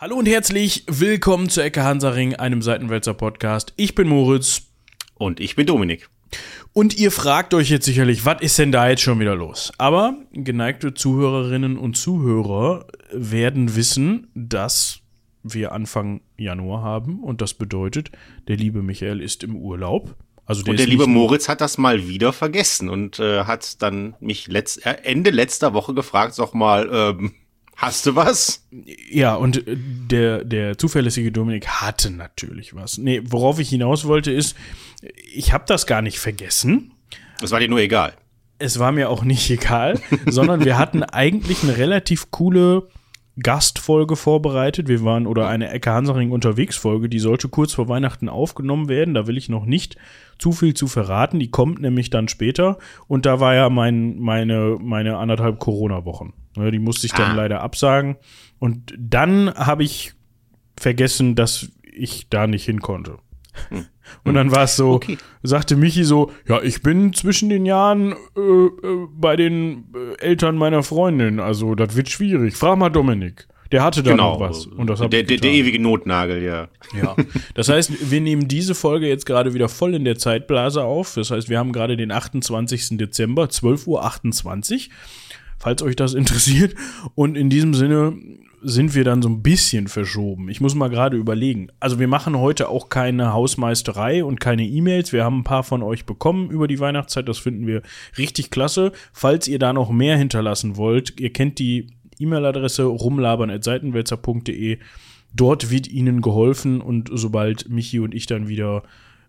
Hallo und herzlich willkommen zu Ecke Hansaring, einem Seitenwälzer Podcast. Ich bin Moritz. Und ich bin Dominik. Und ihr fragt euch jetzt sicherlich, was ist denn da jetzt schon wieder los? Aber geneigte Zuhörerinnen und Zuhörer werden wissen, dass wir Anfang Januar haben und das bedeutet, der liebe Michael ist im Urlaub. Also der und der liebe Moritz hat das mal wieder vergessen und äh, hat dann mich letzt, äh, Ende letzter Woche gefragt, sag mal, ähm, Hast du was? Ja, und der, der zuverlässige Dominik hatte natürlich was. Nee, worauf ich hinaus wollte, ist, ich habe das gar nicht vergessen. Das war dir nur egal. Es war mir auch nicht egal, sondern wir hatten eigentlich eine relativ coole Gastfolge vorbereitet. Wir waren oder eine Ecke Hansaring unterwegs Folge, die sollte kurz vor Weihnachten aufgenommen werden. Da will ich noch nicht zu viel zu verraten. Die kommt nämlich dann später. Und da war ja mein, meine, meine anderthalb Corona-Wochen. Ne, die musste ich dann ah. leider absagen. Und dann habe ich vergessen, dass ich da nicht hin konnte. Hm. Und dann war es so, okay. sagte Michi so, ja, ich bin zwischen den Jahren äh, äh, bei den äh, Eltern meiner Freundin, also das wird schwierig. Frag mal Dominik. Der hatte da genau. noch was. Und das der, der, der ewige Notnagel, ja. Ja. Das heißt, wir nehmen diese Folge jetzt gerade wieder voll in der Zeitblase auf. Das heißt, wir haben gerade den 28. Dezember, 12.28 Uhr falls euch das interessiert. Und in diesem Sinne sind wir dann so ein bisschen verschoben. Ich muss mal gerade überlegen. Also wir machen heute auch keine Hausmeisterei und keine E-Mails. Wir haben ein paar von euch bekommen über die Weihnachtszeit. Das finden wir richtig klasse. Falls ihr da noch mehr hinterlassen wollt, ihr kennt die E-Mail-Adresse rumlabern.seitenwälzer.de. Dort wird Ihnen geholfen und sobald Michi und ich dann wieder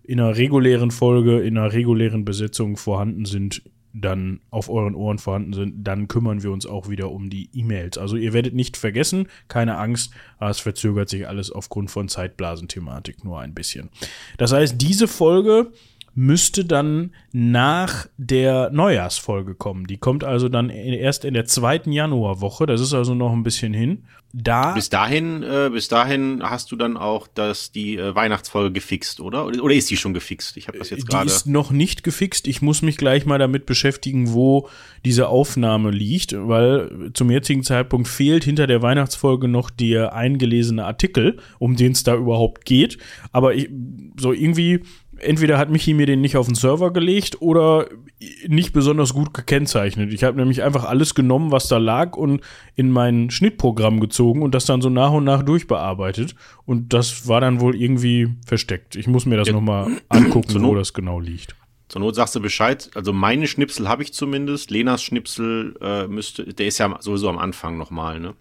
in einer regulären Folge, in einer regulären Besetzung vorhanden sind, dann auf euren Ohren vorhanden sind, dann kümmern wir uns auch wieder um die E-Mails. Also ihr werdet nicht vergessen, keine Angst, es verzögert sich alles aufgrund von Zeitblasenthematik nur ein bisschen. Das heißt, diese Folge müsste dann nach der Neujahrsfolge kommen. Die kommt also dann erst in der zweiten Januarwoche. Das ist also noch ein bisschen hin. Da bis dahin, äh, bis dahin hast du dann auch das die äh, Weihnachtsfolge gefixt, oder? Oder ist die schon gefixt? Ich habe das jetzt gerade. Die ist noch nicht gefixt. Ich muss mich gleich mal damit beschäftigen, wo diese Aufnahme liegt, weil zum jetzigen Zeitpunkt fehlt hinter der Weihnachtsfolge noch der eingelesene Artikel, um den es da überhaupt geht. Aber ich, so irgendwie entweder hat Michi mir den nicht auf den Server gelegt oder nicht besonders gut gekennzeichnet. Ich habe nämlich einfach alles genommen, was da lag und in mein Schnittprogramm gezogen und das dann so nach und nach durchbearbeitet. Und das war dann wohl irgendwie versteckt. Ich muss mir das ja. nochmal angucken, wo das genau liegt. Zur Not sagst du Bescheid. Also meine Schnipsel habe ich zumindest. Lenas Schnipsel äh, müsste, der ist ja sowieso am Anfang nochmal, ne?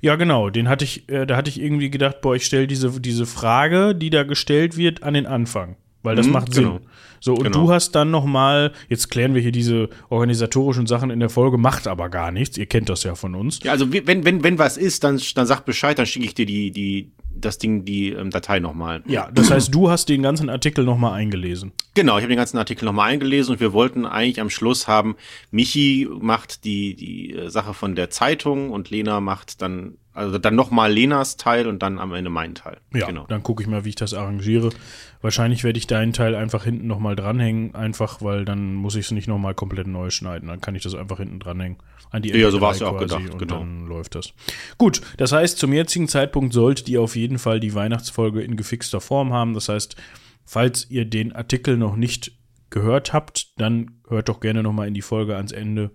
Ja, genau. Den hatte ich, äh, da hatte ich irgendwie gedacht, boah, ich stelle diese, diese Frage, die da gestellt wird, an den Anfang weil das mhm, macht Sinn. Genau. So, und genau. du hast dann noch mal, jetzt klären wir hier diese organisatorischen Sachen in der Folge, macht aber gar nichts. Ihr kennt das ja von uns. Ja, also wenn, wenn, wenn was ist, dann, dann sag Bescheid, dann schicke ich dir die, die, das Ding, die ähm, Datei nochmal. Ja, das heißt, du hast den ganzen Artikel nochmal eingelesen. Genau, ich habe den ganzen Artikel nochmal eingelesen und wir wollten eigentlich am Schluss haben, Michi macht die, die äh, Sache von der Zeitung und Lena macht dann also dann nochmal Lenas Teil und dann am Ende meinen Teil. Ja, genau. dann gucke ich mal, wie ich das arrangiere. Wahrscheinlich werde ich deinen Teil einfach hinten nochmal dranhängen, einfach weil dann muss ich es nicht nochmal komplett neu schneiden. Dann kann ich das einfach hinten dranhängen. An die ja, so war es ja auch gedacht, und genau. dann läuft das. Gut, das heißt, zum jetzigen Zeitpunkt solltet ihr auf jeden Fall die Weihnachtsfolge in gefixter Form haben. Das heißt, falls ihr den Artikel noch nicht gehört habt, dann hört doch gerne nochmal in die Folge ans Ende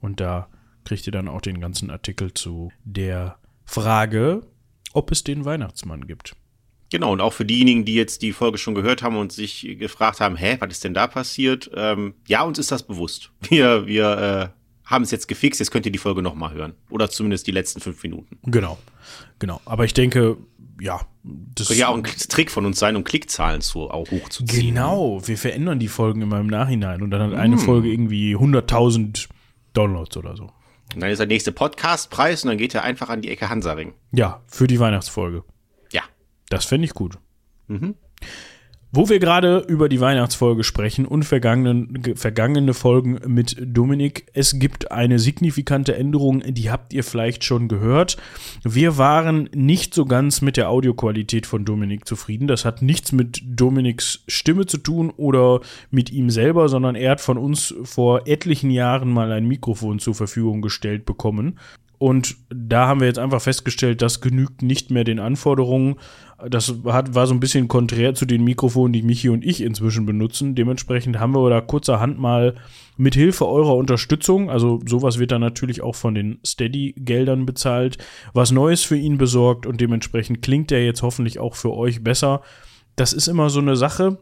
und da kriegt ihr dann auch den ganzen Artikel zu der Frage, ob es den Weihnachtsmann gibt. Genau, und auch für diejenigen, die jetzt die Folge schon gehört haben und sich gefragt haben, hä, was ist denn da passiert? Ähm, ja, uns ist das bewusst. Wir, wir äh, haben es jetzt gefixt, jetzt könnt ihr die Folge nochmal hören. Oder zumindest die letzten fünf Minuten. Genau, genau. Aber ich denke, ja. Das könnte ja auch ein Trick von uns sein, um Klickzahlen zu, auch hochzuziehen. Genau, wir verändern die Folgen immer im Nachhinein und dann hat eine mm. Folge irgendwie 100.000 Downloads oder so. Und dann ist der nächste Podcastpreis und dann geht er einfach an die Ecke Hansaring. Ja, für die Weihnachtsfolge. Ja. Das fände ich gut. Mhm. Wo wir gerade über die Weihnachtsfolge sprechen und vergangene Folgen mit Dominik, es gibt eine signifikante Änderung, die habt ihr vielleicht schon gehört. Wir waren nicht so ganz mit der Audioqualität von Dominik zufrieden. Das hat nichts mit Dominiks Stimme zu tun oder mit ihm selber, sondern er hat von uns vor etlichen Jahren mal ein Mikrofon zur Verfügung gestellt bekommen. Und da haben wir jetzt einfach festgestellt, das genügt nicht mehr den Anforderungen. Das hat, war so ein bisschen konträr zu den Mikrofonen, die Michi und ich inzwischen benutzen. Dementsprechend haben wir da kurzerhand mal mit Hilfe eurer Unterstützung, also sowas wird dann natürlich auch von den Steady-Geldern bezahlt, was Neues für ihn besorgt und dementsprechend klingt er jetzt hoffentlich auch für euch besser. Das ist immer so eine Sache.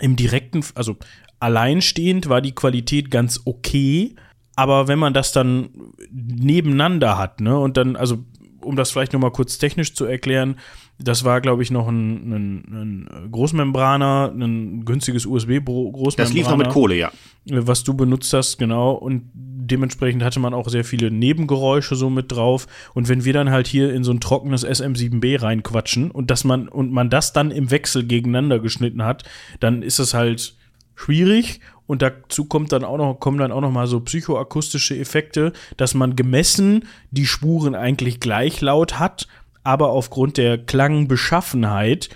Im direkten, also alleinstehend war die Qualität ganz okay aber wenn man das dann nebeneinander hat, ne, und dann, also um das vielleicht nochmal kurz technisch zu erklären, das war, glaube ich, noch ein, ein, ein Großmembraner, ein günstiges USB-Großmembraner. Das lief noch mit Kohle, ja. Was du benutzt hast, genau. Und dementsprechend hatte man auch sehr viele Nebengeräusche so mit drauf. Und wenn wir dann halt hier in so ein trockenes SM7B reinquatschen und dass man, und man das dann im Wechsel gegeneinander geschnitten hat, dann ist es halt schwierig und dazu kommt dann auch noch, kommen dann auch noch mal so psychoakustische Effekte, dass man gemessen die Spuren eigentlich gleich laut hat, aber aufgrund der Klangbeschaffenheit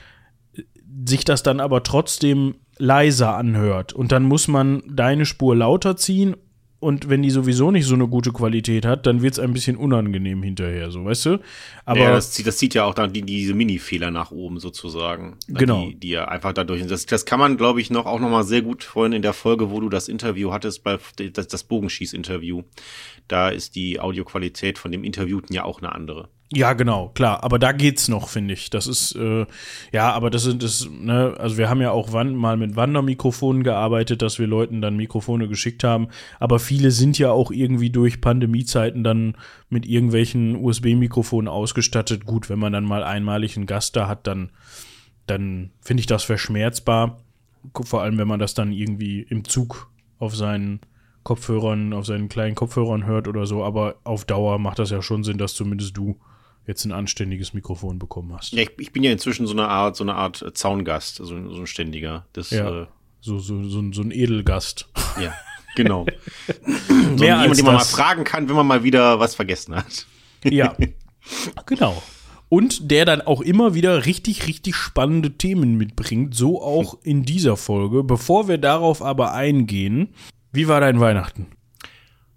äh, sich das dann aber trotzdem leiser anhört. Und dann muss man deine Spur lauter ziehen und wenn die sowieso nicht so eine gute Qualität hat, dann wird es ein bisschen unangenehm hinterher, so weißt du. Aber ja, das, das zieht ja auch dann die, diese Mini-Fehler nach oben sozusagen. Genau. Die, die ja einfach dadurch. Das, das kann man, glaube ich, noch auch noch mal sehr gut vorhin in der Folge, wo du das Interview hattest, bei das, das Bogenschieß-Interview. Da ist die Audioqualität von dem Interviewten ja auch eine andere. Ja, genau, klar. Aber da geht's noch, finde ich. Das ist, äh, ja, aber das sind das, ne, also wir haben ja auch wann, mal mit Wandermikrofonen gearbeitet, dass wir Leuten dann Mikrofone geschickt haben. Aber viele sind ja auch irgendwie durch Pandemiezeiten dann mit irgendwelchen USB-Mikrofonen ausgestattet. Gut, wenn man dann mal einmalig einen Gast da hat, dann, dann finde ich das verschmerzbar. Vor allem, wenn man das dann irgendwie im Zug auf seinen Kopfhörern, auf seinen kleinen Kopfhörern hört oder so. Aber auf Dauer macht das ja schon Sinn, dass zumindest du jetzt ein anständiges Mikrofon bekommen hast. Ja, ich, ich, bin ja inzwischen so eine Art, so eine Art äh, Zaungast, so, so ein ständiger. Das, ja, äh, so, so, so, so ein Edelgast. Ja, genau. so Mehr jemand, den man mal fragen kann, wenn man mal wieder was vergessen hat. ja, genau. Und der dann auch immer wieder richtig, richtig spannende Themen mitbringt, so auch in dieser Folge. Bevor wir darauf aber eingehen, wie war dein Weihnachten?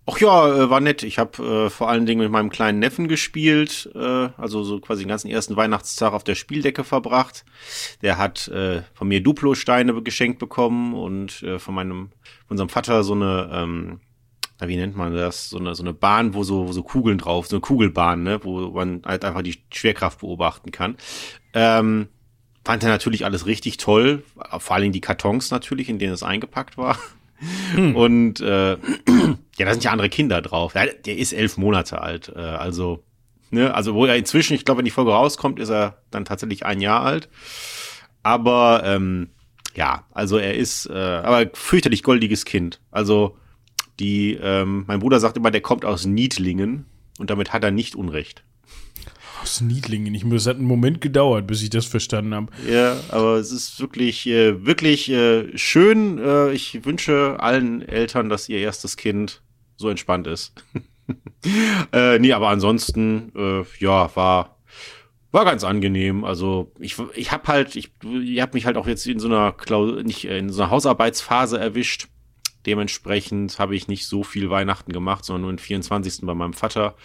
Ach ja, äh, war nett. Ich habe äh, vor allen Dingen mit meinem kleinen Neffen gespielt, äh, also so quasi den ganzen ersten Weihnachtstag auf der Spieldecke verbracht. Der hat äh, von mir Duplo-Steine geschenkt bekommen und äh, von meinem, von unserem Vater so eine, ähm, wie nennt man das, so eine, so eine Bahn, wo so, wo so Kugeln drauf, so eine Kugelbahn, ne, wo man halt einfach die Schwerkraft beobachten kann. Ähm, fand er natürlich alles richtig toll, vor allen Dingen die Kartons natürlich, in denen es eingepackt war. Hm. Und äh, ja, da sind ja andere Kinder drauf. Der, ist elf Monate alt. Äh, also, ne, also wo er inzwischen, ich glaube, wenn die Folge rauskommt, ist er dann tatsächlich ein Jahr alt. Aber ähm, ja, also er ist äh, aber fürchterlich goldiges Kind. Also die, ähm, mein Bruder sagt immer, der kommt aus Niedlingen und damit hat er nicht Unrecht aus Niedlingen. Ich muss, es hat einen Moment gedauert, bis ich das verstanden habe. Ja, aber es ist wirklich, äh, wirklich äh, schön. Äh, ich wünsche allen Eltern, dass ihr erstes Kind so entspannt ist. äh, nee, aber ansonsten, äh, ja, war war ganz angenehm. Also ich, ich habe halt, ich, ich habe mich halt auch jetzt in so einer Klaus nicht in so einer Hausarbeitsphase erwischt. Dementsprechend habe ich nicht so viel Weihnachten gemacht, sondern nur den 24. bei meinem Vater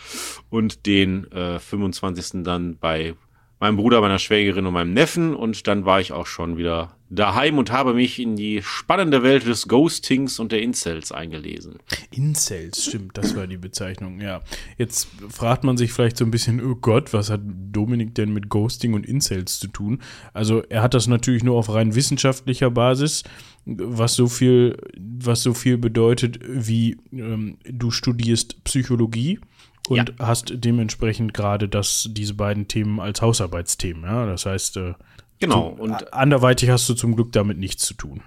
und den äh, 25. dann bei meinem Bruder, meiner Schwägerin und meinem Neffen. Und dann war ich auch schon wieder daheim und habe mich in die spannende Welt des Ghostings und der Incels eingelesen. Incels, stimmt, das war die Bezeichnung, ja. Jetzt fragt man sich vielleicht so ein bisschen, oh Gott, was hat Dominik denn mit Ghosting und Incels zu tun? Also er hat das natürlich nur auf rein wissenschaftlicher Basis, was so viel, was so viel bedeutet wie ähm, du studierst Psychologie und ja. hast dementsprechend gerade das, diese beiden Themen als Hausarbeitsthemen. Ja? Das heißt, äh, genau. Du, und anderweitig hast du zum Glück damit nichts zu tun.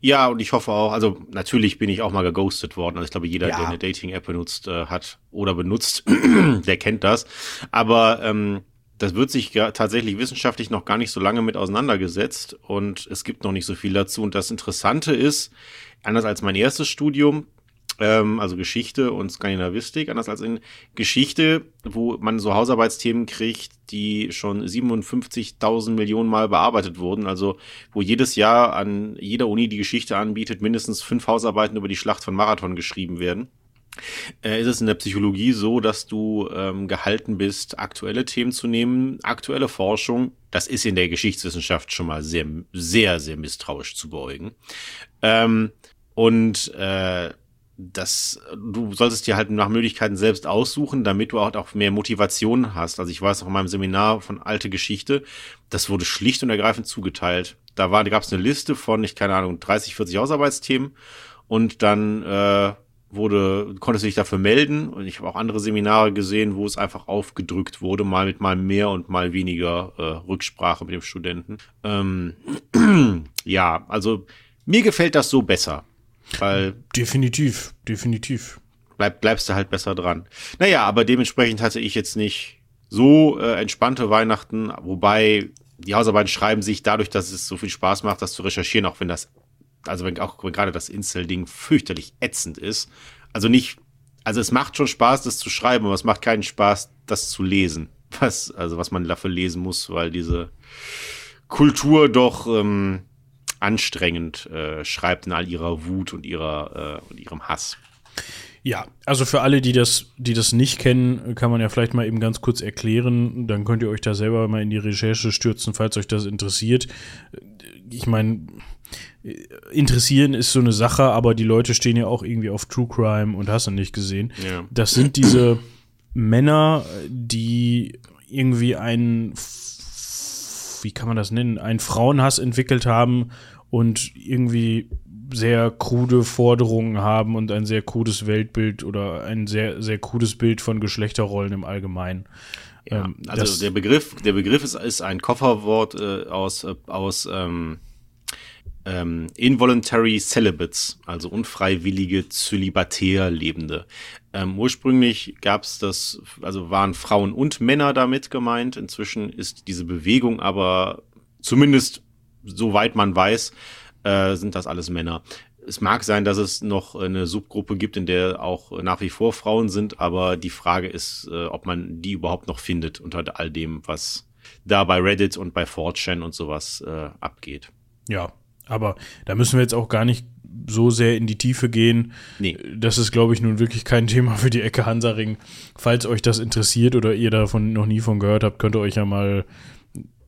Ja, und ich hoffe auch, also natürlich bin ich auch mal geghostet worden. Also ich glaube, jeder, ja. der eine Dating-App benutzt äh, hat oder benutzt, der kennt das. Aber ähm, das wird sich ja tatsächlich wissenschaftlich noch gar nicht so lange mit auseinandergesetzt und es gibt noch nicht so viel dazu. Und das Interessante ist, anders als mein erstes Studium, ähm, also Geschichte und Skandinavistik, anders als in Geschichte, wo man so Hausarbeitsthemen kriegt, die schon 57.000 Millionen Mal bearbeitet wurden, also wo jedes Jahr an jeder Uni die Geschichte anbietet, mindestens fünf Hausarbeiten über die Schlacht von Marathon geschrieben werden. äh, ist es in der Psychologie so, dass du ähm, gehalten bist, aktuelle Themen zu nehmen, aktuelle Forschung. Das ist in der Geschichtswissenschaft schon mal sehr, sehr, sehr misstrauisch zu beäugen. Ähm, und äh, das, du solltest dir halt nach Möglichkeiten selbst aussuchen, damit du auch mehr Motivation hast. Also ich weiß auch in meinem Seminar von alte Geschichte, das wurde schlicht und ergreifend zugeteilt. Da war, da gab es eine Liste von, ich keine Ahnung, 30, 40 Hausarbeitsthemen und dann äh, wurde, konntest du dich dafür melden und ich habe auch andere Seminare gesehen, wo es einfach aufgedrückt wurde, mal mit mal mehr und mal weniger äh, Rücksprache mit dem Studenten. Ähm, ja, also mir gefällt das so besser. Weil definitiv, definitiv. Bleib, bleibst du halt besser dran. Naja, aber dementsprechend hatte ich jetzt nicht so äh, entspannte Weihnachten, wobei die Hausarbeiten schreiben sich dadurch, dass es so viel Spaß macht, das zu recherchieren, auch wenn das, also wenn auch wenn gerade das Insel-Ding fürchterlich ätzend ist. Also nicht, also es macht schon Spaß, das zu schreiben, aber es macht keinen Spaß, das zu lesen. Was, also was man dafür lesen muss, weil diese Kultur doch ähm, anstrengend äh, schreibt in all ihrer Wut und ihrer äh, und ihrem Hass. Ja, also für alle, die das, die das nicht kennen, kann man ja vielleicht mal eben ganz kurz erklären. Dann könnt ihr euch da selber mal in die Recherche stürzen, falls euch das interessiert. Ich meine, interessieren ist so eine Sache, aber die Leute stehen ja auch irgendwie auf True Crime und hast du nicht gesehen. Ja. Das sind diese Männer, die irgendwie einen wie kann man das nennen, einen Frauenhass entwickelt haben und irgendwie sehr krude Forderungen haben und ein sehr krudes Weltbild oder ein sehr, sehr krudes Bild von Geschlechterrollen im Allgemeinen. Ja, ähm, also der Begriff, der Begriff ist, ist ein Kofferwort äh, aus, äh, aus ähm, ähm, Involuntary Celibates, also unfreiwillige Zölibatär Lebende. Ähm, ursprünglich gab es das, also waren Frauen und Männer damit gemeint. Inzwischen ist diese Bewegung aber zumindest soweit man weiß, äh, sind das alles Männer. Es mag sein, dass es noch eine Subgruppe gibt, in der auch nach wie vor Frauen sind, aber die Frage ist, äh, ob man die überhaupt noch findet unter all dem, was da bei Reddit und bei 4chan und sowas äh, abgeht. Ja, aber da müssen wir jetzt auch gar nicht so sehr in die Tiefe gehen. Nee. Das ist, glaube ich, nun wirklich kein Thema für die Ecke Hansaring. Falls euch das interessiert oder ihr davon noch nie von gehört habt, könnt ihr euch ja mal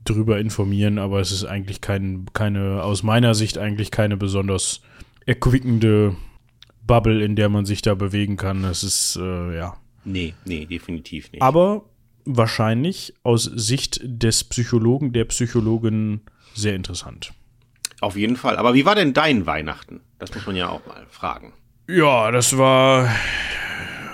drüber informieren, aber es ist eigentlich kein, keine, aus meiner Sicht eigentlich keine besonders erquickende Bubble, in der man sich da bewegen kann. Es ist, äh, ja. Nee, nee, definitiv nicht. Aber wahrscheinlich aus Sicht des Psychologen, der Psychologin sehr interessant. Auf jeden Fall. Aber wie war denn dein Weihnachten? Das muss man ja auch mal fragen. Ja, das war,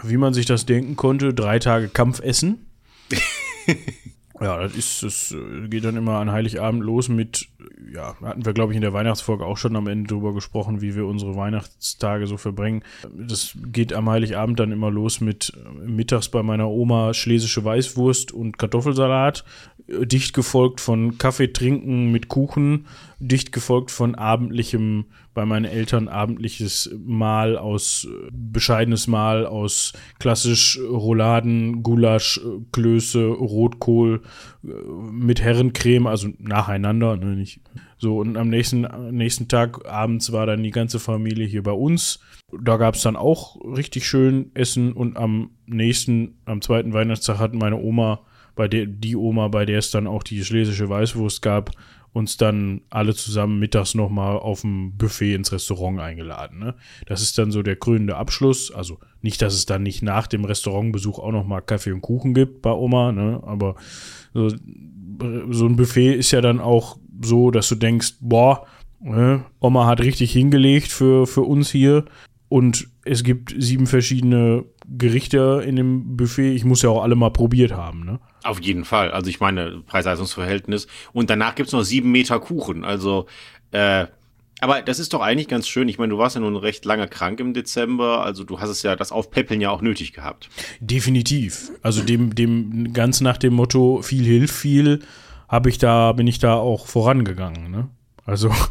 wie man sich das denken konnte, drei Tage Kampfessen. ja, das ist, das geht dann immer an Heiligabend los mit, ja, hatten wir, glaube ich, in der Weihnachtsfolge auch schon am Ende drüber gesprochen, wie wir unsere Weihnachtstage so verbringen. Das geht am Heiligabend dann immer los mit mittags bei meiner Oma schlesische Weißwurst und Kartoffelsalat dicht gefolgt von Kaffee trinken mit Kuchen, dicht gefolgt von abendlichem, bei meinen Eltern abendliches Mahl aus, bescheidenes Mahl aus klassisch Rouladen, Gulasch, Klöße, Rotkohl mit Herrencreme, also nacheinander, ne, nicht so. Und am nächsten, nächsten Tag abends war dann die ganze Familie hier bei uns. Da gab es dann auch richtig schön Essen und am nächsten, am zweiten Weihnachtstag hat meine Oma bei der die Oma, bei der es dann auch die schlesische Weißwurst gab, uns dann alle zusammen mittags nochmal auf dem Buffet ins Restaurant eingeladen. Ne? Das ist dann so der krönende Abschluss. Also nicht, dass es dann nicht nach dem Restaurantbesuch auch nochmal Kaffee und Kuchen gibt bei Oma, ne? aber so, so ein Buffet ist ja dann auch so, dass du denkst, boah, ne? Oma hat richtig hingelegt für, für uns hier. Und es gibt sieben verschiedene Gerichte in dem Buffet. Ich muss ja auch alle mal probiert haben, ne? Auf jeden Fall. Also ich meine, Preis-Leistungs-Verhältnis. Und danach gibt's noch sieben Meter Kuchen. Also, äh, aber das ist doch eigentlich ganz schön. Ich meine, du warst ja nun recht lange krank im Dezember. Also du hast es ja, das Aufpäppeln ja auch nötig gehabt. Definitiv. Also dem, dem ganz nach dem Motto, viel hilft viel, habe ich da, bin ich da auch vorangegangen, ne? Also.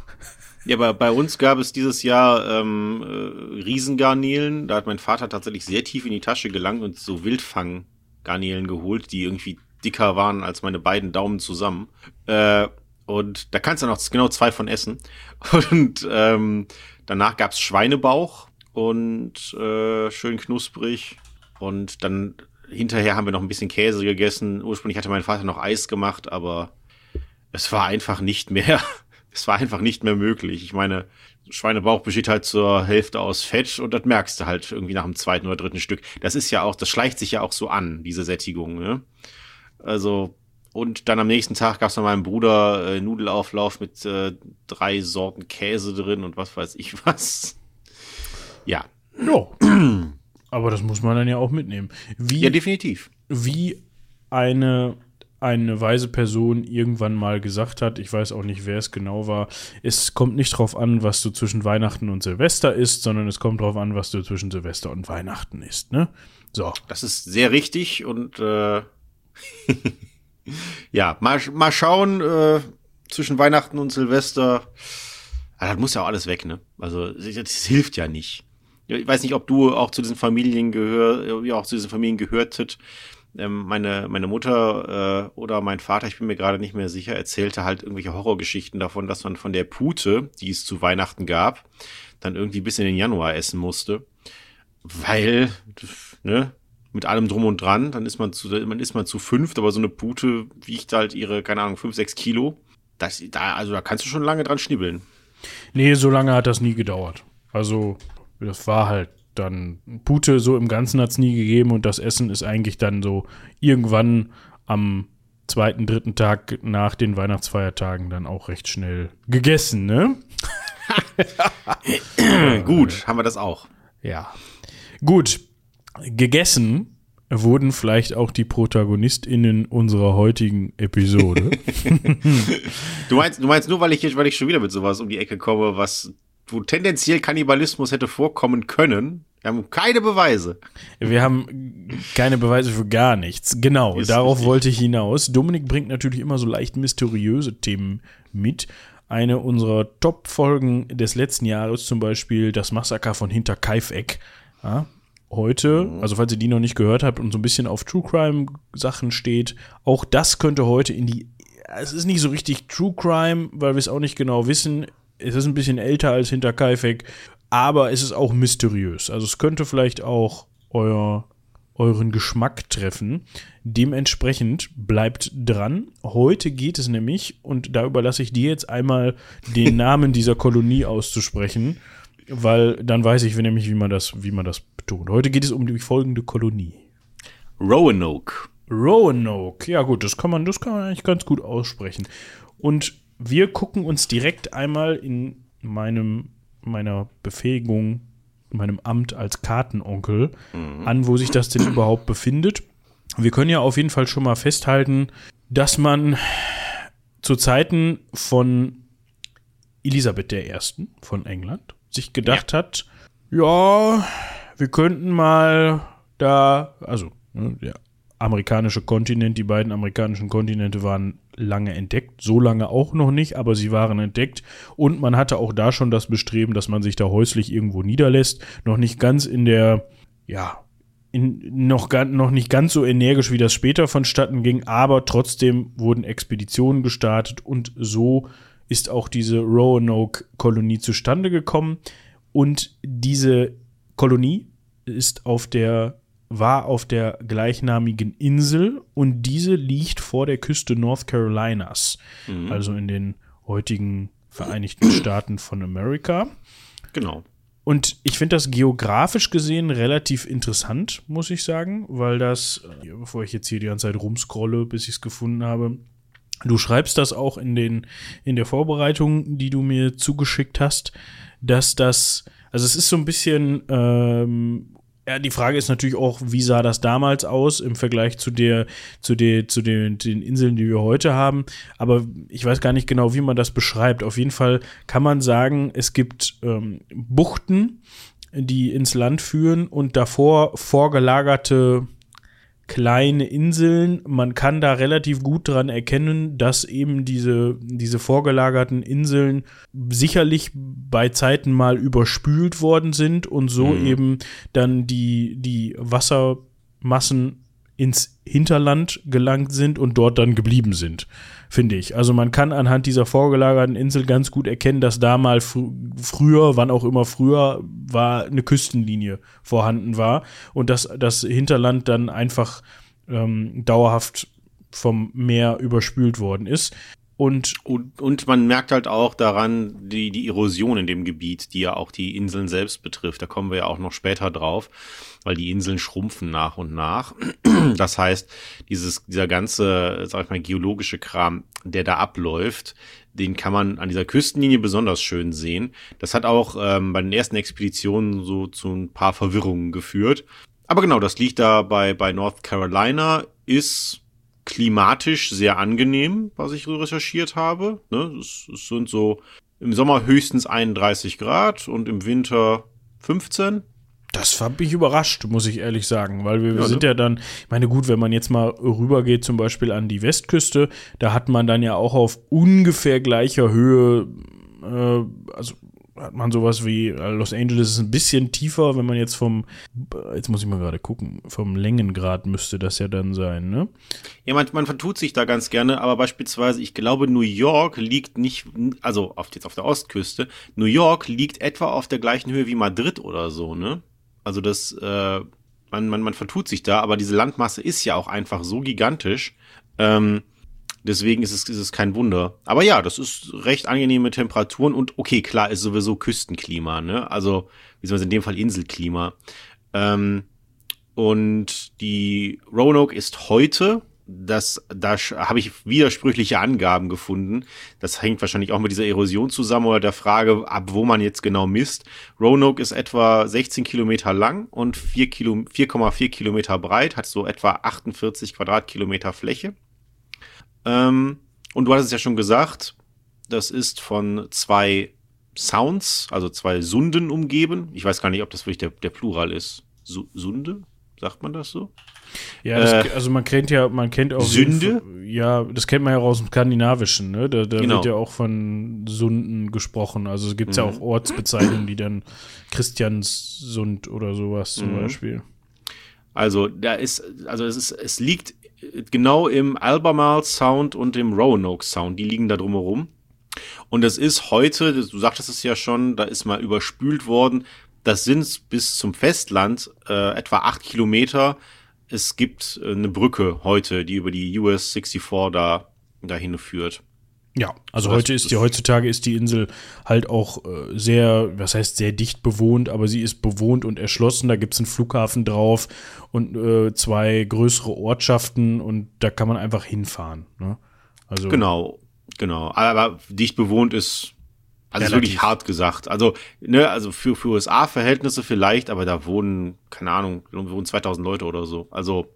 Ja, aber bei uns gab es dieses Jahr ähm, äh, Riesengarnelen. Da hat mein Vater tatsächlich sehr tief in die Tasche gelangt und so Wildfang-Garnelen geholt, die irgendwie dicker waren als meine beiden Daumen zusammen. Äh, und da kannst du noch genau zwei von essen. Und ähm, danach gab's Schweinebauch und äh, schön knusprig. Und dann hinterher haben wir noch ein bisschen Käse gegessen. Ursprünglich hatte mein Vater noch Eis gemacht, aber es war einfach nicht mehr, es war einfach nicht mehr möglich. Ich meine, Schweinebauch besteht halt zur Hälfte aus Fett und das merkst du halt irgendwie nach dem zweiten oder dritten Stück. Das ist ja auch, das schleicht sich ja auch so an, diese Sättigung, ne? Also, und dann am nächsten Tag gab es noch meinem Bruder äh, Nudelauflauf mit äh, drei Sorten Käse drin und was weiß ich was. Ja. Ja. Aber das muss man dann ja auch mitnehmen. Wie, Ja, definitiv. wie eine, eine weise Person irgendwann mal gesagt hat, ich weiß auch nicht, wer es genau war, es kommt nicht drauf an, was du zwischen Weihnachten und Silvester isst, sondern es kommt drauf an, was du zwischen Silvester und Weihnachten isst, ne? So. Das ist sehr richtig und äh, ja, mal, mal schauen, äh, zwischen Weihnachten und Silvester. Ah, das muss ja auch alles weg, ne? Also, das, das hilft ja nicht. Ich weiß nicht, ob du auch zu diesen Familien gehör, ja, auch zu diesen Familien gehörtet. Ähm, meine, meine Mutter äh, oder mein Vater, ich bin mir gerade nicht mehr sicher, erzählte halt irgendwelche Horrorgeschichten davon, dass man von der Pute, die es zu Weihnachten gab, dann irgendwie bis in den Januar essen musste. Weil, ne, mit allem drum und dran, dann ist man zu, man ist man zu fünft, aber so eine Pute wiegt halt ihre, keine Ahnung, fünf, sechs Kilo. Das, da, also da kannst du schon lange dran schnibbeln. Nee, so lange hat das nie gedauert. Also, das war halt dann, Pute so im Ganzen hat es nie gegeben und das Essen ist eigentlich dann so irgendwann am zweiten, dritten Tag nach den Weihnachtsfeiertagen dann auch recht schnell gegessen, ne? Gut, haben wir das auch. Ja. Gut, gegessen wurden vielleicht auch die ProtagonistInnen unserer heutigen Episode. Du meinst, du meinst nur, weil ich, weil ich schon wieder mit sowas um die Ecke komme, was, wo tendenziell Kannibalismus hätte vorkommen können. Wir haben keine Beweise. Wir haben keine Beweise für gar nichts. Genau, Ist darauf richtig. wollte ich hinaus. Dominik bringt natürlich immer so leicht mysteriöse Themen mit. Eine unserer Top-Folgen des letzten Jahres, zum Beispiel das Massaker von Hinterkaifeck. Ja, heute, also falls ihr die noch nicht gehört habt und so ein bisschen auf True Crime-Sachen steht, auch das könnte heute in die. Es ist nicht so richtig True Crime, weil wir es auch nicht genau wissen. Es ist ein bisschen älter als Hinterkaifeck, aber es ist auch mysteriös. Also es könnte vielleicht auch euer, euren Geschmack treffen. Dementsprechend bleibt dran. Heute geht es nämlich, und da überlasse ich dir jetzt einmal den Namen dieser Kolonie auszusprechen, weil dann weiß ich nämlich, wie man das, wie man das betont. Heute geht es um die folgende Kolonie. Roanoke. Roanoke. Ja, gut, das kann man, das kann man eigentlich ganz gut aussprechen. Und wir gucken uns direkt einmal in meinem, meiner Befähigung, meinem Amt als Kartenonkel an, wo sich das denn überhaupt befindet. Wir können ja auf jeden Fall schon mal festhalten, dass man zu Zeiten von Elisabeth I. von England sich gedacht hat, ja, wir könnten mal da, also ne, der amerikanische Kontinent, die beiden amerikanischen Kontinente waren lange entdeckt, so lange auch noch nicht, aber sie waren entdeckt und man hatte auch da schon das Bestreben, dass man sich da häuslich irgendwo niederlässt, noch nicht ganz in der, ja, in, noch, noch nicht ganz so energisch, wie das später vonstatten ging, aber trotzdem wurden Expeditionen gestartet und so ist auch diese Roanoke-Kolonie zustande gekommen. Und diese Kolonie ist auf der, war auf der gleichnamigen Insel und diese liegt vor der Küste North Carolinas, also in den heutigen Vereinigten Staaten von Amerika. Genau. Und ich finde das geografisch gesehen relativ interessant, muss ich sagen, weil das, äh, bevor ich jetzt hier die ganze Zeit rumscrolle, bis ich es gefunden habe, du schreibst das auch in den, in der Vorbereitung, die du mir zugeschickt hast, dass das, also es ist so ein bisschen, ähm, ja, die Frage ist natürlich auch, wie sah das damals aus im Vergleich zu der, zu der, zu den, den Inseln, die wir heute haben. Aber ich weiß gar nicht genau, wie man das beschreibt. Auf jeden Fall kann man sagen, es gibt ähm, Buchten, die ins Land führen und davor vorgelagerte kleine Inseln. Man kann da relativ gut dran erkennen, dass eben diese, diese vorgelagerten Inseln sicherlich bei Zeiten mal überspült worden sind und so eben dann die, die Wassermassen ins Hinterland gelangt sind und dort dann geblieben sind, finde ich. Also man kann anhand dieser vorgelagerten Insel ganz gut erkennen, dass da mal fr früher, wann auch immer früher, war eine Küstenlinie vorhanden war und dass das Hinterland dann einfach ähm, dauerhaft vom Meer überspült worden ist. Und, und, und man merkt halt auch daran die, die Erosion in dem Gebiet, die ja auch die Inseln selbst betrifft. Da kommen wir ja auch noch später drauf, weil die Inseln schrumpfen nach und nach. Das heißt, dieses, dieser ganze, sag ich mal, geologische Kram, der da abläuft, den kann man an dieser Küstenlinie besonders schön sehen. Das hat auch ähm, bei den ersten Expeditionen so zu ein paar Verwirrungen geführt. Aber genau, das liegt da bei, bei North Carolina, ist klimatisch sehr angenehm, was ich so recherchiert habe. Ne? Es, es sind so im Sommer höchstens 31 Grad und im Winter 15. Das hat mich überrascht, muss ich ehrlich sagen, weil wir, wir sind ja dann, ich meine, gut, wenn man jetzt mal rübergeht, zum Beispiel an die Westküste, da hat man dann ja auch auf ungefähr gleicher Höhe, äh, also hat man sowas wie äh, Los Angeles ist ein bisschen tiefer, wenn man jetzt vom, jetzt muss ich mal gerade gucken, vom Längengrad müsste das ja dann sein, ne? Ja, man, man vertut sich da ganz gerne, aber beispielsweise, ich glaube, New York liegt nicht, also auf, jetzt auf der Ostküste, New York liegt etwa auf der gleichen Höhe wie Madrid oder so, ne? Also das, äh, man, man, man vertut sich da, aber diese Landmasse ist ja auch einfach so gigantisch, ähm, Deswegen ist es, ist es kein Wunder. Aber ja, das ist recht angenehme Temperaturen und okay, klar, ist sowieso Küstenklima, ne? Also, beziehungsweise in dem Fall Inselklima. Ähm, und die Roanoke ist heute, das, da habe ich widersprüchliche Angaben gefunden. Das hängt wahrscheinlich auch mit dieser Erosion zusammen oder der Frage, ab wo man jetzt genau misst. Roanoke ist etwa 16 Kilometer lang und 4,4 Kilo, Kilometer breit, hat so etwa 48 Quadratkilometer Fläche. Ähm, und du hast es ja schon gesagt, das ist von zwei Sounds, also zwei Sunden umgeben. Ich weiß gar nicht, ob das wirklich der, der Plural ist. Su Sunde? Sagt man das so? Ja, das, äh, also man kennt ja, man kennt auch. Sünde? Ja, das kennt man ja aus dem Skandinavischen, ne? Da, da genau. wird ja auch von Sunden gesprochen. Also es gibt mhm. ja auch Ortsbezeichnungen, die dann Christianssund oder sowas zum mhm. Beispiel. Also da ist, also es ist, es liegt genau im Albemarle Sound und im Roanoke Sound. Die liegen da drumherum. Und es ist heute, du sagtest es ja schon, da ist mal überspült worden. Das sind bis zum Festland äh, etwa acht Kilometer. Es gibt äh, eine Brücke heute, die über die US 64 da dahin führt. Ja, also so, heute ist die, heutzutage ist die Insel halt auch äh, sehr, was heißt sehr dicht bewohnt, aber sie ist bewohnt und erschlossen. Da gibt es einen Flughafen drauf und äh, zwei größere Ortschaften und da kann man einfach hinfahren. Ne? Also genau, genau. Aber dicht bewohnt ist, also ist wirklich hart gesagt. Also, ne, also für, für USA-Verhältnisse vielleicht, aber da wohnen, keine Ahnung, wohnen 2000 Leute oder so. Also.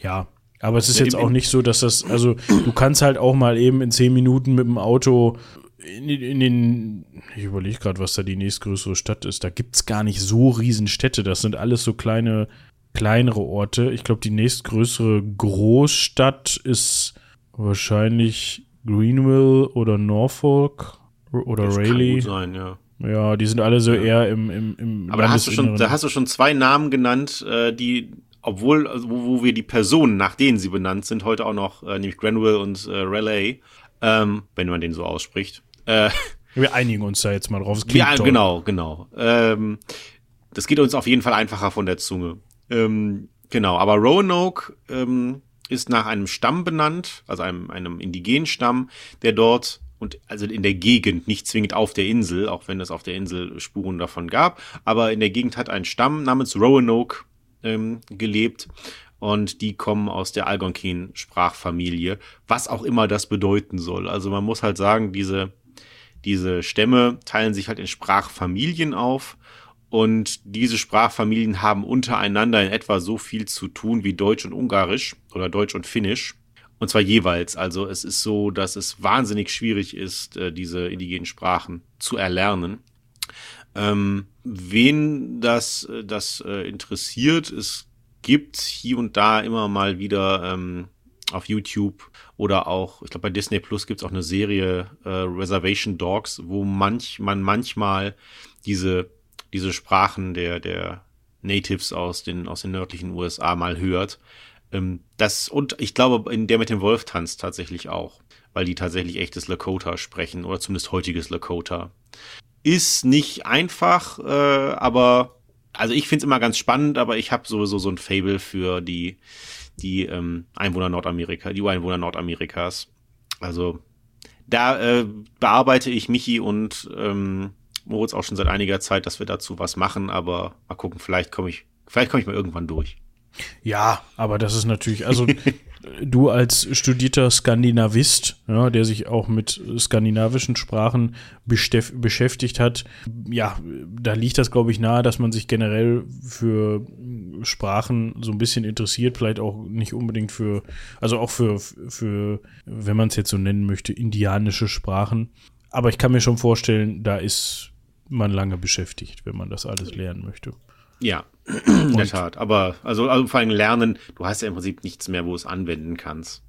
Ja, aber es ist jetzt auch nicht so, dass das, also du kannst halt auch mal eben in zehn Minuten mit dem Auto in, in den, ich überlege gerade, was da die nächstgrößere Stadt ist. Da gibt es gar nicht so riesen Städte. Das sind alles so kleine, kleinere Orte. Ich glaube, die nächstgrößere Großstadt ist wahrscheinlich Greenville oder Norfolk oder das Raleigh. Sein, ja. Ja, die sind alle so ja. eher im, im, im Aber da hast, du schon, da hast du schon zwei Namen genannt, äh, die obwohl, also wo, wo, wir die Personen, nach denen sie benannt sind, heute auch noch, äh, nämlich Granville und äh, Raleigh, ähm, wenn man den so ausspricht. Äh, wir einigen uns da jetzt mal drauf. ja, toll. genau, genau. Ähm, das geht uns auf jeden Fall einfacher von der Zunge. Ähm, genau, aber Roanoke ähm, ist nach einem Stamm benannt, also einem, einem indigenen Stamm, der dort und also in der Gegend, nicht zwingend auf der Insel, auch wenn es auf der Insel Spuren davon gab, aber in der Gegend hat ein Stamm namens Roanoke ähm, gelebt. Und die kommen aus der Algonquin-Sprachfamilie, was auch immer das bedeuten soll. Also man muss halt sagen, diese, diese Stämme teilen sich halt in Sprachfamilien auf. Und diese Sprachfamilien haben untereinander in etwa so viel zu tun wie Deutsch und Ungarisch oder Deutsch und Finnisch. Und zwar jeweils. Also es ist so, dass es wahnsinnig schwierig ist, äh, diese indigenen Sprachen zu erlernen. Ähm, wen das, äh, das äh, interessiert, es gibt hier und da immer mal wieder ähm, auf YouTube oder auch, ich glaube bei Disney Plus gibt es auch eine Serie äh, Reservation Dogs, wo manch, man manchmal diese, diese Sprachen der, der Natives aus den, aus den nördlichen USA mal hört. Ähm, das, und ich glaube, in der mit dem Wolf tanzt tatsächlich auch, weil die tatsächlich echtes Lakota sprechen oder zumindest heutiges Lakota. Ist nicht einfach, äh, aber also ich finde es immer ganz spannend, aber ich habe sowieso so ein Fable für die, die ähm, Einwohner Nordamerika, die Ureinwohner Nordamerikas. Also da äh, bearbeite ich Michi und ähm, Moritz auch schon seit einiger Zeit, dass wir dazu was machen, aber mal gucken, vielleicht komme ich, vielleicht komme ich mal irgendwann durch. Ja, aber das ist natürlich, also du als studierter Skandinavist, ja, der sich auch mit skandinavischen Sprachen beschäftigt hat, ja, da liegt das, glaube ich, nahe, dass man sich generell für Sprachen so ein bisschen interessiert, vielleicht auch nicht unbedingt für, also auch für, für wenn man es jetzt so nennen möchte, indianische Sprachen. Aber ich kann mir schon vorstellen, da ist man lange beschäftigt, wenn man das alles lernen möchte. Ja, in der Tat. Aber also, also vor allem lernen, du hast ja im Prinzip nichts mehr, wo du es anwenden kannst.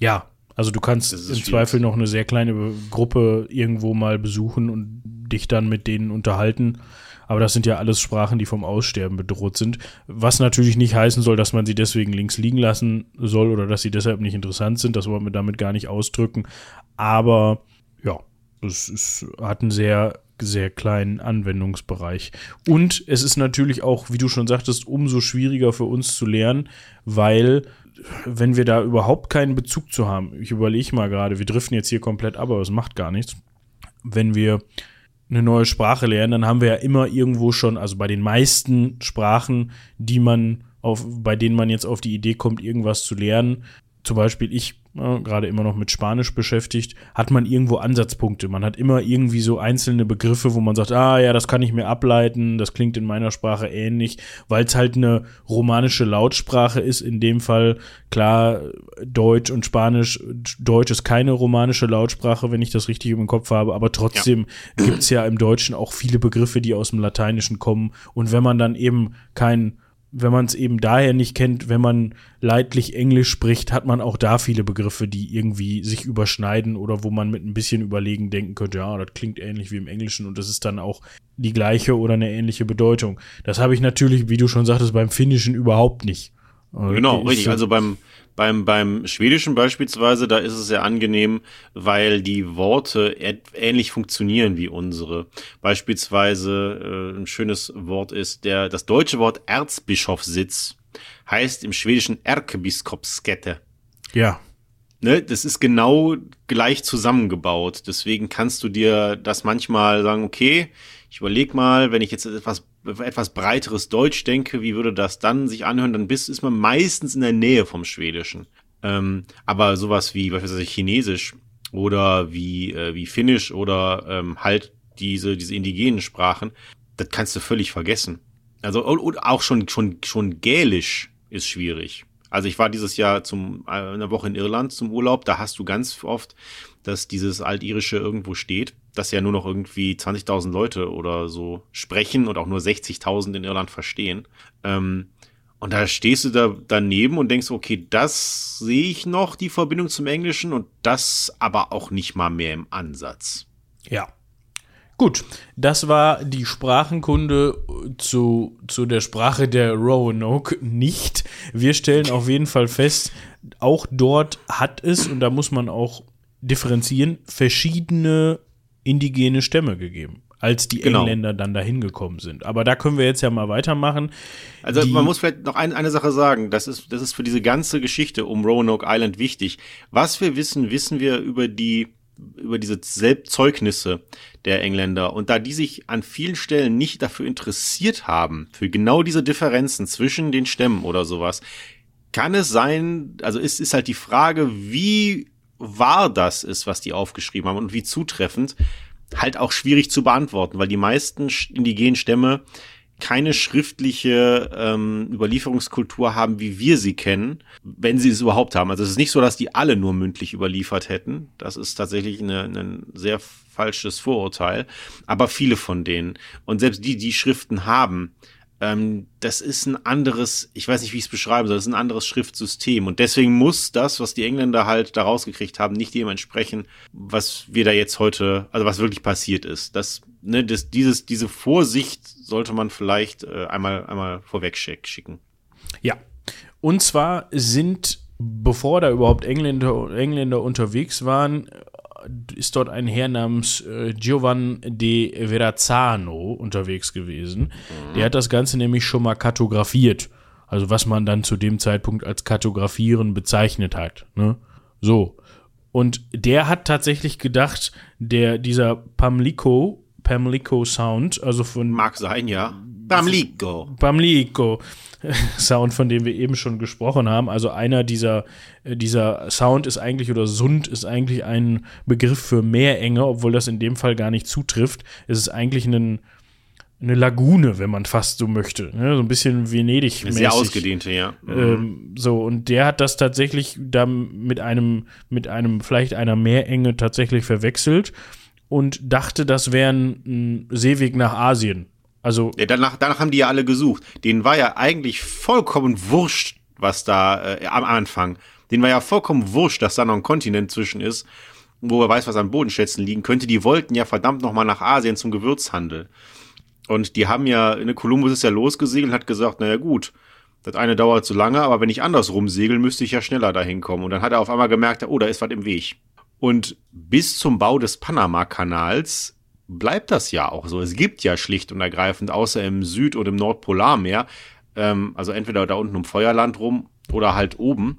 Ja, also du kannst im schwierig. Zweifel noch eine sehr kleine Gruppe irgendwo mal besuchen und dich dann mit denen unterhalten. Aber das sind ja alles Sprachen, die vom Aussterben bedroht sind. Was natürlich nicht heißen soll, dass man sie deswegen links liegen lassen soll oder dass sie deshalb nicht interessant sind. Das wollen wir damit gar nicht ausdrücken. Aber ja, es, es hat einen sehr sehr kleinen Anwendungsbereich. Und es ist natürlich auch, wie du schon sagtest, umso schwieriger für uns zu lernen, weil wenn wir da überhaupt keinen Bezug zu haben, ich überlege mal gerade, wir driften jetzt hier komplett ab, aber es macht gar nichts. Wenn wir eine neue Sprache lernen, dann haben wir ja immer irgendwo schon, also bei den meisten Sprachen, die man auf, bei denen man jetzt auf die Idee kommt, irgendwas zu lernen, zum Beispiel ich ja, gerade immer noch mit Spanisch beschäftigt, hat man irgendwo Ansatzpunkte. Man hat immer irgendwie so einzelne Begriffe, wo man sagt, ah ja, das kann ich mir ableiten, das klingt in meiner Sprache ähnlich, weil es halt eine romanische Lautsprache ist. In dem Fall, klar, Deutsch und Spanisch. Deutsch ist keine romanische Lautsprache, wenn ich das richtig im Kopf habe, aber trotzdem ja. gibt es ja im Deutschen auch viele Begriffe, die aus dem Lateinischen kommen. Und wenn man dann eben kein wenn man es eben daher nicht kennt, wenn man leidlich Englisch spricht, hat man auch da viele Begriffe, die irgendwie sich überschneiden oder wo man mit ein bisschen Überlegen denken könnte, ja, das klingt ähnlich wie im Englischen und das ist dann auch die gleiche oder eine ähnliche Bedeutung. Das habe ich natürlich, wie du schon sagtest, beim Finnischen überhaupt nicht. Genau, richtig. Also beim, beim, beim Schwedischen beispielsweise, da ist es sehr angenehm, weil die Worte ähnlich funktionieren wie unsere. Beispielsweise äh, ein schönes Wort ist der, das deutsche Wort Erzbischofssitz heißt im Schwedischen Erkebiskopskette. Ja. Ne, das ist genau gleich zusammengebaut. Deswegen kannst du dir das manchmal sagen, okay, ich überleg mal, wenn ich jetzt etwas etwas breiteres Deutsch denke, wie würde das dann sich anhören, dann bist, ist man meistens in der Nähe vom Schwedischen. Ähm, aber sowas wie, ich, Chinesisch oder wie, äh, wie Finnisch oder ähm, halt diese, diese indigenen Sprachen, das kannst du völlig vergessen. Also und auch schon, schon, schon Gälisch ist schwierig. Also ich war dieses Jahr zum äh, eine Woche in Irland zum Urlaub, da hast du ganz oft, dass dieses Altirische irgendwo steht dass ja nur noch irgendwie 20.000 Leute oder so sprechen und auch nur 60.000 in Irland verstehen. Ähm, und da stehst du da daneben und denkst, okay, das sehe ich noch, die Verbindung zum Englischen und das aber auch nicht mal mehr im Ansatz. Ja. Gut, das war die Sprachenkunde zu, zu der Sprache der Roanoke nicht. Wir stellen auf jeden Fall fest, auch dort hat es, und da muss man auch differenzieren, verschiedene indigene Stämme gegeben, als die genau. Engländer dann dahin gekommen sind. Aber da können wir jetzt ja mal weitermachen. Also die man muss vielleicht noch ein, eine Sache sagen, das ist, das ist für diese ganze Geschichte um Roanoke Island wichtig. Was wir wissen, wissen wir über die über diese Selbstzeugnisse der Engländer. Und da die sich an vielen Stellen nicht dafür interessiert haben, für genau diese Differenzen zwischen den Stämmen oder sowas, kann es sein, also ist, ist halt die Frage, wie wahr das ist, was die aufgeschrieben haben und wie zutreffend, halt auch schwierig zu beantworten, weil die meisten indigenen Stämme keine schriftliche ähm, Überlieferungskultur haben, wie wir sie kennen, wenn sie es überhaupt haben. Also es ist nicht so, dass die alle nur mündlich überliefert hätten. Das ist tatsächlich ein sehr falsches Vorurteil. Aber viele von denen. Und selbst die, die Schriften haben, ähm, das ist ein anderes, ich weiß nicht, wie ich es beschreiben soll, das ist ein anderes Schriftsystem. Und deswegen muss das, was die Engländer halt da rausgekriegt haben, nicht dem entsprechen, was wir da jetzt heute, also was wirklich passiert ist. Das, ne, das, dieses, diese Vorsicht sollte man vielleicht äh, einmal, einmal vorweg schicken. Ja, Und zwar sind, bevor da überhaupt Engländer, Engländer unterwegs waren, ist dort ein Herr namens äh, Giovan de Verrazzano unterwegs gewesen. Mhm. Der hat das Ganze nämlich schon mal kartografiert. Also was man dann zu dem Zeitpunkt als Kartografieren bezeichnet hat. Ne? So. Und der hat tatsächlich gedacht, der, dieser Pamlico, Pamlico Sound, also von. Mag sein, ja. Pamlico. Pamlico. Sound, von dem wir eben schon gesprochen haben. Also einer dieser, äh, dieser Sound ist eigentlich, oder Sund ist eigentlich ein Begriff für Meerenge, obwohl das in dem Fall gar nicht zutrifft. Es ist eigentlich ein, eine Lagune, wenn man fast so möchte. Ne? So ein bisschen venedig -mäßig. Sehr ausgedehnte, ja. Mhm. Ähm, so, und der hat das tatsächlich da mit einem, mit einem, vielleicht einer Meerenge tatsächlich verwechselt und dachte, das wäre ein Seeweg nach Asien. Also. Ja, danach, danach haben die ja alle gesucht. Denen war ja eigentlich vollkommen wurscht, was da äh, am Anfang. Denen war ja vollkommen wurscht, dass da noch ein Kontinent zwischen ist, wo wer weiß, was an Bodenschätzen liegen könnte. Die wollten ja verdammt noch mal nach Asien zum Gewürzhandel. Und die haben ja, eine Kolumbus ist ja losgesegelt und hat gesagt, naja gut, das eine dauert zu lange, aber wenn ich andersrum segel, müsste ich ja schneller dahin kommen. Und dann hat er auf einmal gemerkt, oh, da ist was im Weg. Und bis zum Bau des Panama-Kanals bleibt das ja auch so. Es gibt ja schlicht und ergreifend, außer im Süd- oder im Nordpolarmeer, ähm, also entweder da unten um Feuerland rum oder halt oben,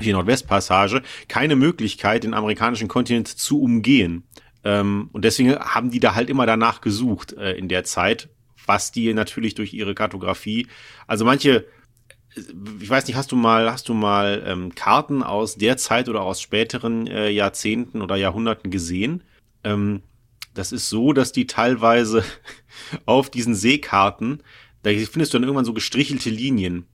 die Nordwestpassage, keine Möglichkeit, den amerikanischen Kontinent zu umgehen. Ähm, und deswegen haben die da halt immer danach gesucht äh, in der Zeit, was die natürlich durch ihre Kartografie, also manche, ich weiß nicht, hast du mal, hast du mal ähm, Karten aus der Zeit oder aus späteren äh, Jahrzehnten oder Jahrhunderten gesehen? Ähm, das ist so, dass die teilweise auf diesen Seekarten, da findest du dann irgendwann so gestrichelte Linien.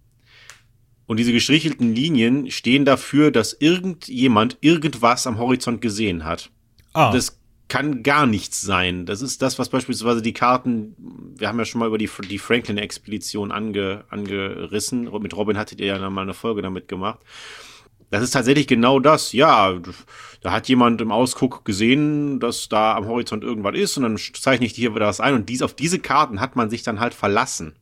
Und diese gestrichelten Linien stehen dafür, dass irgendjemand irgendwas am Horizont gesehen hat. Ah. Das kann gar nichts sein. Das ist das, was beispielsweise die Karten, wir haben ja schon mal über die, die Franklin-Expedition ange, angerissen. Mit Robin hattet ihr ja mal eine Folge damit gemacht. Das ist tatsächlich genau das. Ja, da hat jemand im Ausguck gesehen, dass da am Horizont irgendwas ist und dann zeichne ich hier wieder was ein und dies auf diese Karten hat man sich dann halt verlassen.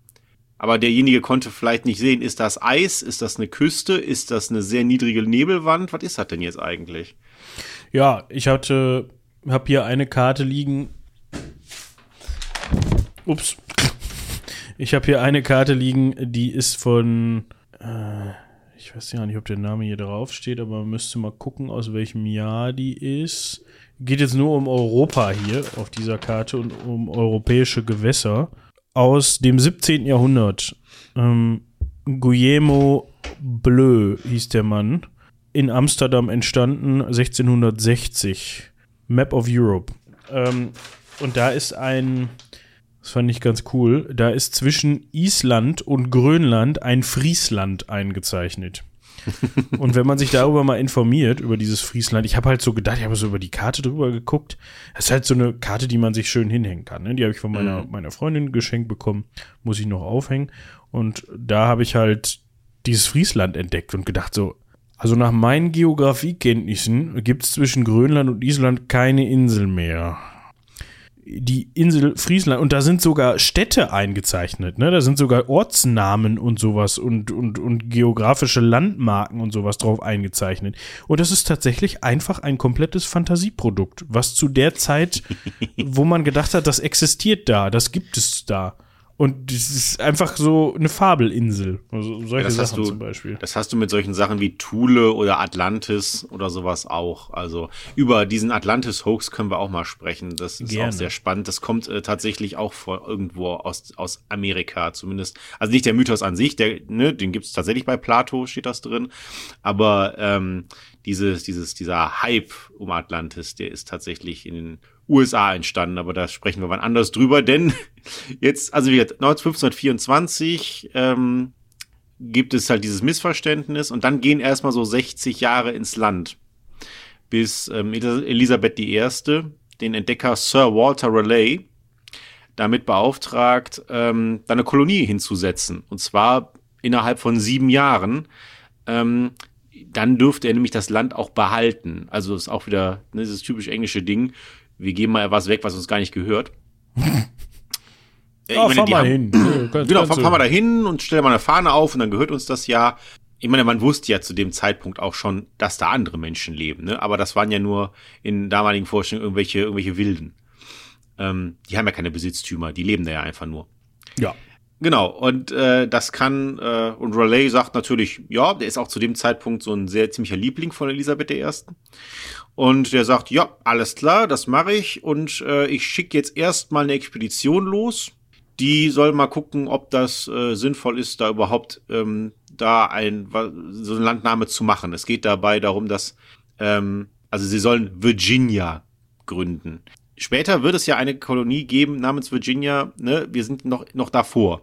Aber derjenige konnte vielleicht nicht sehen, ist das Eis, ist das eine Küste, ist das eine sehr niedrige Nebelwand, was ist das denn jetzt eigentlich? Ja, ich hatte, habe hier eine Karte liegen. Ups. Ich habe hier eine Karte liegen, die ist von äh, ich weiß ja nicht, ob der Name hier drauf steht, aber man müsste mal gucken, aus welchem Jahr die ist. Geht jetzt nur um Europa hier auf dieser Karte und um europäische Gewässer. Aus dem 17. Jahrhundert. Ähm, Guillermo Bleu hieß der Mann. In Amsterdam entstanden 1660. Map of Europe. Ähm, und da ist ein, das fand ich ganz cool. Da ist zwischen Island und Grönland ein Friesland eingezeichnet. und wenn man sich darüber mal informiert, über dieses Friesland, ich habe halt so gedacht, ich habe so über die Karte drüber geguckt. Das ist halt so eine Karte, die man sich schön hinhängen kann. Ne? Die habe ich von meiner, mhm. meiner Freundin geschenkt bekommen, muss ich noch aufhängen. Und da habe ich halt dieses Friesland entdeckt und gedacht so, also nach meinen Geografiekenntnissen gibt es zwischen Grönland und Island keine Insel mehr die Insel Friesland und da sind sogar Städte eingezeichnet, ne? Da sind sogar Ortsnamen und sowas und, und, und geografische Landmarken und sowas drauf eingezeichnet. Und das ist tatsächlich einfach ein komplettes Fantasieprodukt, was zu der Zeit, wo man gedacht hat, das existiert da, das gibt es da. Und das ist einfach so eine Fabelinsel. Also solche ja, Sachen du, zum Beispiel. Das hast du mit solchen Sachen wie Thule oder Atlantis oder sowas auch. Also über diesen Atlantis-Hoax können wir auch mal sprechen. Das ist Gerne. auch sehr spannend. Das kommt äh, tatsächlich auch vor irgendwo aus, aus Amerika zumindest. Also nicht der Mythos an sich, der, ne, den gibt es tatsächlich bei Plato, steht das drin. Aber ähm, dieses, dieses, dieser Hype um Atlantis, der ist tatsächlich in den USA entstanden, aber da sprechen wir wann anders drüber, denn jetzt, also wie 1524 ähm, gibt es halt dieses Missverständnis und dann gehen erstmal so 60 Jahre ins Land, bis ähm, Elisabeth I., den Entdecker Sir Walter Raleigh, damit beauftragt, ähm, da eine Kolonie hinzusetzen. Und zwar innerhalb von sieben Jahren. Ähm, dann dürfte er nämlich das Land auch behalten. Also ist auch wieder ne, dieses typisch englische Ding wir geben mal was weg, was uns gar nicht gehört. Ja, ich meine, fahr mal haben- hin. Ja, Genau, fahren du- wir da hin und stellen mal eine Fahne auf und dann gehört uns das ja. Ich meine, man wusste ja zu dem Zeitpunkt auch schon, dass da andere Menschen leben, ne? Aber das waren ja nur in damaligen Vorstellungen irgendwelche, irgendwelche Wilden. Ähm, die haben ja keine Besitztümer, die leben da ja einfach nur. Ja. Genau, und äh, das kann, äh, und Raleigh sagt natürlich, ja, der ist auch zu dem Zeitpunkt so ein sehr ziemlicher Liebling von Elisabeth I. Und der sagt, ja, alles klar, das mache ich. Und äh, ich schicke jetzt erstmal eine Expedition los. Die soll mal gucken, ob das äh, sinnvoll ist, da überhaupt ähm, da ein so eine Landnahme zu machen. Es geht dabei darum, dass ähm, also sie sollen Virginia gründen. Später wird es ja eine Kolonie geben namens Virginia. Ne? Wir sind noch noch davor.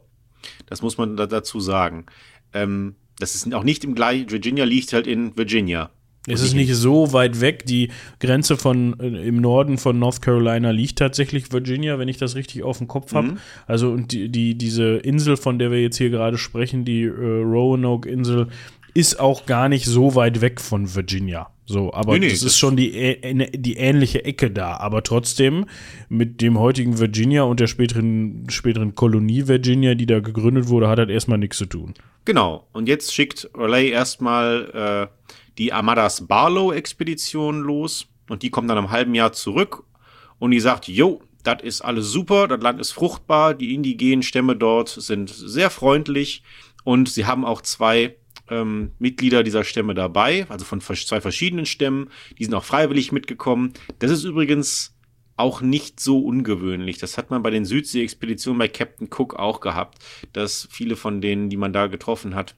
Das muss man da, dazu sagen. Ähm, das ist auch nicht im gleichen. Virginia liegt halt in Virginia. Es ist nicht so weit weg. Die Grenze von äh, im Norden von North Carolina liegt tatsächlich Virginia, wenn ich das richtig auf dem Kopf habe. Also und die, die diese Insel, von der wir jetzt hier gerade sprechen, die äh, Roanoke-Insel, ist auch gar nicht so weit weg von Virginia. So, aber Nee, nee, das das- ist schon die, die ähnliche Ecke da. Aber trotzdem mit dem heutigen Virginia und der späteren, späteren Kolonie Virginia, die da gegründet wurde, hat das erstmal nichts zu tun. Genau. Und jetzt schickt Raleigh erstmal äh, die Armadas Barlow-Expedition los. Und die kommt dann im halben Jahr zurück. Und die sagt, jo, das ist alles super, das Land ist fruchtbar, die indigenen Stämme dort sind sehr freundlich. Und sie haben auch zwei ähm, Mitglieder dieser Stämme dabei, also von zwei verschiedenen Stämmen. Die sind auch freiwillig mitgekommen. Das ist übrigens auch nicht so ungewöhnlich. Das hat man bei den Südsee-Expeditionen bei Captain Cook auch gehabt, dass viele von denen, die man da getroffen hat,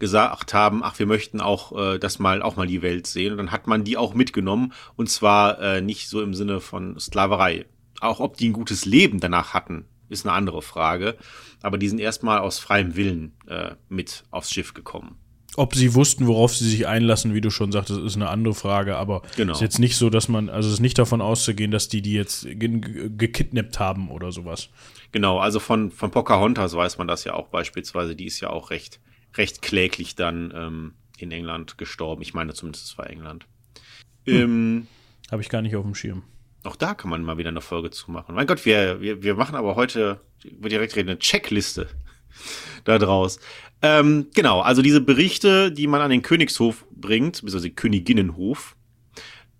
gesagt haben, ach, wir möchten auch äh, das mal auch mal die Welt sehen. Und dann hat man die auch mitgenommen und zwar äh, nicht so im Sinne von Sklaverei. Auch ob die ein gutes Leben danach hatten, ist eine andere Frage. Aber die sind erstmal aus freiem Willen äh, mit aufs Schiff gekommen. Ob sie wussten, worauf sie sich einlassen, wie du schon sagtest, ist eine andere Frage. Aber Genau. ist jetzt nicht so, dass man, also es ist nicht davon auszugehen, dass die die jetzt ge- ge- gekidnappt haben oder sowas. Genau, also von, von Pocahontas weiß man das ja auch beispielsweise. Die ist ja auch recht, recht kläglich dann ähm, in England gestorben. Ich meine zumindest, es war England. Ähm, Habe ich gar nicht auf dem Schirm. Auch da kann man mal wieder eine Folge zu machen. Mein Gott, wir, wir, wir machen aber heute, würde direkt reden, eine Checkliste da draus. Ähm, genau, also diese Berichte, die man an den Königshof bringt, beziehungsweise Königinnenhof,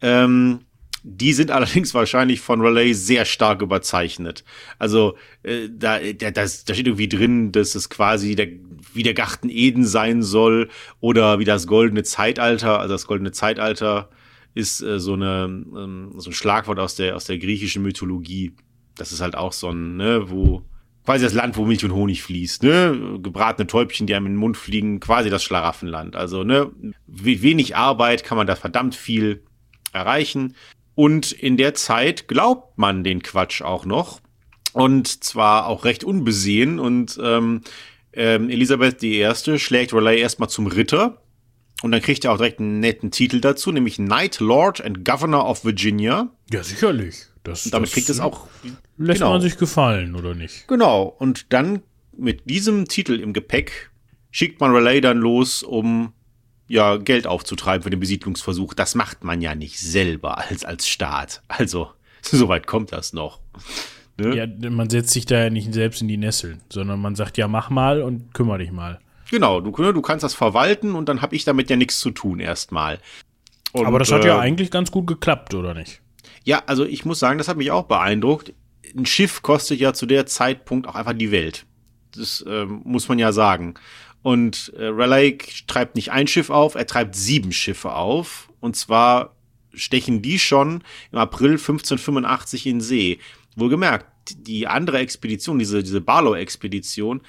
ähm, die sind allerdings wahrscheinlich von Raleigh sehr stark überzeichnet. Also äh, da, da, da steht irgendwie drin, dass es quasi der, wie der Garten Eden sein soll oder wie das goldene Zeitalter. Also das goldene Zeitalter ist äh, so, eine, ähm, so ein Schlagwort aus der, aus der griechischen Mythologie. Das ist halt auch so ein, ne, wo quasi das Land, wo Milch und Honig fließt, ne? Gebratene Täubchen, die einem in den Mund fliegen, quasi das Schlaraffenland. Also, ne, we- wenig Arbeit kann man da verdammt viel erreichen. Und in der Zeit glaubt man den Quatsch auch noch. Und zwar auch recht unbesehen. Und ähm, ähm, Elisabeth I. schlägt Raleigh erstmal zum Ritter. Und dann kriegt er auch direkt einen netten Titel dazu, nämlich Knight Lord and Governor of Virginia. Ja, sicherlich. Das, Und damit das kriegt es auch. Lässt genau. man sich gefallen, oder nicht? Genau. Und dann mit diesem Titel im Gepäck schickt man Raleigh dann los, um ja Geld aufzutreiben für den Besiedlungsversuch. Das macht man ja nicht selber als als Staat. Also soweit kommt das noch. Ne? Ja, man setzt sich da ja nicht selbst in die Nesseln, sondern man sagt, ja, mach mal und kümmere dich mal. Genau. Du, du kannst das verwalten und dann habe ich damit ja nichts zu tun erstmal. Und, Aber das hat ja äh, eigentlich ganz gut geklappt, oder nicht? Ja, also ich muss sagen, das hat mich auch beeindruckt. Ein Schiff kostet ja zu der Zeitpunkt auch einfach die Welt. Das ähm, muss man ja sagen. Und äh, Raleigh treibt nicht ein Schiff auf, er treibt sieben Schiffe auf. Und zwar stechen die schon im April 1585 in See. Wohlgemerkt, die andere Expedition, diese, diese Barlow-Expedition,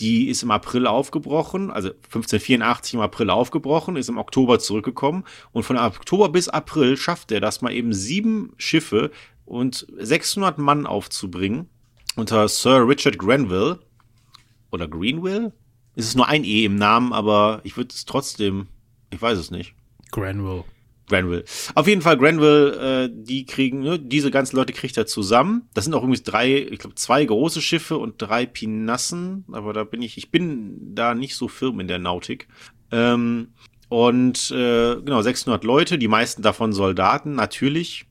die ist im April aufgebrochen, also 1584 im April aufgebrochen, ist im Oktober zurückgekommen und von Oktober bis April schafft er das mal eben sieben Schiffe und 600 Mann aufzubringen unter Sir Richard Grenville oder Greenville. Es ist nur ein E im Namen, aber ich würde es trotzdem, ich weiß es nicht. Granville. Granville. Auf jeden Fall Granville, äh, die kriegen, ne, diese ganzen Leute kriegt er zusammen. Das sind auch übrigens drei, ich glaube, zwei große Schiffe und drei Pinassen. Aber da bin ich, ich bin da nicht so firm in der Nautik. Ähm, und äh, genau, 600 Leute, die meisten davon Soldaten, natürlich.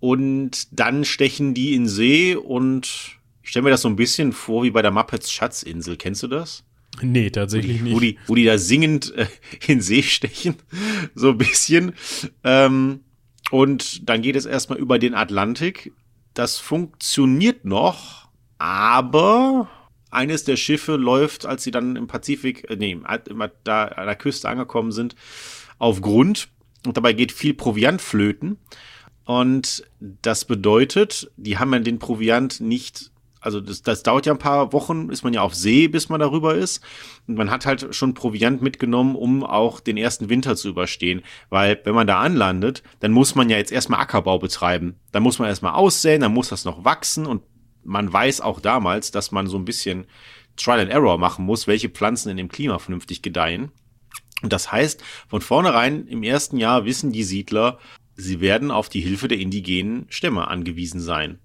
Und dann stechen die in See und ich stell mir das so ein bisschen vor wie bei der Muppets Schatzinsel. Kennst du das? Nee, tatsächlich die, nicht. Wo die, wo die da singend äh, in See stechen. So ein bisschen. Ähm, und dann geht es erstmal über den Atlantik. Das funktioniert noch, aber eines der Schiffe läuft, als sie dann im Pazifik, äh, nee, da an der Küste angekommen sind, auf Grund. Und dabei geht viel Proviant flöten. Und das bedeutet, die haben ja den Proviant nicht, also das, das dauert ja ein paar Wochen, ist man ja auf See, bis man darüber ist. Und man hat halt schon Proviant mitgenommen, um auch den ersten Winter zu überstehen. Weil wenn man da anlandet, dann muss man ja jetzt erstmal Ackerbau betreiben. Dann muss man erstmal aussäen, dann muss das noch wachsen und man weiß auch damals, dass man so ein bisschen Trial and Error machen muss, welche Pflanzen in dem Klima vernünftig gedeihen. Und das heißt, von vornherein im ersten Jahr wissen die Siedler, sie werden auf die Hilfe der indigenen Stämme angewiesen sein.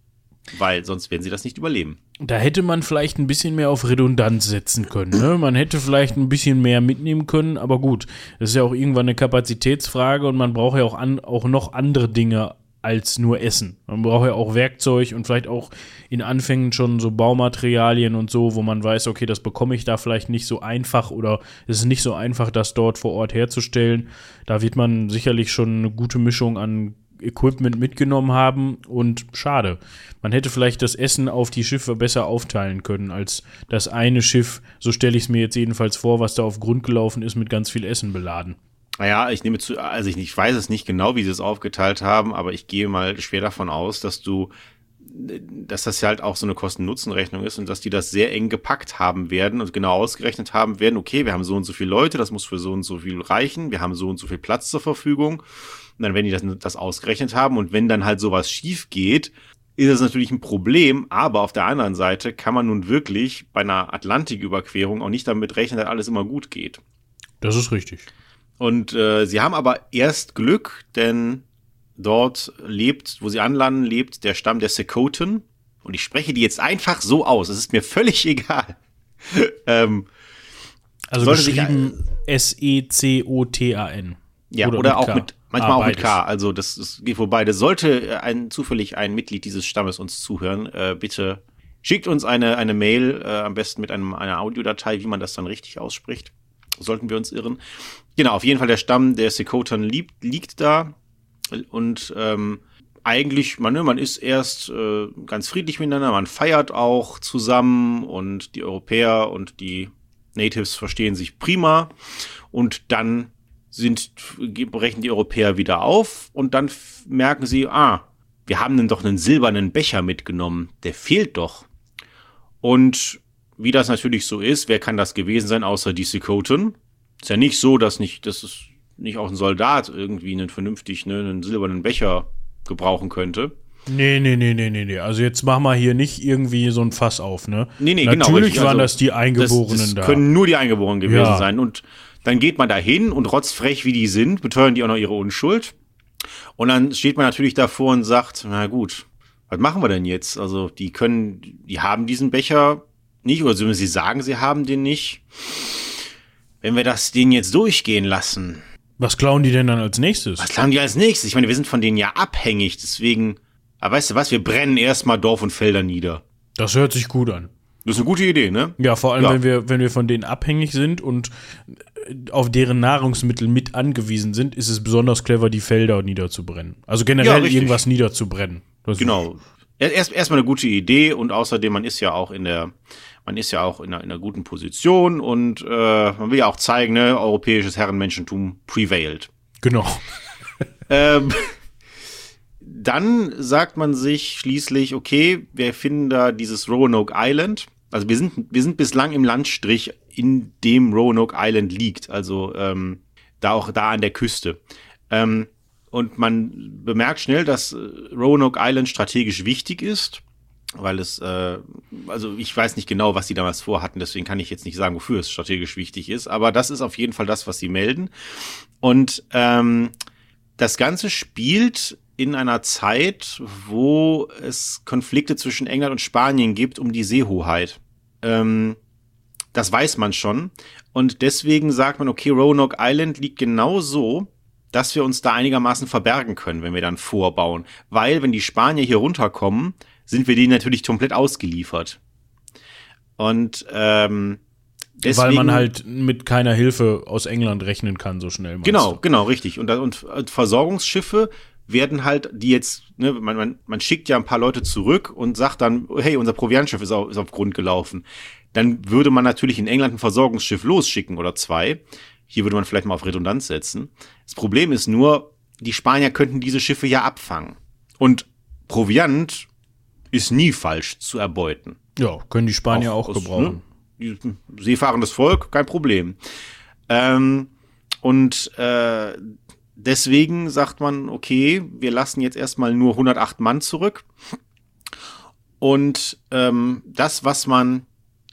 Weil sonst werden sie das nicht überleben. Da hätte man vielleicht ein bisschen mehr auf Redundanz setzen können. Ne? Man hätte vielleicht ein bisschen mehr mitnehmen können, aber gut, das ist ja auch irgendwann eine Kapazitätsfrage und man braucht ja auch, an, auch noch andere Dinge als nur Essen. Man braucht ja auch Werkzeug und vielleicht auch in Anfängen schon so Baumaterialien und so, wo man weiß, okay, das bekomme ich da vielleicht nicht so einfach oder es ist nicht so einfach, das dort vor Ort herzustellen. Da wird man sicherlich schon eine gute Mischung an Equipment mitgenommen haben und schade. Man hätte vielleicht das Essen auf die Schiffe besser aufteilen können, als das eine Schiff, so stelle ich es mir jetzt jedenfalls vor, was da auf Grund gelaufen ist, mit ganz viel Essen beladen. Naja, ich nehme zu, also ich, ich weiß es nicht genau, wie sie es aufgeteilt haben, aber ich gehe mal schwer davon aus, dass du, dass das halt auch so eine Kosten-Nutzen-Rechnung ist und dass die das sehr eng gepackt haben werden und genau ausgerechnet haben werden, okay, wir haben so und so viele Leute, das muss für so und so viel reichen, wir haben so und so viel Platz zur Verfügung. Und dann werden die das, das ausgerechnet haben und wenn dann halt sowas schief geht, ist das natürlich ein Problem, aber auf der anderen Seite kann man nun wirklich bei einer Atlantiküberquerung auch nicht damit rechnen, dass alles immer gut geht. Das ist richtig. Und äh, sie haben aber erst Glück, denn dort lebt, wo sie anlanden, lebt der Stamm der Sekoten. Und ich spreche die jetzt einfach so aus. Es ist mir völlig egal. ähm, also geschrieben S-E-C-O-T-A-N. Ja, oder, oder auch K. mit, manchmal ah, auch mit K. Also das, das geht vorbei. Das sollte ein, zufällig ein Mitglied dieses Stammes uns zuhören. Äh, bitte schickt uns eine, eine Mail, äh, am besten mit einem, einer Audiodatei, wie man das dann richtig ausspricht. Sollten wir uns irren. Genau, auf jeden Fall der Stamm der Sekotan liegt, liegt da und ähm, eigentlich, man, ne, man ist erst äh, ganz friedlich miteinander, man feiert auch zusammen und die Europäer und die Natives verstehen sich prima und dann sind, brechen die Europäer wieder auf und dann merken sie, ah, wir haben denn doch einen silbernen Becher mitgenommen, der fehlt doch. Und wie das natürlich so ist, wer kann das gewesen sein, außer die Sekoten? Ist ja nicht so, dass nicht, dass es nicht auch ein Soldat irgendwie einen vernünftig, ne, einen silbernen Becher gebrauchen könnte. Nee, nee, nee, nee, nee, nee. Also jetzt mach mal hier nicht irgendwie so ein Fass auf, ne? Nee, nee, Natürlich genau. Natürlich waren also, das die Eingeborenen das, das da. können nur die Eingeborenen gewesen ja. sein. Und dann geht man da hin und rotzfrech wie die sind, beteuern die auch noch ihre Unschuld. Und dann steht man natürlich davor und sagt, na gut, was machen wir denn jetzt? Also die können, die haben diesen Becher nicht, oder sie sagen, sie haben den nicht wenn wir das denen jetzt durchgehen lassen. Was klauen die denn dann als nächstes? Was klauen die als nächstes? Ich meine, wir sind von denen ja abhängig, deswegen. Aber weißt du was, wir brennen erstmal Dorf und Felder nieder. Das hört sich gut an. Das ist eine gute Idee, ne? Ja, vor allem, ja. wenn wir, wenn wir von denen abhängig sind und auf deren Nahrungsmittel mit angewiesen sind, ist es besonders clever, die Felder niederzubrennen. Also generell ja, irgendwas niederzubrennen. Das genau. Erst erstmal eine gute Idee und außerdem, man ist ja auch in der, man ist ja auch in einer, in einer guten Position und äh, man will ja auch zeigen, ne, europäisches Herrenmenschentum prevailed. Genau. ähm, dann sagt man sich schließlich, okay, wir finden da dieses Roanoke Island. Also wir sind, wir sind bislang im Landstrich, in dem Roanoke Island liegt, also ähm, da auch da an der Küste. Ähm, und man bemerkt schnell, dass Roanoke Island strategisch wichtig ist weil es, äh, also ich weiß nicht genau, was sie damals vorhatten, deswegen kann ich jetzt nicht sagen, wofür es strategisch wichtig ist, aber das ist auf jeden Fall das, was sie melden. Und ähm, das Ganze spielt in einer Zeit, wo es Konflikte zwischen England und Spanien gibt um die Seehoheit. Ähm, das weiß man schon. Und deswegen sagt man, okay, Roanoke Island liegt genau so, dass wir uns da einigermaßen verbergen können, wenn wir dann vorbauen. Weil, wenn die Spanier hier runterkommen, sind wir denen natürlich komplett ausgeliefert. Und ähm, Deswegen, Weil man halt mit keiner Hilfe aus England rechnen kann, so schnell. Genau, du? genau, richtig. Und, und, und Versorgungsschiffe werden halt, die jetzt, ne, man, man, man schickt ja ein paar Leute zurück und sagt dann, hey, unser Proviantschiff ist auf, ist auf Grund gelaufen. Dann würde man natürlich in England ein Versorgungsschiff losschicken oder zwei. Hier würde man vielleicht mal auf Redundanz setzen. Das Problem ist nur, die Spanier könnten diese Schiffe ja abfangen. Und Proviant ist nie falsch zu erbeuten. Ja, können die Spanier auch, auch aus, gebrauchen. Ne? seefahrendes Volk, kein Problem. Ähm, und äh, deswegen sagt man, okay, wir lassen jetzt erstmal nur 108 Mann zurück. Und ähm, das, was man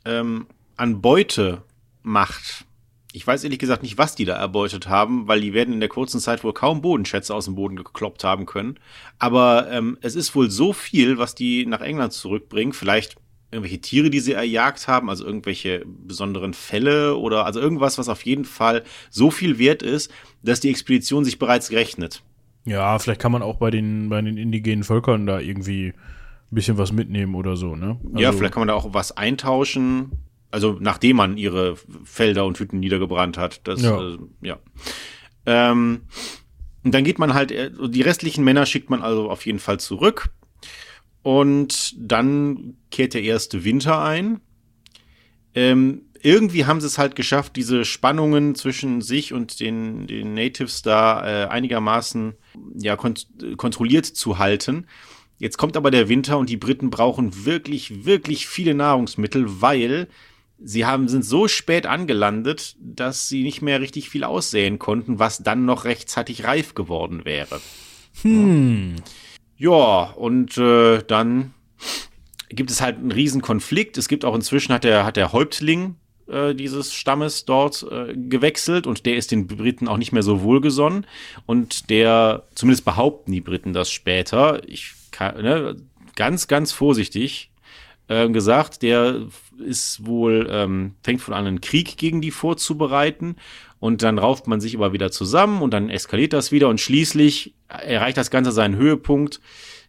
ähm, an Beute macht, ich weiß ehrlich gesagt nicht, was die da erbeutet haben, weil die werden in der kurzen Zeit wohl kaum Bodenschätze aus dem Boden gekloppt haben können. Aber ähm, es ist wohl so viel, was die nach England zurückbringen. Vielleicht irgendwelche Tiere, die sie erjagt haben, also irgendwelche besonderen Fälle oder also irgendwas, was auf jeden Fall so viel wert ist, dass die Expedition sich bereits rechnet. Ja, vielleicht kann man auch bei den, bei den indigenen Völkern da irgendwie bisschen was mitnehmen oder so, ne? Also ja, vielleicht kann man da auch was eintauschen, also nachdem man ihre Felder und Hütten niedergebrannt hat. Das, ja. Äh, ja. Ähm, und dann geht man halt, äh, die restlichen Männer schickt man also auf jeden Fall zurück. Und dann kehrt der erste Winter ein. Ähm, irgendwie haben sie es halt geschafft, diese Spannungen zwischen sich und den, den Natives da äh, einigermaßen ja, kont kontrolliert zu halten. Jetzt kommt aber der Winter und die Briten brauchen wirklich, wirklich viele Nahrungsmittel, weil sie haben, sind so spät angelandet, dass sie nicht mehr richtig viel aussäen konnten, was dann noch rechtzeitig reif geworden wäre. Hm. Ja. Und äh, dann gibt es halt einen riesen Konflikt. Es gibt auch inzwischen hat der, hat der Häuptling äh, dieses Stammes dort äh, gewechselt und der ist den Briten auch nicht mehr so wohlgesonnen. Und der, zumindest behaupten die Briten das später, ich ne, ganz, ganz vorsichtig äh, gesagt, der ist wohl, ähm, fängt wohl an, einen Krieg gegen die vorzubereiten und dann rauft man sich aber wieder zusammen und dann eskaliert das wieder und schließlich erreicht das Ganze seinen Höhepunkt.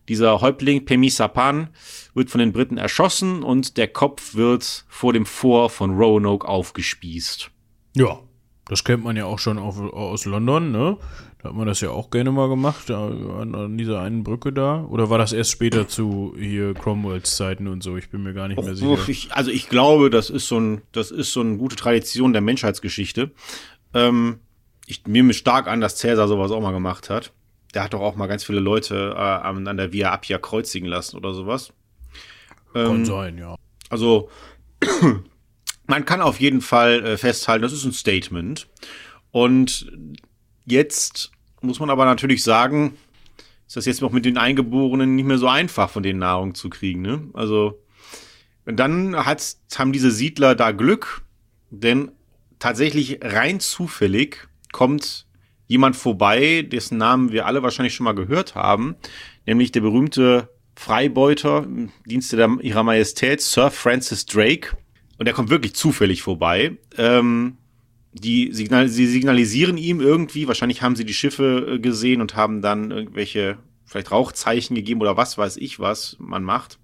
Dieser Häuptling Pemi Sapan wird von den Briten erschossen und der Kopf wird vor dem Fort von Roanoke aufgespießt. Ja, das kennt man ja auch schon auf, aus London, ne? Da hat man das ja auch gerne mal gemacht, da, an, dieser einen Brücke da. Oder war das erst später zu hier Cromwells Zeiten und so? Ich bin mir gar nicht mehr sicher. Ich, also ich glaube, das ist so ein, das ist so eine gute Tradition der Menschheitsgeschichte. Ähm, ich nehme stark an, dass Cäsar sowas auch mal gemacht hat. Der hat doch auch mal ganz viele Leute äh, an der Via Appia kreuzigen lassen oder sowas. Ähm, kann sein, ja. Also, man kann auf jeden Fall äh, festhalten, das ist ein Statement. Und jetzt muss man aber natürlich sagen, ist das jetzt noch mit den Eingeborenen nicht mehr so einfach, von denen Nahrung zu kriegen. Ne? Also, dann hat, haben diese Siedler da Glück, denn tatsächlich rein zufällig kommt jemand vorbei, dessen Namen wir alle wahrscheinlich schon mal gehört haben, nämlich der berühmte Freibeuter im Dienste ihrer Majestät, Sir Francis Drake. Und er kommt wirklich zufällig vorbei. Ähm, die signal sie signalisieren ihm irgendwie, wahrscheinlich haben sie die Schiffe äh, gesehen und haben dann irgendwelche, vielleicht Rauchzeichen gegeben oder was weiß ich, was man macht.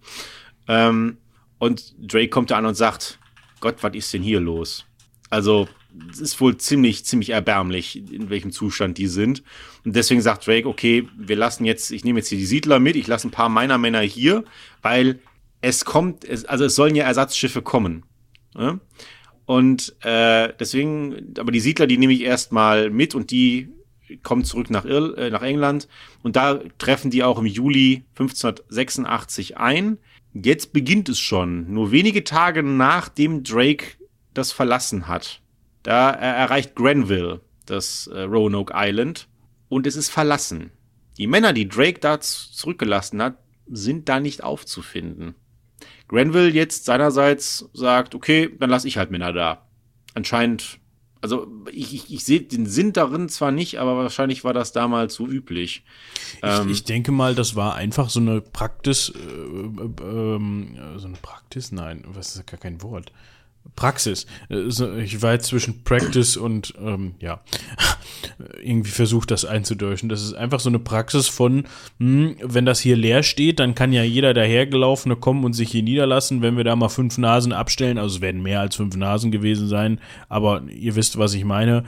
Ähm, und Drake kommt da an und sagt, Gott, was ist denn hier los? Also es ist wohl ziemlich, ziemlich erbärmlich, in welchem Zustand die sind. Und deswegen sagt Drake, okay, wir lassen jetzt, ich nehme jetzt hier die Siedler mit, ich lasse ein paar meiner Männer hier, weil es kommt, es, also es sollen ja Ersatzschiffe kommen. Ja? Und äh, deswegen, aber die Siedler, die nehme ich erstmal mit und die kommen zurück nach, Ir äh, nach England. Und da treffen die auch im Juli 1586 ein. Jetzt beginnt es schon, nur wenige Tage nachdem Drake das verlassen hat. Da er erreicht Grenville, das äh, Roanoke Island, und es ist verlassen. Die Männer, die Drake da zurückgelassen hat, sind da nicht aufzufinden. Grenville jetzt seinerseits sagt, okay, dann lasse ich halt Männer da. Anscheinend, also ich, ich, ich sehe den Sinn darin zwar nicht, aber wahrscheinlich war das damals so üblich. Ich, ähm, ich denke mal, das war einfach so eine Praxis, äh, äh, äh, so eine Praxis, nein, was ist gar kein Wort Praxis. Ich war jetzt zwischen Practice und ähm, ja, irgendwie versucht das einzudeutschen. Das ist einfach so eine Praxis von, hm, wenn das hier leer steht, dann kann ja jeder dahergelaufene kommen und sich hier niederlassen, wenn wir da mal fünf Nasen abstellen. Also es werden mehr als fünf Nasen gewesen sein, aber ihr wisst, was ich meine.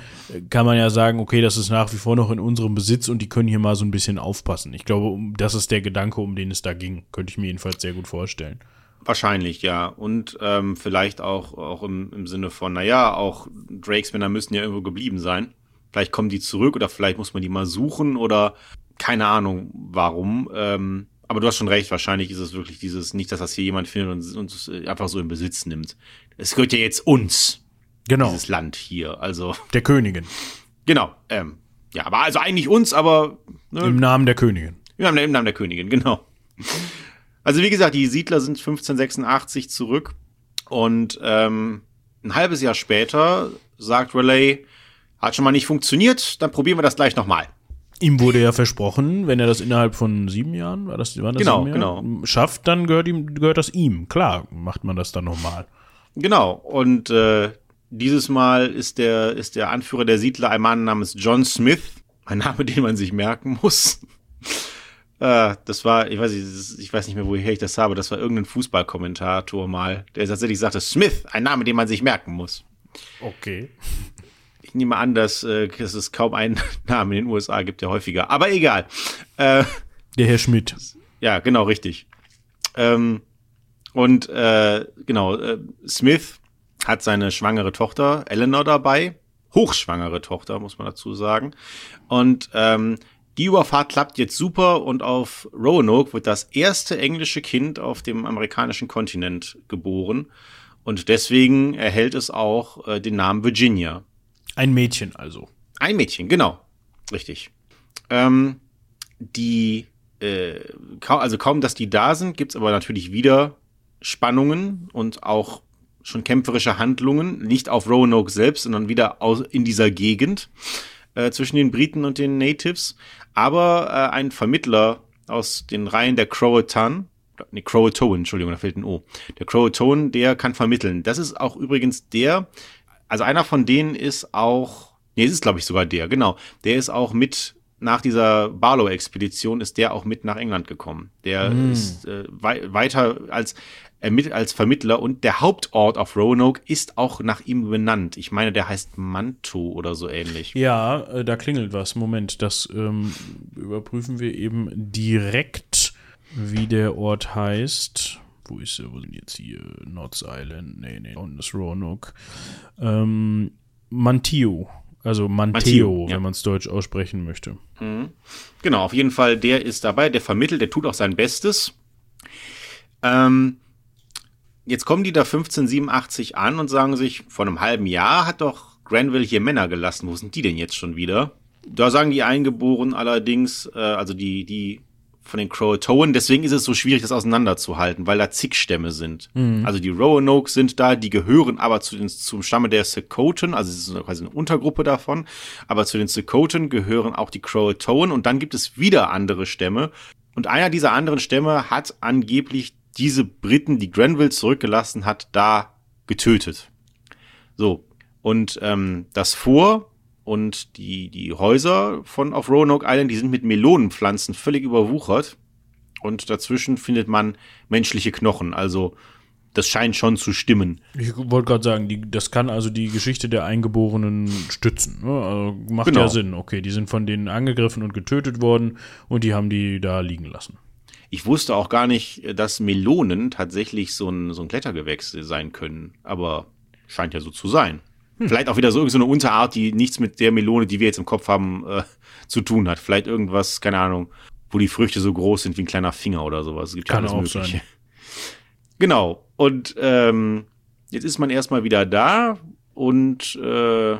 Kann man ja sagen, okay, das ist nach wie vor noch in unserem Besitz und die können hier mal so ein bisschen aufpassen. Ich glaube, das ist der Gedanke, um den es da ging. Könnte ich mir jedenfalls sehr gut vorstellen. Wahrscheinlich, ja. Und ähm, vielleicht auch, auch im, im Sinne von, naja, auch Drakes Männer müssen ja irgendwo geblieben sein. Vielleicht kommen die zurück oder vielleicht muss man die mal suchen oder keine Ahnung warum. Ähm, aber du hast schon recht, wahrscheinlich ist es wirklich dieses, nicht, dass das hier jemand findet und uns einfach so in Besitz nimmt. Es gehört ja jetzt uns. Genau. Dieses Land hier. Also. Der Königin. Genau. Ähm, ja, aber also eigentlich uns, aber. Ne, Im Namen der Königin. Im Namen, Im Namen der Königin, genau. Also wie gesagt, die Siedler sind 1586 zurück und ähm, ein halbes Jahr später sagt Relay, hat schon mal nicht funktioniert, dann probieren wir das gleich nochmal. Ihm wurde ja versprochen, wenn er das innerhalb von sieben Jahren, war das, waren das genau, genau. schafft, dann gehört ihm, gehört das ihm. Klar, macht man das dann nochmal. Genau. Und äh, dieses Mal ist der, ist der Anführer der Siedler ein Mann namens John Smith, ein Name, den man sich merken muss. Äh, das war, ich weiß nicht, ich weiß nicht mehr, woher ich das habe, das war irgendein Fußballkommentator mal, der tatsächlich sagte, Smith, ein Name, den man sich merken muss. Okay. Ich nehme an, dass, äh, dass es kaum einen Namen in den USA gibt, der häufiger. Aber egal. Äh, der Herr Schmidt. Ja, genau, richtig. Ähm, und äh, genau, äh, Smith hat seine schwangere Tochter Eleanor dabei, hochschwangere Tochter, muss man dazu sagen. Und ähm, die Überfahrt klappt jetzt super und auf Roanoke wird das erste englische Kind auf dem amerikanischen Kontinent geboren. Und deswegen erhält es auch äh, den Namen Virginia. Ein Mädchen also. Ein Mädchen, genau. Richtig. Ähm, die, äh, kaum, also kaum, dass die da sind, gibt's aber natürlich wieder Spannungen und auch schon kämpferische Handlungen. Nicht auf Roanoke selbst, sondern wieder aus, in dieser Gegend äh, zwischen den Briten und den Natives aber äh, ein Vermittler aus den Reihen der Croatan, nee, Croatoan, Entschuldigung, da fehlt ein O. Der Croatoan, der kann vermitteln. Das ist auch übrigens der, also einer von denen ist auch, nee, es ist glaube ich sogar der, genau. Der ist auch mit nach dieser Barlow-Expedition ist der auch mit nach England gekommen. Der mm. ist äh, wei weiter als als Vermittler und der Hauptort auf Roanoke ist auch nach ihm benannt. Ich meine, der heißt Manto oder so ähnlich. Ja, äh, da klingelt was. Moment, das ähm, überprüfen wir eben direkt, wie der Ort heißt. Wo ist er? Wo sind jetzt hier? Notts Island? Nee, nee, unten ist Roanoke. Ähm, Mantio. Also Manteo, ja. wenn man es deutsch aussprechen möchte. Mhm. Genau, auf jeden Fall, der ist dabei, der vermittelt, der tut auch sein Bestes. Ähm, jetzt kommen die da 1587 an und sagen sich, vor einem halben Jahr hat doch Granville hier Männer gelassen. Wo sind die denn jetzt schon wieder? Da sagen die Eingeborenen allerdings, äh, also die, die von den Croatoan, deswegen ist es so schwierig, das auseinanderzuhalten, weil da zig Stämme sind. Mhm. Also die Roanoke sind da, die gehören aber zu den, zum Stamme der Secotan, also es ist quasi eine Untergruppe davon, aber zu den Secotan gehören auch die Croatoan und dann gibt es wieder andere Stämme. Und einer dieser anderen Stämme hat angeblich diese Briten, die Grenville zurückgelassen hat, da getötet. So. Und ähm, das Vor und die, die Häuser von auf Roanoke Island, die sind mit Melonenpflanzen völlig überwuchert. Und dazwischen findet man menschliche Knochen. Also das scheint schon zu stimmen. Ich wollte gerade sagen, die, das kann also die Geschichte der Eingeborenen stützen. Ne? Also macht genau. ja Sinn. Okay, die sind von denen angegriffen und getötet worden und die haben die da liegen lassen. Ich wusste auch gar nicht, dass Melonen tatsächlich so ein, so ein Klettergewächs sein können. Aber scheint ja so zu sein. Hm. Vielleicht auch wieder so irgendeine Unterart, die nichts mit der Melone, die wir jetzt im Kopf haben, äh, zu tun hat. Vielleicht irgendwas, keine Ahnung, wo die Früchte so groß sind wie ein kleiner Finger oder sowas. Es gibt Kann ja alles Mögliche. Sein. Genau. Und ähm, jetzt ist man erstmal wieder da und äh,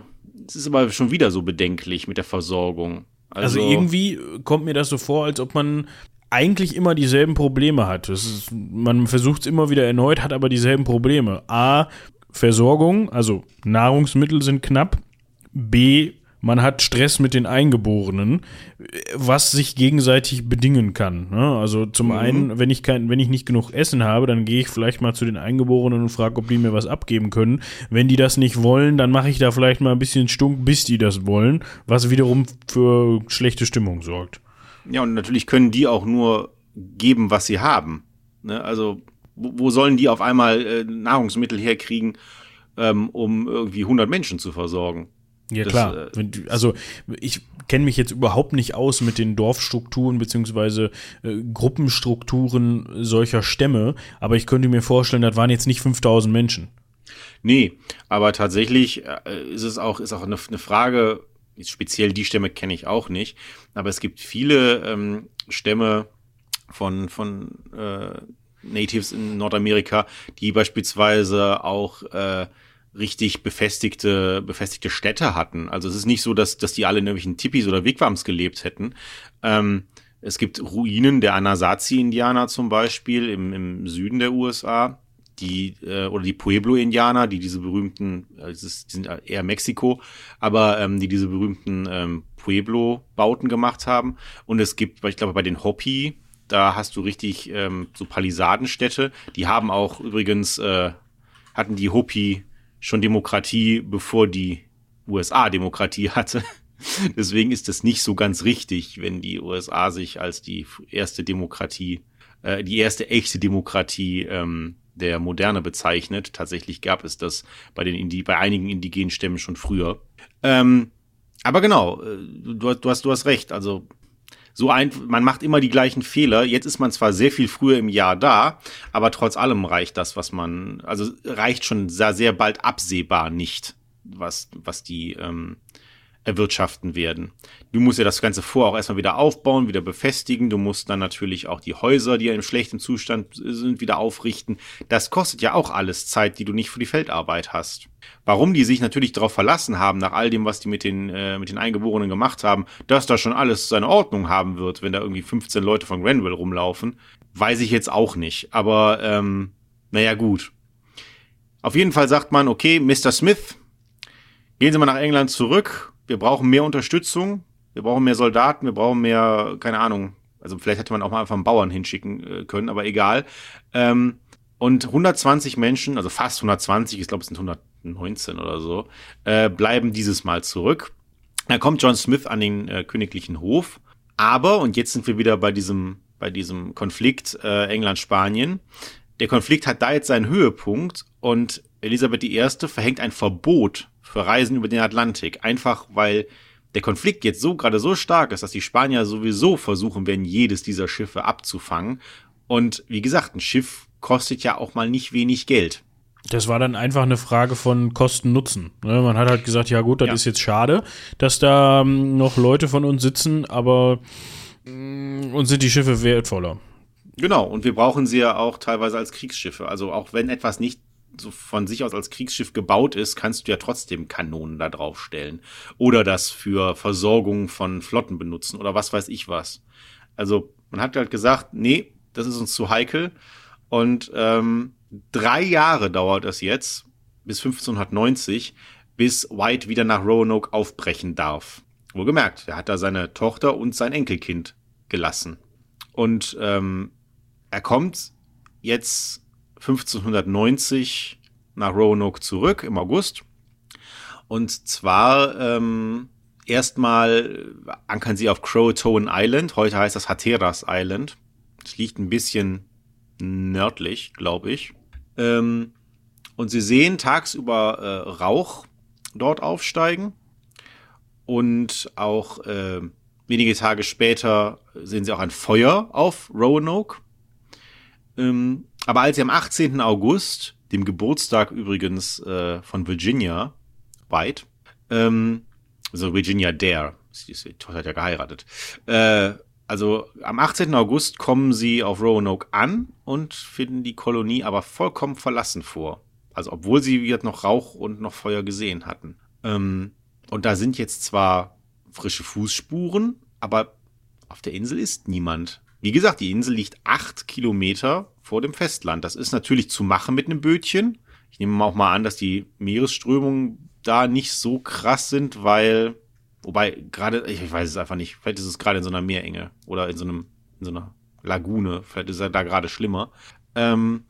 es ist aber schon wieder so bedenklich mit der Versorgung. Also, also irgendwie kommt mir das so vor, als ob man eigentlich immer dieselben Probleme hat. Ist, man versucht es immer wieder erneut, hat aber dieselben Probleme. A, Versorgung, also Nahrungsmittel sind knapp. B, man hat Stress mit den Eingeborenen, was sich gegenseitig bedingen kann. Ne? Also zum mhm. einen, wenn ich kein, wenn ich nicht genug Essen habe, dann gehe ich vielleicht mal zu den Eingeborenen und frage, ob die mir was abgeben können. Wenn die das nicht wollen, dann mache ich da vielleicht mal ein bisschen Stunk, bis die das wollen, was wiederum für schlechte Stimmung sorgt. Ja, und natürlich können die auch nur geben, was sie haben. Ne? Also wo, wo sollen die auf einmal äh, Nahrungsmittel herkriegen, ähm, um irgendwie 100 Menschen zu versorgen? Ja, das, klar. Äh, also ich kenne mich jetzt überhaupt nicht aus mit den Dorfstrukturen beziehungsweise äh, Gruppenstrukturen solcher Stämme, aber ich könnte mir vorstellen, das waren jetzt nicht 5000 Menschen. Nee, aber tatsächlich äh, ist es auch, ist auch eine, eine Frage, speziell die Stämme kenne ich auch nicht, aber es gibt viele ähm, Stämme von, von äh, Natives in Nordamerika, die beispielsweise auch äh, richtig befestigte, befestigte Städte hatten. Also es ist nicht so, dass, dass die alle in irgendwelchen Tipis oder Wigwams gelebt hätten. Ähm, es gibt Ruinen der Anasazi-Indianer zum Beispiel im, im Süden der USA, die äh, oder die Pueblo-Indianer, die diese berühmten, äh, die sind eher Mexiko, aber ähm, die diese berühmten ähm, Pueblo-Bauten gemacht haben. Und es gibt, ich glaube, bei den Hopi, da hast du richtig ähm, so Palisadenstädte. Die haben auch übrigens, äh, hatten die Hopi schon Demokratie, bevor die USA Demokratie hatte. Deswegen ist es nicht so ganz richtig, wenn die USA sich als die erste Demokratie, äh, die erste echte Demokratie ähm, der Moderne bezeichnet. Tatsächlich gab es das bei den Indi bei einigen indigenen Stämmen schon früher. Ähm, aber genau, äh, du, du, hast, du hast recht. Also so ein, man macht immer die gleichen Fehler. Jetzt ist man zwar sehr viel früher im Jahr da, aber trotz allem reicht das, was man, also reicht schon sehr, sehr bald absehbar nicht, was, was die ähm, erwirtschaften werden. Du musst ja das Ganze vor auch erstmal wieder aufbauen, wieder befestigen. Du musst dann natürlich auch die Häuser, die ja im schlechten Zustand sind, wieder aufrichten. Das kostet ja auch alles Zeit, die du nicht für die Feldarbeit hast. Warum die sich natürlich darauf verlassen haben, nach all dem, was die mit den, äh, mit den Eingeborenen gemacht haben, dass da schon alles seine Ordnung haben wird, wenn da irgendwie 15 Leute von Granville rumlaufen, weiß ich jetzt auch nicht. Aber, ähm, naja, gut. Auf jeden Fall sagt man, okay, Mr. Smith, gehen Sie mal nach England zurück wir brauchen mehr Unterstützung, wir brauchen mehr Soldaten, wir brauchen mehr, keine Ahnung, also vielleicht hätte man auch mal einfach einen Bauern hinschicken äh, können, aber egal. Ähm, und 120 Menschen, also fast 120, ich glaube es sind 119 oder so, äh, bleiben dieses Mal zurück. Da kommt John Smith an den äh, königlichen Hof. Aber, und jetzt sind wir wieder bei diesem, bei diesem Konflikt äh, England-Spanien, der Konflikt hat da jetzt seinen Höhepunkt und Elisabeth I. verhängt ein Verbot für Reisen über den Atlantik. Einfach weil der Konflikt jetzt so gerade so stark ist, dass die Spanier sowieso versuchen werden, jedes dieser Schiffe abzufangen. Und wie gesagt, ein Schiff kostet ja auch mal nicht wenig Geld. Das war dann einfach eine Frage von Kosten-Nutzen. Ne? Man hat halt gesagt, ja gut, das ja. ist jetzt schade, dass da ähm, noch Leute von uns sitzen, aber mm, uns sind die Schiffe wertvoller. Genau, und wir brauchen sie ja auch teilweise als Kriegsschiffe. Also auch wenn etwas nicht so von sich aus als Kriegsschiff gebaut ist, kannst du ja trotzdem Kanonen da drauf stellen. Oder das für Versorgung von Flotten benutzen oder was weiß ich was. Also man hat halt gesagt, nee, das ist uns zu heikel. Und ähm, drei Jahre dauert es jetzt, bis 1590, bis White wieder nach Roanoke aufbrechen darf. Wohlgemerkt, er hat da seine Tochter und sein Enkelkind gelassen. Und ähm, er kommt jetzt 1590 nach Roanoke zurück im August. Und zwar ähm, erstmal ankern sie auf Croatoan Island. Heute heißt das Hatteras Island. Es liegt ein bisschen nördlich, glaube ich. Ähm, und sie sehen tagsüber äh, Rauch dort aufsteigen. Und auch äh, wenige Tage später sehen sie auch ein Feuer auf Roanoke. Ähm, aber als sie am 18. August, dem Geburtstag übrigens äh, von Virginia White, ähm, also Virginia Dare, die Tochter hat ja geheiratet, äh, also am 18. August kommen sie auf Roanoke an und finden die Kolonie aber vollkommen verlassen vor. Also obwohl sie jetzt noch Rauch und noch Feuer gesehen hatten. Ähm, und da sind jetzt zwar frische Fußspuren, aber auf der Insel ist niemand. Wie gesagt, die Insel liegt acht Kilometer vor dem Festland. Das ist natürlich zu machen mit einem Bötchen. Ich nehme auch mal an, dass die Meeresströmungen da nicht so krass sind, weil Wobei, gerade, ich weiß es einfach nicht, vielleicht ist es gerade in so einer Meerenge oder in so einem, in so einer Lagune, vielleicht ist er da gerade schlimmer. Ähm,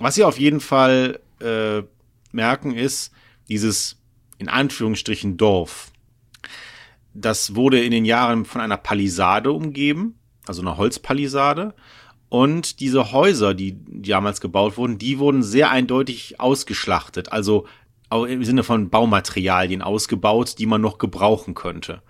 was sie auf jeden Fall äh, merken, ist dieses in Anführungsstrichen Dorf. Das wurde in den Jahren von einer Palisade umgeben, also einer Holzpalisade. Und diese Häuser, die damals gebaut wurden, die wurden sehr eindeutig ausgeschlachtet. Also im Sinne von Baumaterialien ausgebaut, die man noch gebrauchen könnte.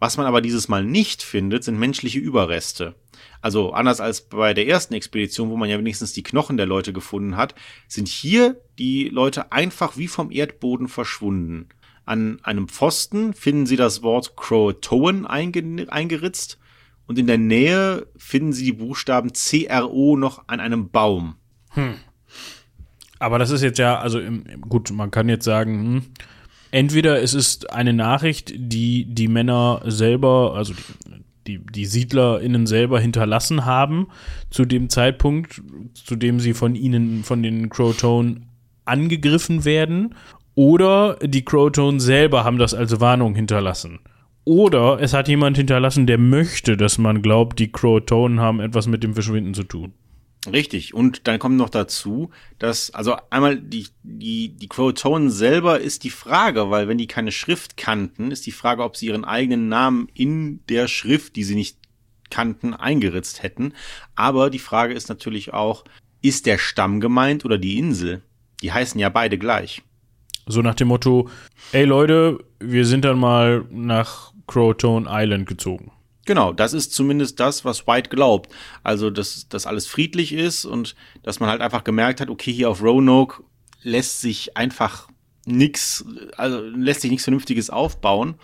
Was man aber dieses Mal nicht findet, sind menschliche Überreste. Also anders als bei der ersten Expedition, wo man ja wenigstens die Knochen der Leute gefunden hat, sind hier die Leute einfach wie vom Erdboden verschwunden. An einem Pfosten finden sie das Wort Croatoan eingeritzt und in der Nähe finden sie die Buchstaben CRO noch an einem Baum. Hm. Aber das ist jetzt ja, also gut, man kann jetzt sagen, hm, entweder es ist eine Nachricht, die die Männer selber, also die, die, die SiedlerInnen selber hinterlassen haben, zu dem Zeitpunkt, zu dem sie von ihnen, von den Crowtone angegriffen werden, oder die Crowtone selber haben das als Warnung hinterlassen. Oder es hat jemand hinterlassen, der möchte, dass man glaubt, die Crowtonen haben etwas mit dem Verschwinden zu tun. Richtig. Und dann kommt noch dazu, dass, also einmal die, die, die Croatonen selber ist die Frage, weil wenn die keine Schrift kannten, ist die Frage, ob sie ihren eigenen Namen in der Schrift, die sie nicht kannten, eingeritzt hätten. Aber die Frage ist natürlich auch, ist der Stamm gemeint oder die Insel? Die heißen ja beide gleich. So nach dem Motto, ey Leute, wir sind dann mal nach Crowtone Island gezogen. Genau, das ist zumindest das, was White glaubt. Also, dass das alles friedlich ist und dass man halt einfach gemerkt hat, okay, hier auf Roanoke lässt sich einfach nichts, also lässt sich nichts Vernünftiges aufbauen.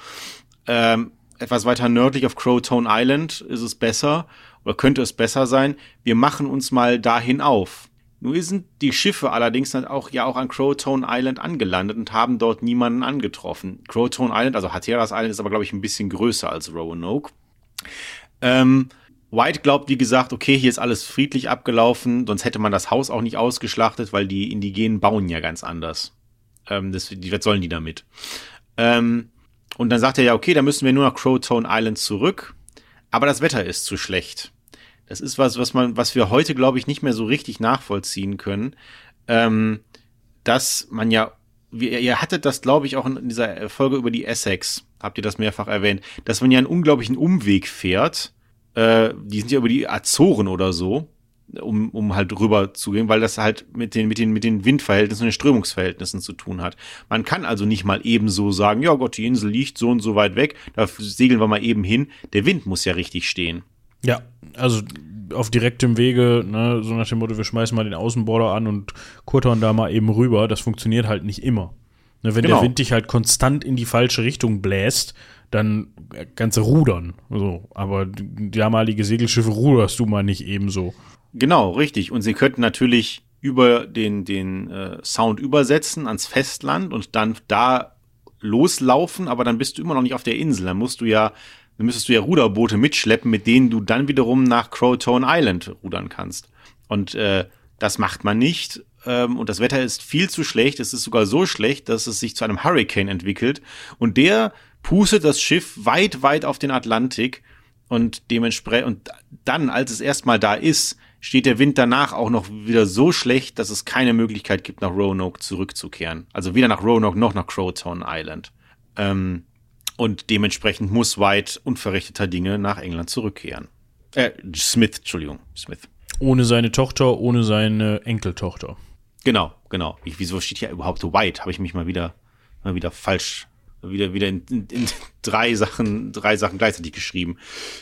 Ähm, etwas weiter nördlich auf Crowtone Island ist es besser oder könnte es besser sein. Wir machen uns mal dahin auf. Nur sind die Schiffe allerdings dann auch ja auch an Crowtone Island angelandet und haben dort niemanden angetroffen. Crowtone Island, also Hatteras Island, ist aber glaube ich ein bisschen größer als Roanoke. Ähm, White glaubt, wie gesagt, okay, hier ist alles friedlich abgelaufen, sonst hätte man das Haus auch nicht ausgeschlachtet, weil die Indigenen bauen ja ganz anders. Ähm, das, die, was sollen die damit? Ähm, und dann sagt er ja, okay, da müssen wir nur nach Crowtone Island zurück, aber das Wetter ist zu schlecht. Das ist was, was man, was wir heute, glaube ich, nicht mehr so richtig nachvollziehen können. Ähm, dass man ja, ihr, ihr hattet das, glaube ich, auch in dieser Folge über die Essex, habt ihr das mehrfach erwähnt, dass man ja einen unglaublichen Umweg fährt. Äh, die sind ja über die Azoren oder so, um, um halt rüber zu gehen, weil das halt mit den, mit den, mit den Windverhältnissen und den Strömungsverhältnissen zu tun hat. Man kann also nicht mal ebenso sagen, ja Gott, die Insel liegt so und so weit weg, da segeln wir mal eben hin. Der Wind muss ja richtig stehen. Ja, also auf direktem Wege, ne, so nach dem Motto, wir schmeißen mal den Außenborder an und kurtern da mal eben rüber, das funktioniert halt nicht immer. Ne, wenn genau. der Wind dich halt konstant in die falsche Richtung bläst, dann kannst du rudern. So. Aber damalige Segelschiffe ruderst du mal nicht ebenso. Genau, richtig. Und sie könnten natürlich über den, den äh, Sound übersetzen ans Festland und dann da loslaufen, aber dann bist du immer noch nicht auf der Insel. Dann musst du ja, dann müsstest du ja Ruderboote mitschleppen, mit denen du dann wiederum nach Crowtone Island rudern kannst. Und äh, das macht man nicht ähm, und das Wetter ist viel zu schlecht. Es ist sogar so schlecht, dass es sich zu einem Hurricane entwickelt. Und der pustet das Schiff weit, weit auf den Atlantik. Und dementsprechend, und dann, als es erstmal da ist, steht der Wind danach auch noch wieder so schlecht, dass es keine Möglichkeit gibt, nach Roanoke zurückzukehren. Also weder nach Roanoke noch nach Crowtown Island. Ähm, und dementsprechend muss White unverrichteter Dinge nach England zurückkehren. Äh, Smith, Entschuldigung, Smith. Ohne seine Tochter, ohne seine Enkeltochter. Genau, genau. Ich, wieso steht hier überhaupt White? Habe ich mich mal wieder, mal wieder falsch, wieder, wieder in, in, in, drei Sachen, drei Sachen gleichzeitig geschrieben.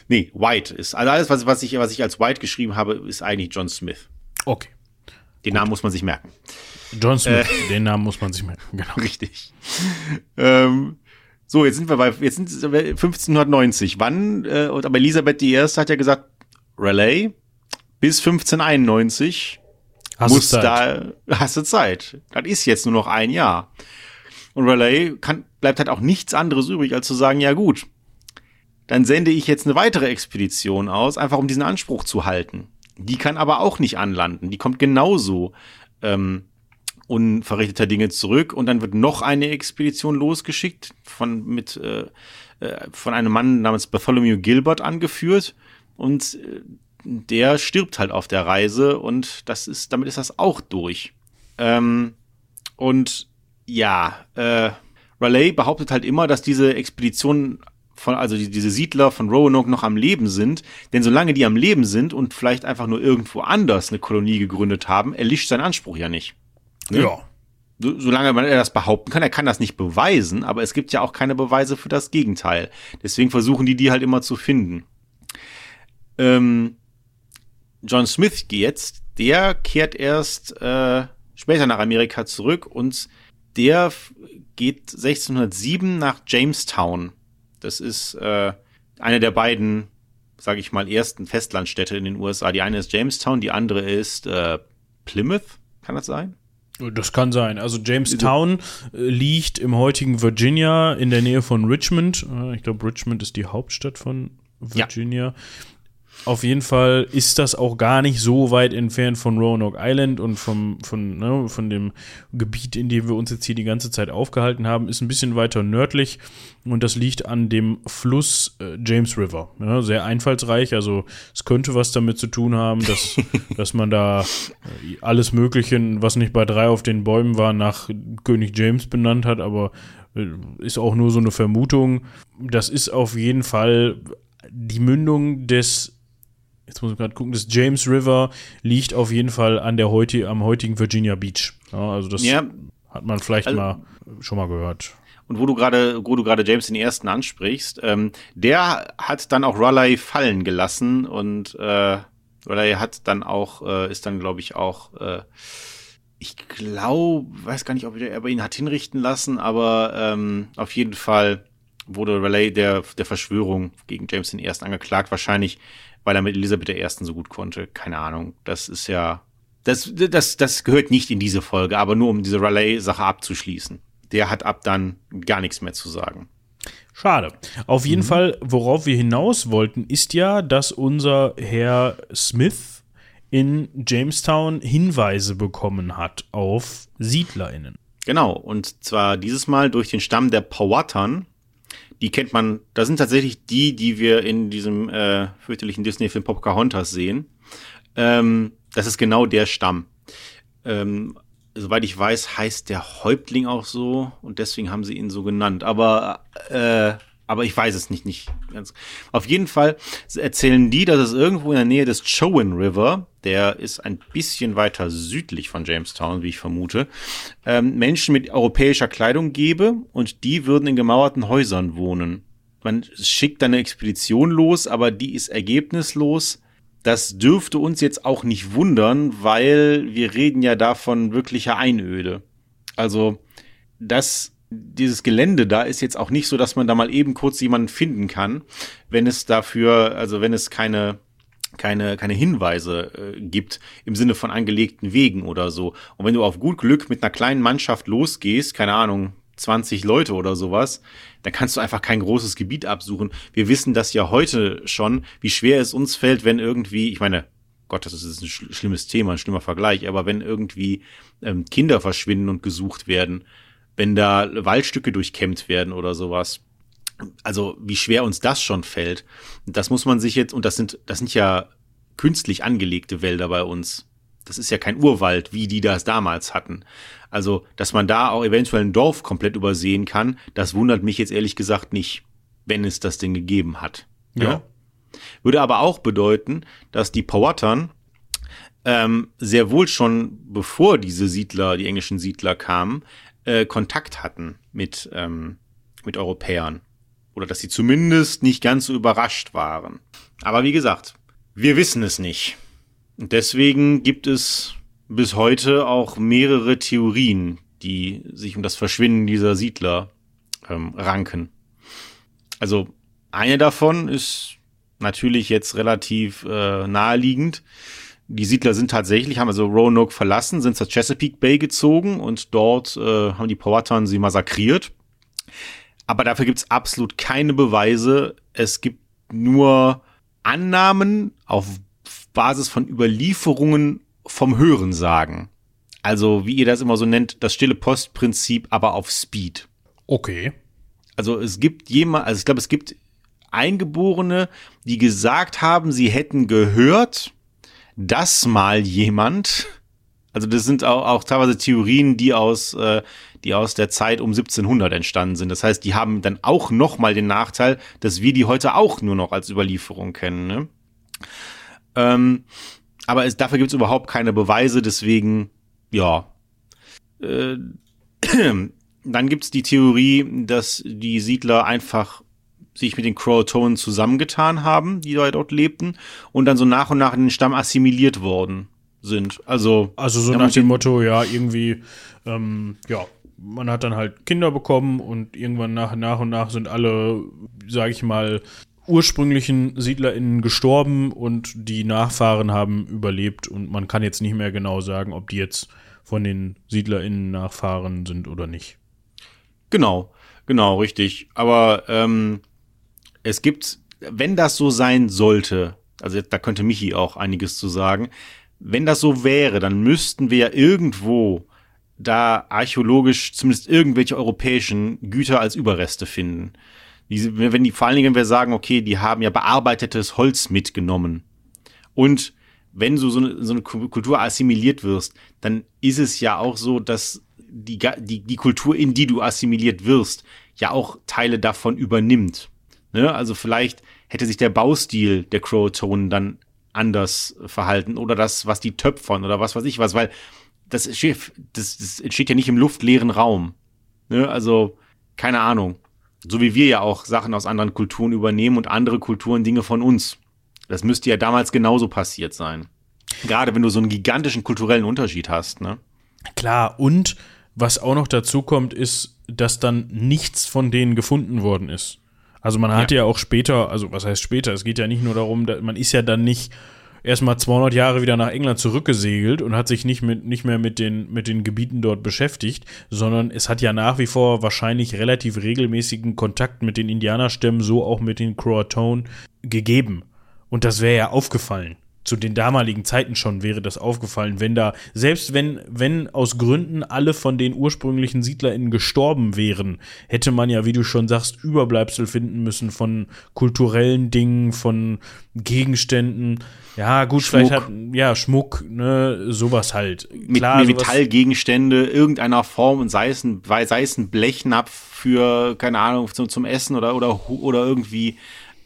Nee, White ist, also alles, was, was ich, was ich als White geschrieben habe, ist eigentlich John Smith. Okay. Den Gut. Namen muss man sich merken. John Smith, äh, den Namen muss man sich merken, genau. Richtig. Ähm, so, jetzt sind wir bei, jetzt sind wir 1590. Wann, äh, aber Elisabeth I. hat ja gesagt, Raleigh bis 1591 Hast muss da, hast du Zeit. Das ist jetzt nur noch ein Jahr. Und Raleigh kann, bleibt halt auch nichts anderes übrig, als zu sagen, ja gut, dann sende ich jetzt eine weitere Expedition aus, einfach um diesen Anspruch zu halten. Die kann aber auch nicht anlanden. Die kommt genauso ähm, unverrichteter Dinge zurück und dann wird noch eine Expedition losgeschickt von mit äh, äh, von einem Mann namens Bartholomew Gilbert angeführt und äh, der stirbt halt auf der Reise und das ist damit ist das auch durch. Ähm, und ja, äh, Raleigh behauptet halt immer, dass diese Expedition von, also die, diese Siedler von Roanoke noch am Leben sind, denn solange die am Leben sind und vielleicht einfach nur irgendwo anders eine Kolonie gegründet haben, erlischt sein Anspruch ja nicht. Ne? Ja. So, solange man das behaupten kann, er kann das nicht beweisen, aber es gibt ja auch keine Beweise für das Gegenteil. Deswegen versuchen die die halt immer zu finden. Ähm, John Smith jetzt, der kehrt erst äh, später nach Amerika zurück und der geht 1607 nach Jamestown. Das ist äh, eine der beiden, sage ich mal, ersten Festlandstädte in den USA. Die eine ist Jamestown, die andere ist äh, Plymouth. Kann das sein? Das kann sein. Also Jamestown äh, liegt im heutigen Virginia in der Nähe von Richmond. Äh, ich glaube, Richmond ist die Hauptstadt von Virginia. Ja. Auf jeden Fall ist das auch gar nicht so weit entfernt von Roanoke Island und vom, von, ne, von dem Gebiet, in dem wir uns jetzt hier die ganze Zeit aufgehalten haben, ist ein bisschen weiter nördlich und das liegt an dem Fluss äh, James River. Ja, sehr einfallsreich, also es könnte was damit zu tun haben, dass, dass man da äh, alles Mögliche, was nicht bei drei auf den Bäumen war, nach König James benannt hat, aber äh, ist auch nur so eine Vermutung. Das ist auf jeden Fall die Mündung des jetzt muss ich gerade gucken, das James River liegt auf jeden Fall an der heute, am heutigen Virginia Beach. Ja, also das ja. hat man vielleicht also, mal schon mal gehört. Und wo du gerade, wo du gerade James den ersten ansprichst, ähm, der hat dann auch Raleigh fallen gelassen und äh, Raleigh hat dann auch, äh, ist dann glaube ich auch, äh, ich glaube, weiß gar nicht, ob er ihn hat hinrichten lassen, aber ähm, auf jeden Fall wurde Raleigh der, der Verschwörung gegen James den Ersten angeklagt, wahrscheinlich weil er mit Elisabeth I. so gut konnte. Keine Ahnung. Das ist ja, das, das, das gehört nicht in diese Folge, aber nur um diese Raleigh-Sache abzuschließen. Der hat ab dann gar nichts mehr zu sagen. Schade. Auf jeden mhm. Fall, worauf wir hinaus wollten, ist ja, dass unser Herr Smith in Jamestown Hinweise bekommen hat auf SiedlerInnen. Genau, und zwar dieses Mal durch den Stamm der Powhatan, die kennt man, das sind tatsächlich die, die wir in diesem äh, fürchterlichen Disney-Film Pocahontas sehen. Ähm, das ist genau der Stamm. Ähm, soweit ich weiß, heißt der Häuptling auch so und deswegen haben sie ihn so genannt. Aber äh, aber ich weiß es nicht, nicht ganz. Auf jeden Fall erzählen die, dass es irgendwo in der Nähe des Chowan River, der ist ein bisschen weiter südlich von Jamestown, wie ich vermute, ähm, Menschen mit europäischer Kleidung gebe und die würden in gemauerten Häusern wohnen. Man schickt eine Expedition los, aber die ist ergebnislos. Das dürfte uns jetzt auch nicht wundern, weil wir reden ja davon wirklicher Einöde. Also, das dieses Gelände da ist jetzt auch nicht so, dass man da mal eben kurz jemanden finden kann, wenn es dafür, also wenn es keine keine, keine Hinweise äh, gibt im Sinne von angelegten Wegen oder so. Und wenn du auf gut Glück mit einer kleinen Mannschaft losgehst, keine Ahnung, 20 Leute oder sowas, dann kannst du einfach kein großes Gebiet absuchen. Wir wissen das ja heute schon, wie schwer es uns fällt, wenn irgendwie, ich meine, Gott, das ist ein schlimmes Thema, ein schlimmer Vergleich, aber wenn irgendwie ähm, Kinder verschwinden und gesucht werden, wenn da Waldstücke durchkämmt werden oder sowas. Also wie schwer uns das schon fällt. Das muss man sich jetzt, und das sind, das sind ja künstlich angelegte Wälder bei uns. Das ist ja kein Urwald, wie die das damals hatten. Also, dass man da auch eventuell ein Dorf komplett übersehen kann, das wundert mich jetzt ehrlich gesagt nicht, wenn es das denn gegeben hat. Ja. ja? Würde aber auch bedeuten, dass die Powhatan ähm, sehr wohl schon bevor diese Siedler, die englischen Siedler kamen, äh, Kontakt hatten mit, ähm, mit Europäern. Oder dass sie zumindest nicht ganz so überrascht waren. Aber wie gesagt, wir wissen es nicht. Und deswegen gibt es bis heute auch mehrere Theorien, die sich um das Verschwinden dieser Siedler ähm, ranken. Also eine davon ist natürlich jetzt relativ äh, naheliegend die Siedler sind tatsächlich, haben also Roanoke verlassen, sind zur Chesapeake Bay gezogen und dort äh, haben die Powhatan sie massakriert. Aber dafür gibt's absolut keine Beweise. Es gibt nur Annahmen auf Basis von Überlieferungen vom Hörensagen. Also, wie ihr das immer so nennt, das stille Postprinzip, aber auf Speed. Okay. Also, es gibt jemand, also ich glaube, es gibt Eingeborene, die gesagt haben, sie hätten gehört, dass mal jemand, also das sind auch, auch teilweise Theorien, die aus, äh, die aus der Zeit um 1700 entstanden sind. Das heißt, die haben dann auch noch mal den Nachteil, dass wir die heute auch nur noch als Überlieferung kennen. Ne? Ähm, aber es, dafür gibt es überhaupt keine Beweise, deswegen, ja. Äh, dann gibt es die Theorie, dass die Siedler einfach sich mit den Croatonen zusammengetan haben, die dort lebten, und dann so nach und nach in den Stamm assimiliert worden sind. Also, also so nach dem Motto, ja, irgendwie, ähm, ja, man hat dann halt Kinder bekommen und irgendwann nach, nach und nach sind alle, sage ich mal, ursprünglichen SiedlerInnen gestorben und die Nachfahren haben überlebt und man kann jetzt nicht mehr genau sagen, ob die jetzt von den SiedlerInnen Nachfahren sind oder nicht. Genau, genau, richtig. Aber ähm, es gibt, wenn das so sein sollte, also da könnte Michi auch einiges zu sagen, wenn das so wäre, dann müssten wir ja irgendwo da archäologisch zumindest irgendwelche europäischen Güter als Überreste finden. Die, wenn die, vor allen Dingen, wenn wir sagen, okay, die haben ja bearbeitetes Holz mitgenommen. Und wenn du so eine, so eine Kultur assimiliert wirst, dann ist es ja auch so, dass die, die, die Kultur, in die du assimiliert wirst, ja auch Teile davon übernimmt. Ne? Also vielleicht hätte sich der Baustil der Croatonen dann anders verhalten oder das, was die töpfern oder was weiß ich was, weil das Schiff, das, das entsteht ja nicht im luftleeren Raum. Ne? Also, keine Ahnung. So wie wir ja auch Sachen aus anderen Kulturen übernehmen und andere Kulturen Dinge von uns. Das müsste ja damals genauso passiert sein. Gerade wenn du so einen gigantischen kulturellen Unterschied hast, ne? Klar, und was auch noch dazu kommt, ist, dass dann nichts von denen gefunden worden ist. Also man hat ja. ja auch später, also was heißt später, es geht ja nicht nur darum, man ist ja dann nicht erstmal 200 Jahre wieder nach England zurückgesegelt und hat sich nicht, mit, nicht mehr mit den, mit den Gebieten dort beschäftigt, sondern es hat ja nach wie vor wahrscheinlich relativ regelmäßigen Kontakt mit den Indianerstämmen, so auch mit den Croatoan gegeben. Und das wäre ja aufgefallen zu den damaligen Zeiten schon wäre das aufgefallen, wenn da, selbst wenn, wenn aus Gründen alle von den ursprünglichen SiedlerInnen gestorben wären, hätte man ja, wie du schon sagst, Überbleibsel finden müssen von kulturellen Dingen, von Gegenständen. Ja, gut, Schmuck. vielleicht hat, ja, Schmuck, ne, sowas halt. Klar, mit, Metallgegenstände irgendeiner Form und sei es ein, sei es ein Blechnapf für, keine Ahnung, zum, zum Essen oder, oder, oder irgendwie,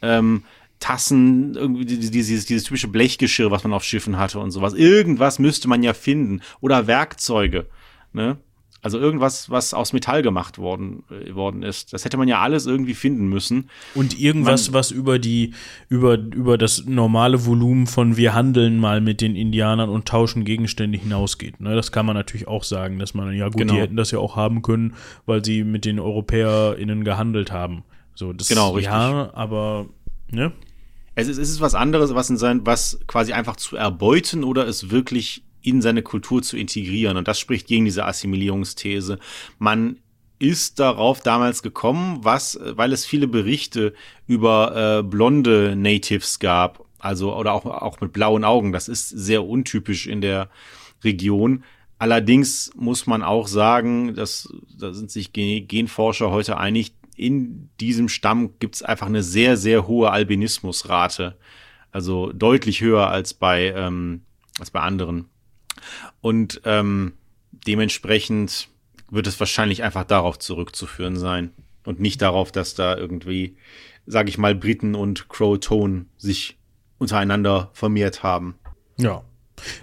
ähm, Tassen, irgendwie dieses, dieses typische Blechgeschirr, was man auf Schiffen hatte und sowas. Irgendwas müsste man ja finden. Oder Werkzeuge. Ne? Also irgendwas, was aus Metall gemacht worden, äh, worden ist. Das hätte man ja alles irgendwie finden müssen. Und irgendwas, man, was über die, über, über das normale Volumen von wir handeln mal mit den Indianern und tauschen Gegenstände hinausgeht. Ne? Das kann man natürlich auch sagen, dass man, ja gut, genau. die hätten das ja auch haben können, weil sie mit den EuropäerInnen gehandelt haben. So, das, genau, richtig. Ja, aber, ne? Es ist, es ist was anderes, was in sein, was quasi einfach zu erbeuten oder es wirklich in seine Kultur zu integrieren. Und das spricht gegen diese Assimilierungsthese. Man ist darauf damals gekommen, was, weil es viele Berichte über äh, blonde Natives gab, also oder auch, auch mit blauen Augen. Das ist sehr untypisch in der Region. Allerdings muss man auch sagen, dass da sind sich Genforscher heute einig, in diesem Stamm gibt es einfach eine sehr, sehr hohe Albinismusrate. Also deutlich höher als bei, ähm, als bei anderen. Und ähm, dementsprechend wird es wahrscheinlich einfach darauf zurückzuführen sein. Und nicht darauf, dass da irgendwie, sage ich mal, Briten und Crow-Tone sich untereinander vermehrt haben. Ja.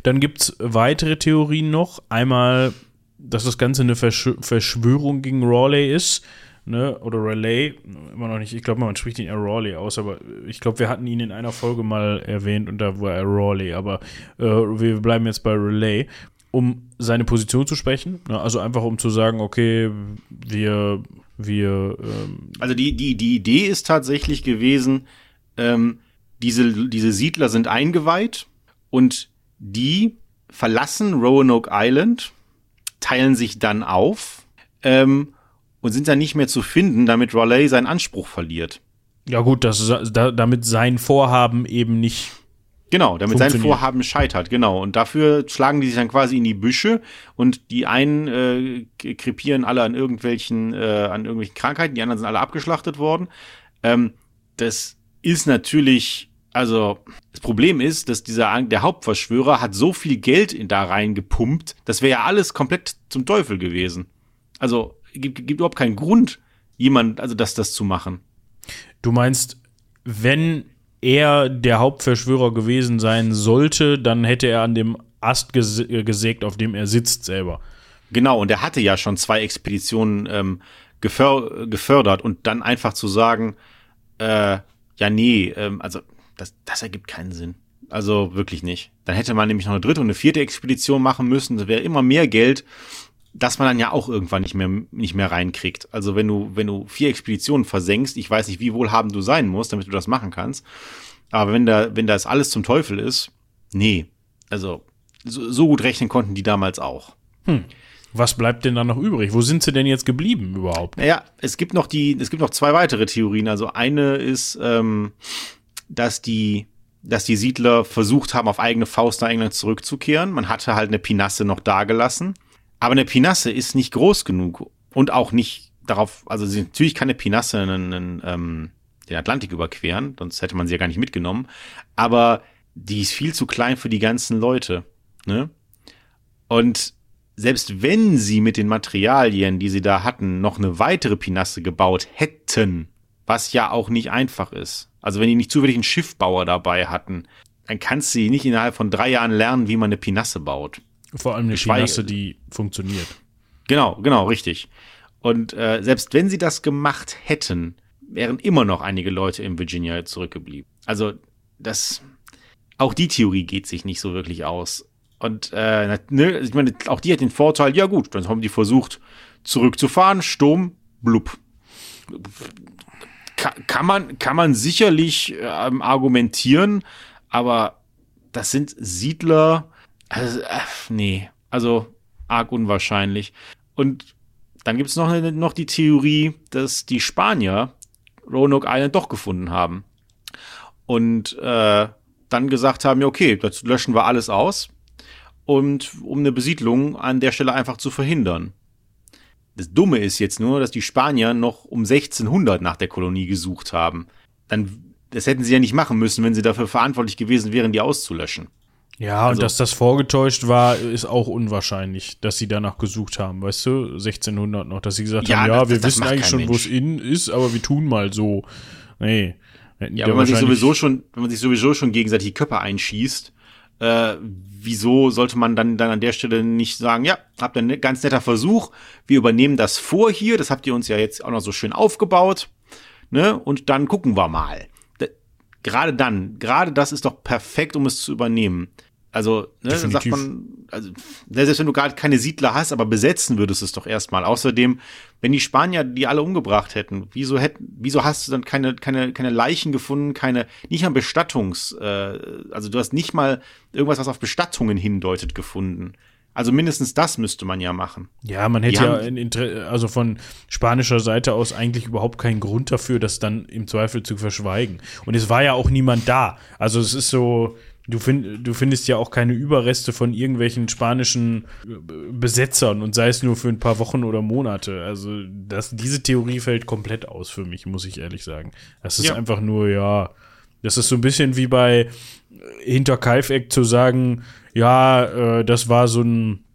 Dann gibt es weitere Theorien noch. Einmal, dass das Ganze eine Versch Verschwörung gegen Raleigh ist ne, oder Relay, immer noch nicht, ich glaube, man spricht ihn eher Raleigh aus, aber ich glaube, wir hatten ihn in einer Folge mal erwähnt und da war er Raleigh, aber äh, wir bleiben jetzt bei Relay, um seine Position zu sprechen, ne, also einfach um zu sagen, okay, wir, wir, ähm Also die, die, die Idee ist tatsächlich gewesen, ähm, diese, diese Siedler sind eingeweiht und die verlassen Roanoke Island, teilen sich dann auf ähm, und sind dann nicht mehr zu finden, damit Raleigh seinen Anspruch verliert. Ja gut, das da, damit sein Vorhaben eben nicht Genau, damit sein Vorhaben scheitert, genau. Und dafür schlagen die sich dann quasi in die Büsche und die einen äh, krepieren alle an irgendwelchen, äh, an irgendwelchen Krankheiten, die anderen sind alle abgeschlachtet worden. Ähm, das ist natürlich, also das Problem ist, dass dieser der Hauptverschwörer hat so viel Geld in da rein gepumpt, das wäre ja alles komplett zum Teufel gewesen. Also gibt, gibt überhaupt keinen Grund, jemand, also das, das zu machen. Du meinst, wenn er der Hauptverschwörer gewesen sein sollte, dann hätte er an dem Ast ges äh, gesägt, auf dem er sitzt selber. Genau, und er hatte ja schon zwei Expeditionen ähm, geför gefördert und dann einfach zu sagen, äh, ja, nee, ähm, also das, das ergibt keinen Sinn. Also wirklich nicht. Dann hätte man nämlich noch eine dritte und eine vierte Expedition machen müssen. Das wäre immer mehr Geld, das man dann ja auch irgendwann nicht mehr, nicht mehr reinkriegt. Also wenn du, wenn du vier Expeditionen versenkst, ich weiß nicht, wie wohlhabend du sein musst, damit du das machen kannst. Aber wenn da, wenn das alles zum Teufel ist, nee. Also, so, so gut rechnen konnten die damals auch. Hm. Was bleibt denn da noch übrig? Wo sind sie denn jetzt geblieben überhaupt? Naja, es gibt noch die, es gibt noch zwei weitere Theorien. Also eine ist, ähm, dass die, dass die Siedler versucht haben, auf eigene Faust nach England zurückzukehren. Man hatte halt eine Pinasse noch dagelassen. Aber eine Pinasse ist nicht groß genug und auch nicht darauf, also sie, natürlich kann eine Pinasse einen, einen, ähm, den Atlantik überqueren, sonst hätte man sie ja gar nicht mitgenommen. Aber die ist viel zu klein für die ganzen Leute. Ne? Und selbst wenn sie mit den Materialien, die sie da hatten, noch eine weitere Pinasse gebaut hätten, was ja auch nicht einfach ist. Also wenn die nicht zufällig einen Schiffbauer dabei hatten, dann kannst du nicht innerhalb von drei Jahren lernen, wie man eine Pinasse baut. Vor allem eine Pinasse, die funktioniert. Genau, genau, richtig. Und äh, selbst wenn sie das gemacht hätten, wären immer noch einige Leute in Virginia zurückgeblieben. Also das, auch die Theorie geht sich nicht so wirklich aus. Und äh, ne, ich meine, auch die hat den Vorteil, ja gut, dann haben die versucht zurückzufahren, Sturm, blub. Kann, man, kann man sicherlich ähm, argumentieren, aber das sind Siedler, also, äh, nee, also arg unwahrscheinlich. Und dann gibt's noch, noch die Theorie, dass die Spanier Roanoke Island doch gefunden haben. Und äh, dann gesagt haben, ja, okay, das löschen wir alles aus. Und um eine Besiedlung an der Stelle einfach zu verhindern. Das Dumme ist jetzt nur, dass die Spanier noch um 1600 nach der Kolonie gesucht haben. Dann, das hätten sie ja nicht machen müssen, wenn sie dafür verantwortlich gewesen wären, die auszulöschen. Ja, also, und dass das vorgetäuscht war, ist auch unwahrscheinlich, dass sie danach gesucht haben, weißt du, 1600 noch, dass sie gesagt ja, haben, ja, das, wir das wissen eigentlich schon, wo es innen ist, aber wir tun mal so. Nee. Ja, wenn man sich sowieso schon, wenn man sich sowieso schon gegenseitig die Köpfe einschießt, äh, wieso sollte man dann, dann an der Stelle nicht sagen, ja, habt ihr ein ganz netter Versuch, wir übernehmen das vor hier, das habt ihr uns ja jetzt auch noch so schön aufgebaut, ne, und dann gucken wir mal. Da, gerade dann, gerade das ist doch perfekt, um es zu übernehmen. Also, ne, sagt man, also, selbst wenn du gerade keine Siedler hast, aber besetzen würdest es doch erstmal. Außerdem, wenn die Spanier die alle umgebracht hätten, wieso hätten, wieso hast du dann keine, keine, keine Leichen gefunden, keine, nicht mal Bestattungs, äh, also du hast nicht mal irgendwas, was auf Bestattungen hindeutet, gefunden. Also mindestens das müsste man ja machen. Ja, man hätte ja in, also von spanischer Seite aus eigentlich überhaupt keinen Grund dafür, das dann im Zweifel zu verschweigen. Und es war ja auch niemand da. Also es ist so, Du, find, du findest ja auch keine Überreste von irgendwelchen spanischen äh, Besetzern und sei es nur für ein paar Wochen oder Monate. Also das, diese Theorie fällt komplett aus für mich, muss ich ehrlich sagen. Das ist ja. einfach nur, ja, das ist so ein bisschen wie bei Hinterkaifeck zu sagen, ja, äh, das war so ein äh,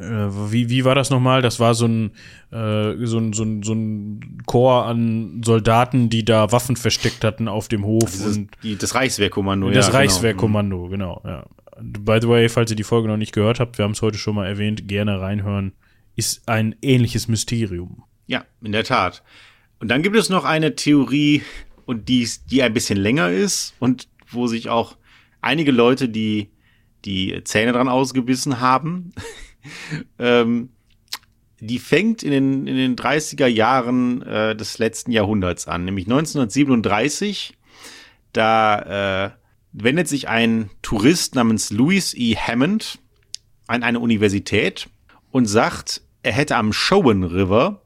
wie, wie war das nochmal? Das war so ein, äh, so ein, so ein, so ein Chor an Soldaten, die da Waffen versteckt hatten auf dem Hof. Dieses, und die, das Reichswehrkommando, Das ja, genau. Reichswehrkommando, genau. genau, ja. By the way, falls ihr die Folge noch nicht gehört habt, wir haben es heute schon mal erwähnt, gerne reinhören. Ist ein ähnliches Mysterium. Ja, in der Tat. Und dann gibt es noch eine Theorie, und die, die ein bisschen länger ist und wo sich auch einige Leute die, die Zähne dran ausgebissen haben. ähm, die fängt in den, in den 30er Jahren äh, des letzten Jahrhunderts an, nämlich 1937. Da äh, wendet sich ein Tourist namens Louis E. Hammond an eine Universität und sagt, er hätte am Showen River,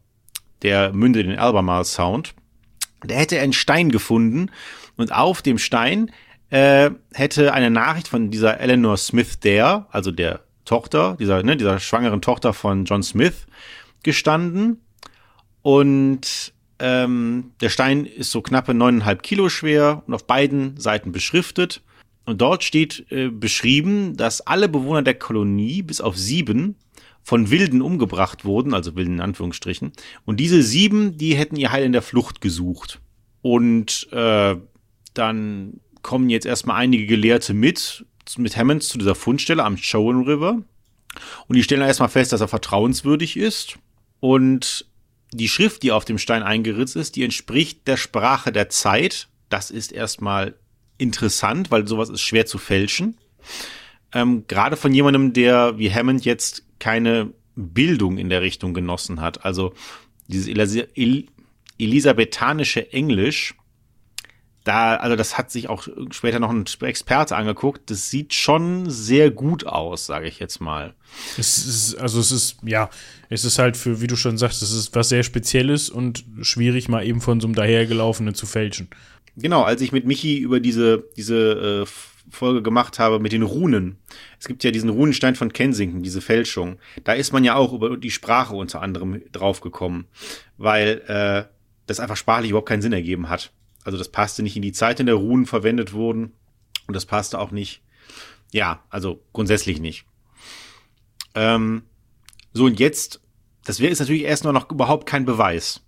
der mündet in den Albemarle Sound, da hätte er einen Stein gefunden und auf dem Stein äh, hätte eine Nachricht von dieser Eleanor Smith Dare, also der Tochter, dieser, ne, dieser schwangeren Tochter von John Smith, gestanden. Und ähm, der Stein ist so knappe neuneinhalb Kilo schwer und auf beiden Seiten beschriftet. Und dort steht äh, beschrieben, dass alle Bewohner der Kolonie bis auf sieben von Wilden umgebracht wurden, also Wilden in Anführungsstrichen. Und diese sieben, die hätten ihr Heil in der Flucht gesucht. Und äh, dann kommen jetzt erstmal einige Gelehrte mit, mit Hammonds zu dieser Fundstelle am Chowan River. Und die stellen erstmal fest, dass er vertrauenswürdig ist. Und die Schrift, die auf dem Stein eingeritzt ist, die entspricht der Sprache der Zeit. Das ist erstmal interessant, weil sowas ist schwer zu fälschen. Ähm, Gerade von jemandem, der wie Hammond jetzt keine Bildung in der Richtung genossen hat. Also dieses Elis El elisabethanische Englisch, da, also das hat sich auch später noch ein Experte angeguckt. Das sieht schon sehr gut aus, sage ich jetzt mal. Es ist, also es ist, ja, es ist halt für, wie du schon sagst, es ist was sehr Spezielles und schwierig mal eben von so einem dahergelaufenen zu fälschen. Genau, als ich mit Michi über diese, diese äh, Folge gemacht habe mit den Runen. Es gibt ja diesen Runenstein von Kensington, diese Fälschung. Da ist man ja auch über die Sprache unter anderem draufgekommen, weil äh, das einfach sprachlich überhaupt keinen Sinn ergeben hat. Also das passte nicht in die Zeit, in der Runen verwendet wurden. Und das passte auch nicht. Ja, also grundsätzlich nicht. Ähm, so, und jetzt, das wäre jetzt natürlich erst noch überhaupt kein Beweis.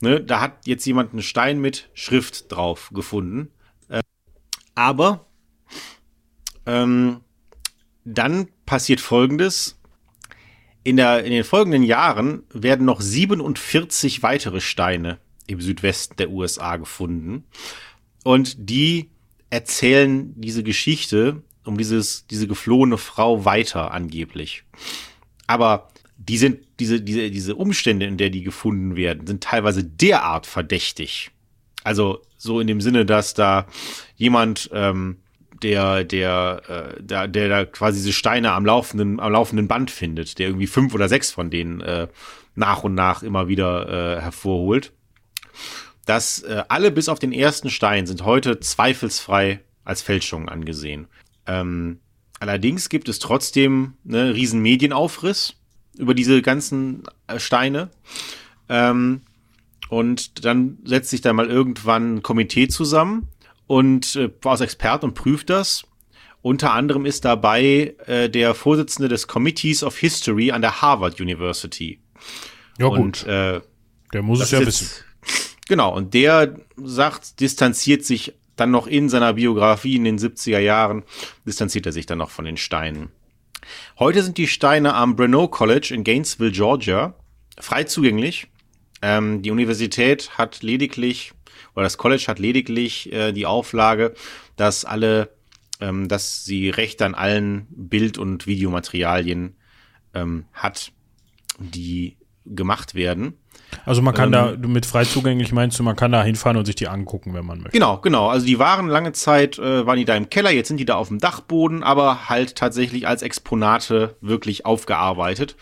Ne, da hat jetzt jemand einen Stein mit Schrift drauf gefunden. Äh, aber ähm, dann passiert Folgendes. In, der, in den folgenden Jahren werden noch 47 weitere Steine im Südwesten der USA gefunden. Und die erzählen diese Geschichte um dieses, diese geflohene Frau weiter angeblich. Aber die sind, diese, diese, diese Umstände, in der die gefunden werden, sind teilweise derart verdächtig. Also so in dem Sinne, dass da jemand ähm, der, der, äh, der, der da quasi diese Steine am laufenden, am laufenden Band findet, der irgendwie fünf oder sechs von denen äh, nach und nach immer wieder äh, hervorholt. Dass äh, alle bis auf den ersten Stein sind heute zweifelsfrei als Fälschungen angesehen. Ähm, allerdings gibt es trotzdem ne, riesen Medienaufriss über diese ganzen äh, Steine. Ähm, und dann setzt sich da mal irgendwann ein Komitee zusammen und äh, aus Experten und prüft das. Unter anderem ist dabei äh, der Vorsitzende des Committees of History an der Harvard University. Ja, gut. Und, äh, der muss es ja wissen. Genau, und der sagt, distanziert sich dann noch in seiner Biografie in den 70er Jahren, distanziert er sich dann noch von den Steinen. Heute sind die Steine am Breno College in Gainesville, Georgia, frei zugänglich. Ähm, die Universität hat lediglich oder das College hat lediglich äh, die Auflage, dass alle, ähm, dass sie Rechte an allen Bild- und Videomaterialien ähm, hat, die gemacht werden. Also man kann ähm, da, mit frei zugänglich meinst du, man kann da hinfahren und sich die angucken, wenn man möchte. Genau, genau. Also die waren lange Zeit, äh, waren die da im Keller, jetzt sind die da auf dem Dachboden, aber halt tatsächlich als Exponate wirklich aufgearbeitet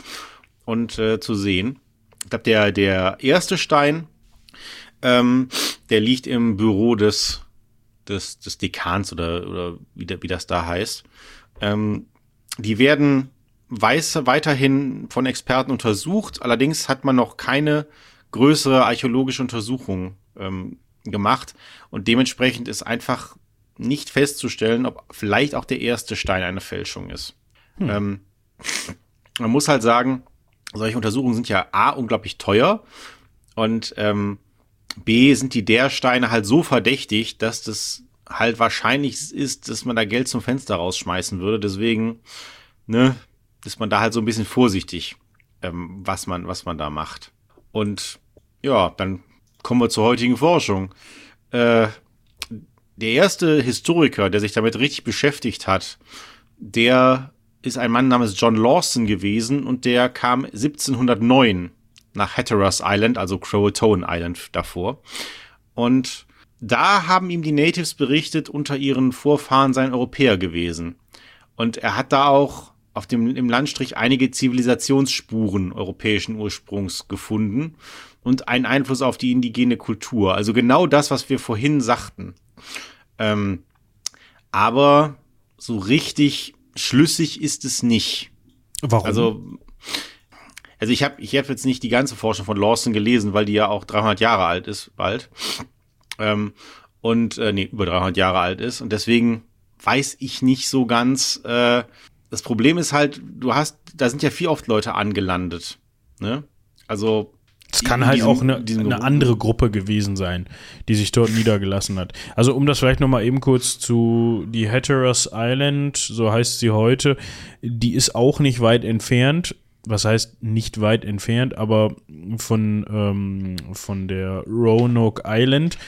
und äh, zu sehen. Ich glaube, der, der erste Stein, ähm, der liegt im Büro des, des, des Dekans oder, oder wie, wie das da heißt. Ähm, die werden weiß, weiterhin von Experten untersucht. Allerdings hat man noch keine größere archäologische Untersuchung ähm, gemacht. Und dementsprechend ist einfach nicht festzustellen, ob vielleicht auch der erste Stein eine Fälschung ist. Hm. Ähm, man muss halt sagen, solche Untersuchungen sind ja A, unglaublich teuer und ähm, B, sind die der Steine halt so verdächtig, dass das halt wahrscheinlich ist, dass man da Geld zum Fenster rausschmeißen würde. Deswegen, ne, ist man da halt so ein bisschen vorsichtig, ähm, was man, was man da macht. Und ja, dann kommen wir zur heutigen Forschung. Äh, der erste Historiker, der sich damit richtig beschäftigt hat, der ist ein Mann namens John Lawson gewesen und der kam 1709 nach Hatteras Island, also Croatoan Island davor. Und da haben ihm die Natives berichtet, unter ihren Vorfahren seien Europäer gewesen. Und er hat da auch auf dem, im Landstrich einige Zivilisationsspuren europäischen Ursprungs gefunden und einen Einfluss auf die indigene Kultur. Also genau das, was wir vorhin sagten. Ähm, Aber so richtig schlüssig ist es nicht. Warum? Also, also ich habe ich hab jetzt nicht die ganze Forschung von Lawson gelesen, weil die ja auch 300 Jahre alt ist, bald. Ähm, und, äh, nee, über 300 Jahre alt ist. Und deswegen weiß ich nicht so ganz. Äh, das Problem ist halt, du hast, da sind ja viel oft Leute angelandet. Ne? Also es kann halt diesem, auch eine, eine, andere Gruppe gewesen sein, die sich dort niedergelassen hat. Also um das vielleicht noch mal eben kurz zu die Hatteras Island, so heißt sie heute, die ist auch nicht weit entfernt. Was heißt nicht weit entfernt, aber von, ähm, von der Roanoke Island.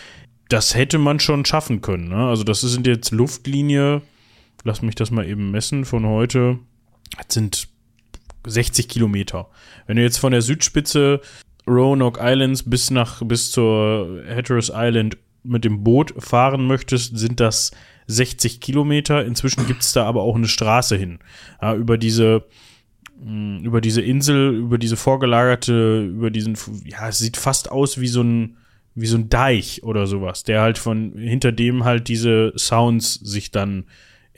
Das hätte man schon schaffen können. Ne? Also das sind jetzt Luftlinie, lass mich das mal eben messen, von heute. Das sind 60 Kilometer. Wenn du jetzt von der Südspitze Roanoke Islands bis nach bis zur Hatteras Island mit dem Boot fahren möchtest, sind das 60 Kilometer. Inzwischen gibt es da aber auch eine Straße hin. Ja, über diese mm, über diese Insel, über diese vorgelagerte, über diesen, ja, es sieht fast aus wie so ein, wie so ein Deich oder sowas, der halt von, hinter dem halt diese Sounds sich dann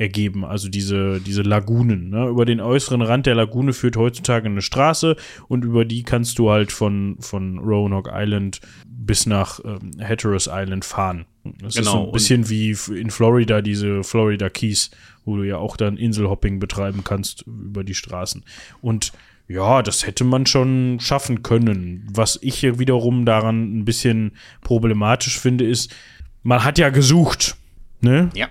ergeben, also diese, diese Lagunen. Ne? Über den äußeren Rand der Lagune führt heutzutage eine Straße und über die kannst du halt von, von Roanoke Island bis nach ähm, Hatteras Island fahren. Das genau, ist so ein bisschen wie in Florida, diese Florida Keys, wo du ja auch dann Inselhopping betreiben kannst über die Straßen. Und ja, das hätte man schon schaffen können. Was ich hier wiederum daran ein bisschen problematisch finde, ist, man hat ja gesucht. Ne? Ja,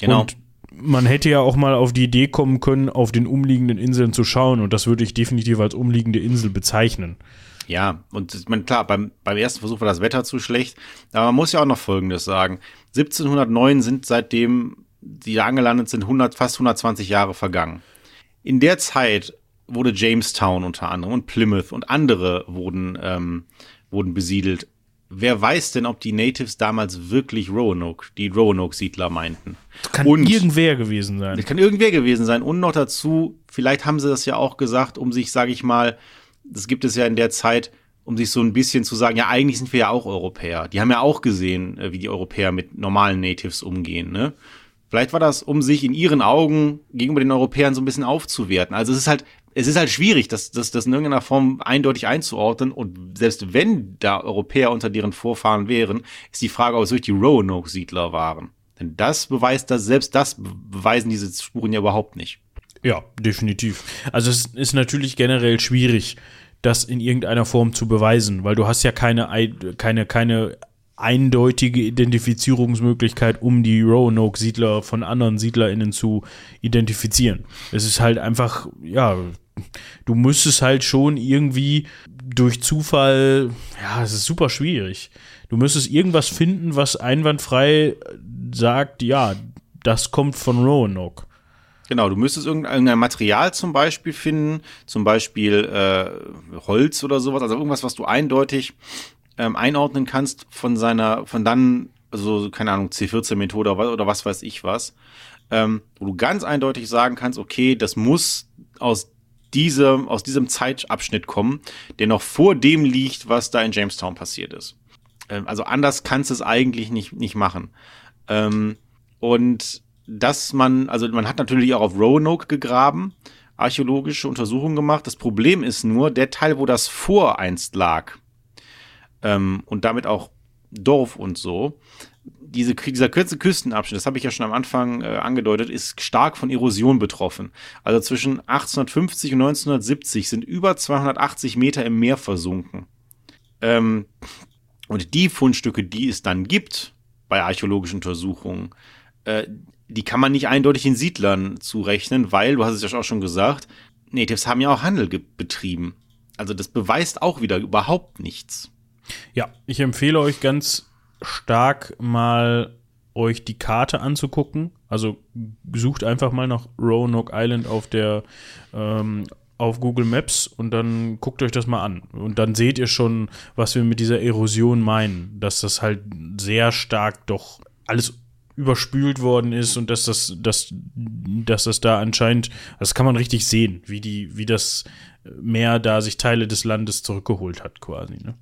genau. Und man hätte ja auch mal auf die Idee kommen können, auf den umliegenden Inseln zu schauen. Und das würde ich definitiv als umliegende Insel bezeichnen. Ja, und ich meine, klar, beim, beim ersten Versuch war das Wetter zu schlecht. Aber man muss ja auch noch Folgendes sagen. 1709 sind seitdem die da angelandet sind, 100, fast 120 Jahre vergangen. In der Zeit wurde Jamestown unter anderem und Plymouth und andere wurden, ähm, wurden besiedelt. Wer weiß denn, ob die Natives damals wirklich Roanoke, die Roanoke-Siedler meinten? Kann und, irgendwer gewesen sein. Das kann irgendwer gewesen sein. Und noch dazu, vielleicht haben sie das ja auch gesagt, um sich, sage ich mal, das gibt es ja in der Zeit, um sich so ein bisschen zu sagen, ja, eigentlich sind wir ja auch Europäer. Die haben ja auch gesehen, äh, wie die Europäer mit normalen Natives umgehen, ne? Vielleicht war das, um sich in ihren Augen gegenüber den Europäern so ein bisschen aufzuwerten. Also es ist halt, es ist halt schwierig, das, das, das in irgendeiner Form eindeutig einzuordnen. Und selbst wenn da Europäer unter deren Vorfahren wären, ist die Frage, ob es wirklich die Roanoke-Siedler waren. Denn das beweist das, selbst das beweisen diese Spuren ja überhaupt nicht. Ja, definitiv. Also es ist natürlich generell schwierig, das in irgendeiner Form zu beweisen, weil du hast ja keine, keine, keine eindeutige Identifizierungsmöglichkeit, um die Roanoke-Siedler von anderen SiedlerInnen zu identifizieren. Es ist halt einfach, ja, du müsstest halt schon irgendwie durch Zufall, ja, es ist super schwierig. Du müsstest irgendwas finden, was einwandfrei sagt, ja, das kommt von Roanoke. Genau, du müsstest irgendein Material zum Beispiel finden, zum Beispiel äh, Holz oder sowas, also irgendwas, was du eindeutig ähm, einordnen kannst von seiner, von dann, also keine Ahnung, C14-Methode oder, oder was weiß ich was, ähm, wo du ganz eindeutig sagen kannst, okay, das muss aus diesem, aus diesem Zeitabschnitt kommen, der noch vor dem liegt, was da in Jamestown passiert ist. Ähm, also anders kannst du es eigentlich nicht, nicht machen. Ähm, und dass man, also man hat natürlich auch auf Roanoke gegraben, archäologische Untersuchungen gemacht. Das Problem ist nur, der Teil, wo das voreinst lag, ähm, und damit auch Dorf und so. Diese, dieser kurze Küstenabschnitt, das habe ich ja schon am Anfang äh, angedeutet, ist stark von Erosion betroffen. Also zwischen 1850 und 1970 sind über 280 Meter im Meer versunken. Ähm, und die Fundstücke, die es dann gibt bei archäologischen Untersuchungen, äh, die kann man nicht eindeutig den Siedlern zurechnen, weil, du hast es ja auch schon gesagt, Natives haben ja auch Handel betrieben. Also das beweist auch wieder überhaupt nichts. Ja, ich empfehle euch ganz stark mal euch die Karte anzugucken. Also sucht einfach mal nach Roanoke Island auf der ähm, auf Google Maps und dann guckt euch das mal an. Und dann seht ihr schon, was wir mit dieser Erosion meinen. Dass das halt sehr stark doch alles überspült worden ist und dass das, dass, dass das da anscheinend, das kann man richtig sehen, wie die, wie das Meer da sich Teile des Landes zurückgeholt hat, quasi. Ne?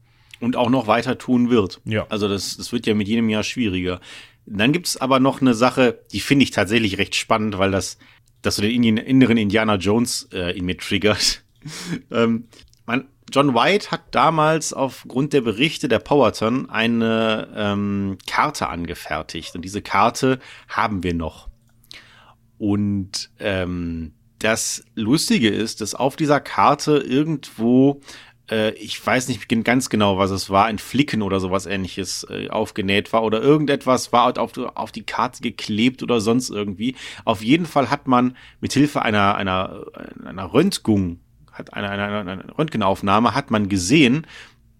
Und auch noch weiter tun wird. Ja. Also das, das wird ja mit jedem Jahr schwieriger. Dann gibt's aber noch eine Sache, die finde ich tatsächlich recht spannend, weil das, das so den inneren Indiana Jones äh, in mir triggert. ähm, man, John White hat damals aufgrund der Berichte der Powerton eine ähm, Karte angefertigt. Und diese Karte haben wir noch. Und ähm, das Lustige ist, dass auf dieser Karte irgendwo ich weiß nicht ganz genau, was es war, ein Flicken oder sowas ähnliches äh, aufgenäht war oder irgendetwas war auf, auf die Karte geklebt oder sonst irgendwie. Auf jeden Fall hat man mit Hilfe einer, einer, einer Röntgung hat eine, eine, eine Röntgenaufnahme, hat man gesehen,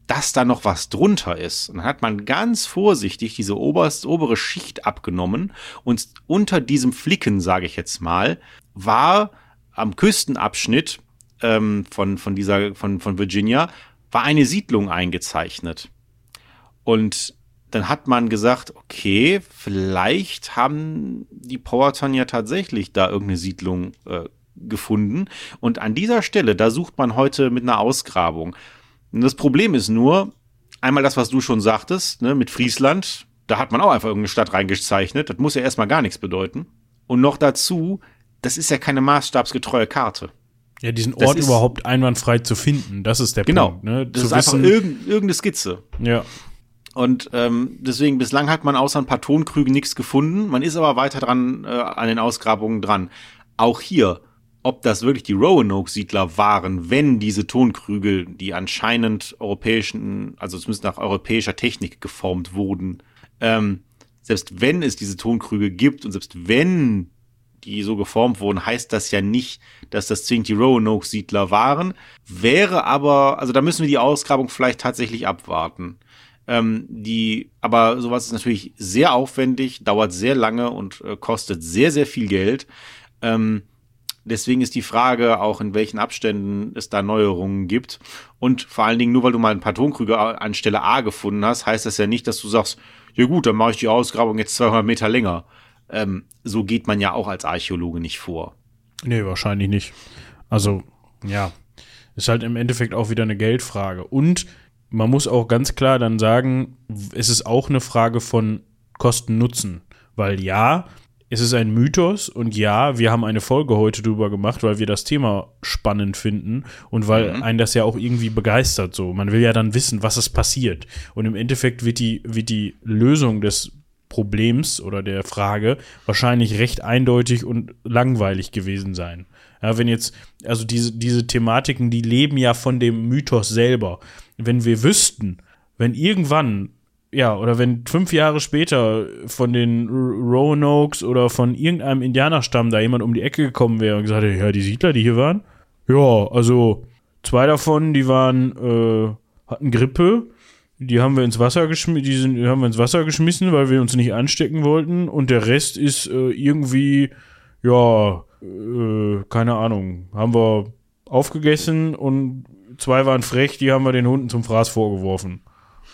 dass da noch was drunter ist. Und dann hat man ganz vorsichtig diese oberst, obere Schicht abgenommen und unter diesem Flicken, sage ich jetzt mal, war am Küstenabschnitt ähm, von, von dieser, von, von Virginia, war eine Siedlung eingezeichnet. Und dann hat man gesagt, okay, vielleicht haben die Powerton ja tatsächlich da irgendeine Siedlung äh, gefunden. Und an dieser Stelle, da sucht man heute mit einer Ausgrabung. Und das Problem ist nur, einmal das, was du schon sagtest, ne, mit Friesland, da hat man auch einfach irgendeine Stadt reingezeichnet. Das muss ja erstmal gar nichts bedeuten. Und noch dazu, das ist ja keine maßstabsgetreue Karte. Ja, diesen Ort überhaupt einwandfrei zu finden, das ist der genau, Punkt. Genau, ne? das zu ist wissen, einfach irgend, irgendeine Skizze. Ja. Und ähm, deswegen, bislang hat man außer ein paar Tonkrügen nichts gefunden. Man ist aber weiter dran äh, an den Ausgrabungen dran. Auch hier, ob das wirklich die Roanoke-Siedler waren, wenn diese Tonkrüge, die anscheinend europäischen, also zumindest nach europäischer Technik geformt wurden, ähm, selbst wenn es diese Tonkrüge gibt und selbst wenn die so geformt wurden, heißt das ja nicht, dass das zwingend die Roanoke-Siedler waren. Wäre aber, also da müssen wir die Ausgrabung vielleicht tatsächlich abwarten. Ähm, die, aber sowas ist natürlich sehr aufwendig, dauert sehr lange und äh, kostet sehr, sehr viel Geld. Ähm, Deswegen ist die Frage auch, in welchen Abständen es da Neuerungen gibt. Und vor allen Dingen, nur weil du mal ein paar Tonkrüge an Stelle A gefunden hast, heißt das ja nicht, dass du sagst, ja gut, dann mache ich die Ausgrabung jetzt 200 Meter länger. Ähm, so geht man ja auch als Archäologe nicht vor. Nee, wahrscheinlich nicht. Also, ja, ist halt im Endeffekt auch wieder eine Geldfrage. Und man muss auch ganz klar dann sagen, es ist auch eine Frage von Kosten-Nutzen. Weil ja, es ist ein Mythos und ja, wir haben eine Folge heute drüber gemacht, weil wir das Thema spannend finden und weil mhm. einen das ja auch irgendwie begeistert so. Man will ja dann wissen, was ist passiert. Und im Endeffekt wird die, wird die Lösung des Problems oder der Frage wahrscheinlich recht eindeutig und langweilig gewesen sein. Ja, wenn jetzt, also diese, diese Thematiken, die leben ja von dem Mythos selber. Wenn wir wüssten, wenn irgendwann ja, oder wenn fünf Jahre später von den Roanoks oder von irgendeinem Indianerstamm da jemand um die Ecke gekommen wäre und gesagt hätte, ja, die Siedler, die hier waren, ja, also zwei davon, die waren, äh, hatten Grippe, die haben wir ins Wasser geschmissen, die, sind, haben wir ins Wasser geschmissen, weil wir uns nicht anstecken wollten und der Rest ist äh, irgendwie, ja, äh, keine Ahnung, haben wir aufgegessen und zwei waren frech, die haben wir den Hunden zum Fraß vorgeworfen.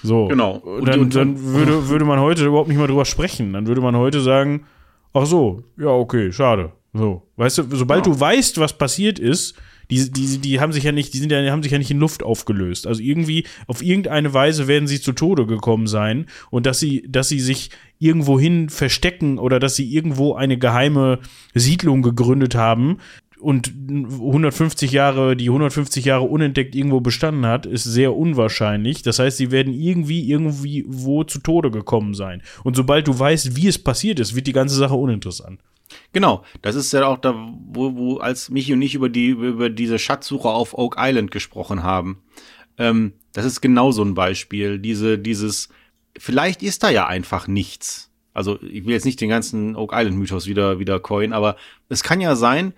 So. Genau. Und, dann, und, dann würde, würde man heute überhaupt nicht mehr drüber sprechen. Dann würde man heute sagen, ach so, ja, okay, schade. So. Weißt du, sobald ja. du weißt, was passiert ist, die, die, die haben sich ja nicht, die sind ja, haben sich ja nicht in Luft aufgelöst. Also irgendwie, auf irgendeine Weise werden sie zu Tode gekommen sein und dass sie, dass sie sich irgendwohin verstecken oder dass sie irgendwo eine geheime Siedlung gegründet haben, und 150 Jahre, die 150 Jahre unentdeckt irgendwo bestanden hat, ist sehr unwahrscheinlich. Das heißt, sie werden irgendwie, irgendwie wo zu Tode gekommen sein. Und sobald du weißt, wie es passiert ist, wird die ganze Sache uninteressant. Genau, das ist ja auch da, wo, wo als Michi und ich über die über diese Schatzsuche auf Oak Island gesprochen haben. Ähm, das ist genau so ein Beispiel. Diese, dieses, vielleicht ist da ja einfach nichts. Also ich will jetzt nicht den ganzen Oak Island Mythos wieder wieder coin, aber es kann ja sein,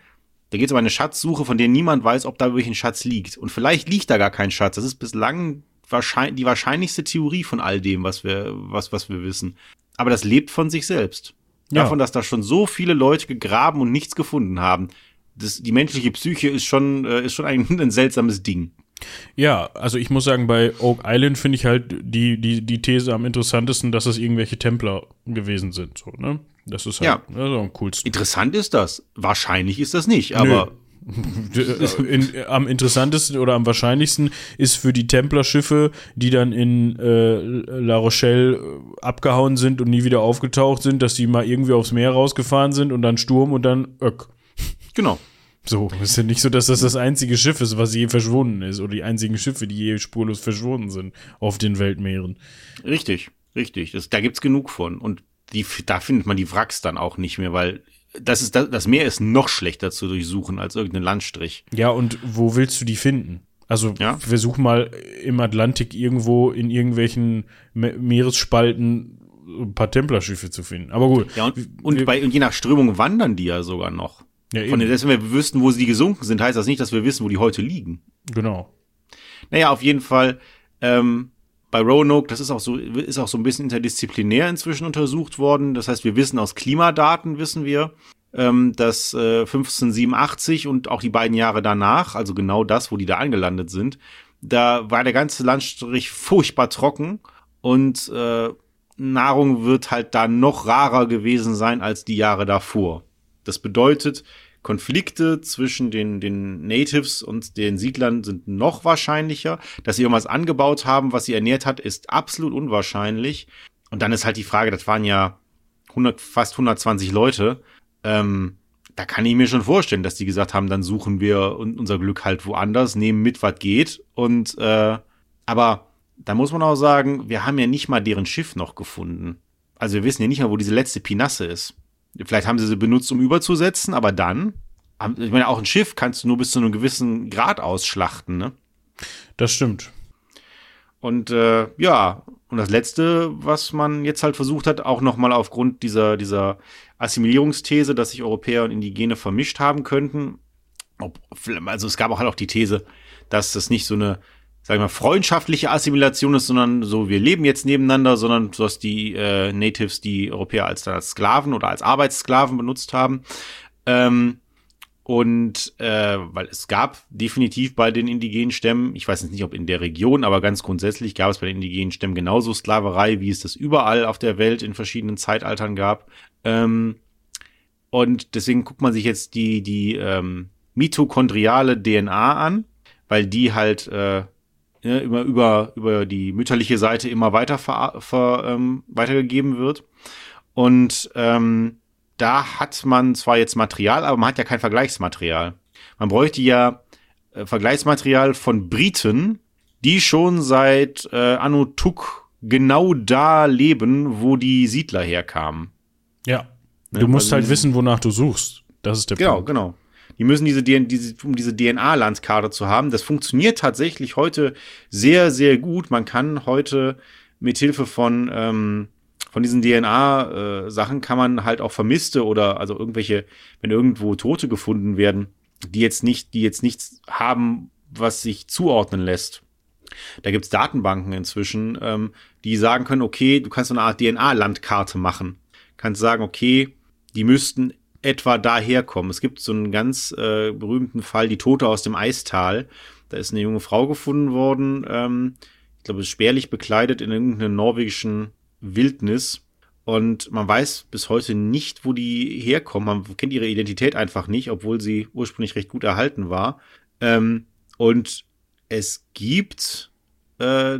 da geht es um eine Schatzsuche, von der niemand weiß, ob da wirklich ein Schatz liegt. Und vielleicht liegt da gar kein Schatz. Das ist bislang wahrscheinlich, die wahrscheinlichste Theorie von all dem, was wir, was, was wir wissen. Aber das lebt von sich selbst. Ja. Davon, dass da schon so viele Leute gegraben und nichts gefunden haben. Das, die menschliche Psyche ist schon, äh, ist schon ein, ein seltsames Ding. Ja, also ich muss sagen, bei Oak Island finde ich halt die, die, die These am interessantesten, dass es irgendwelche Templer gewesen sind. So, ne? Das ist halt ja. also am coolsten. Interessant ist das. Wahrscheinlich ist das nicht, aber. in, am interessantesten oder am wahrscheinlichsten ist für die Templerschiffe, die dann in äh, La Rochelle äh, abgehauen sind und nie wieder aufgetaucht sind, dass die mal irgendwie aufs Meer rausgefahren sind und dann Sturm und dann Öck. Genau. So, ist ja nicht so, dass das das einzige Schiff ist, was je verschwunden ist oder die einzigen Schiffe, die je spurlos verschwunden sind auf den Weltmeeren. Richtig, richtig. Das, da gibt's genug von und die, da findet man die Wracks dann auch nicht mehr, weil das ist das Meer ist noch schlechter zu durchsuchen als irgendein Landstrich. Ja, und wo willst du die finden? Also ja? versuch mal im Atlantik irgendwo in irgendwelchen Me Meeresspalten ein paar Templerschiffe zu finden. Aber gut. Ja, und, und bei, je nach Strömung wandern die ja sogar noch. Ja, Von den, selbst wenn wir wüssten, wo sie gesunken sind, heißt das nicht, dass wir wissen, wo die heute liegen. Genau. Naja, auf jeden Fall, ähm, bei Roanoke, das ist auch so, ist auch so ein bisschen interdisziplinär inzwischen untersucht worden. Das heißt, wir wissen aus Klimadaten, wissen wir, ähm, dass äh, 1587 und auch die beiden Jahre danach, also genau das, wo die da angelandet sind, da war der ganze Landstrich furchtbar trocken und äh, Nahrung wird halt da noch rarer gewesen sein als die Jahre davor. Das bedeutet, Konflikte zwischen den, den Natives und den Siedlern sind noch wahrscheinlicher. Dass sie irgendwas angebaut haben, was sie ernährt hat, ist absolut unwahrscheinlich. Und dann ist halt die Frage, das waren ja 100, fast 120 Leute. Ähm, da kann ich mir schon vorstellen, dass die gesagt haben, dann suchen wir unser Glück halt woanders, nehmen mit, was geht. Und äh, aber da muss man auch sagen, wir haben ja nicht mal deren Schiff noch gefunden. Also wir wissen ja nicht mal, wo diese letzte Pinasse ist. Vielleicht haben sie sie benutzt, um überzusetzen, aber dann, ich meine, auch ein Schiff kannst du nur bis zu einem gewissen Grad ausschlachten, ne? Das stimmt. Und äh, ja, und das Letzte, was man jetzt halt versucht hat, auch nochmal aufgrund dieser, dieser Assimilierungsthese, dass sich Europäer und Indigene vermischt haben könnten. Ob, also es gab auch halt auch die These, dass das nicht so eine sag ich mal, freundschaftliche Assimilation ist, sondern so, wir leben jetzt nebeneinander, sondern so, dass die äh, Natives die Europäer als, als Sklaven oder als Arbeitssklaven benutzt haben. Ähm, und äh, weil es gab definitiv bei den indigenen Stämmen, ich weiß jetzt nicht, ob in der Region, aber ganz grundsätzlich gab es bei den indigenen Stämmen genauso Sklaverei, wie es das überall auf der Welt in verschiedenen Zeitaltern gab. Ähm, und deswegen guckt man sich jetzt die, die ähm, mitochondriale DNA an, weil die halt äh, ja, immer über, über die mütterliche Seite immer weiter ver, ver, ähm, weitergegeben wird. Und ähm, da hat man zwar jetzt Material, aber man hat ja kein Vergleichsmaterial. Man bräuchte ja äh, Vergleichsmaterial von Briten, die schon seit äh, Anno Tuk genau da leben, wo die Siedler herkamen. Ja. Ne? Du musst also, halt wissen, wonach du suchst. Das ist der genau, Punkt. Genau, genau. Die müssen diese, diese um diese DNA-Landkarte zu haben. Das funktioniert tatsächlich heute sehr, sehr gut. Man kann heute mit Hilfe von, ähm, von diesen DNA-Sachen äh, kann man halt auch Vermisste oder also irgendwelche, wenn irgendwo Tote gefunden werden, die jetzt nicht, die jetzt nichts haben, was sich zuordnen lässt. Da gibt's Datenbanken inzwischen, ähm, die sagen können, okay, du kannst so eine Art DNA-Landkarte machen. Kannst sagen, okay, die müssten etwa daherkommen. Es gibt so einen ganz äh, berühmten Fall, die Tote aus dem Eistal. Da ist eine junge Frau gefunden worden, ähm, ich glaube, spärlich bekleidet in irgendeiner norwegischen Wildnis. Und man weiß bis heute nicht, wo die herkommen. Man kennt ihre Identität einfach nicht, obwohl sie ursprünglich recht gut erhalten war. Ähm, und es gibt äh,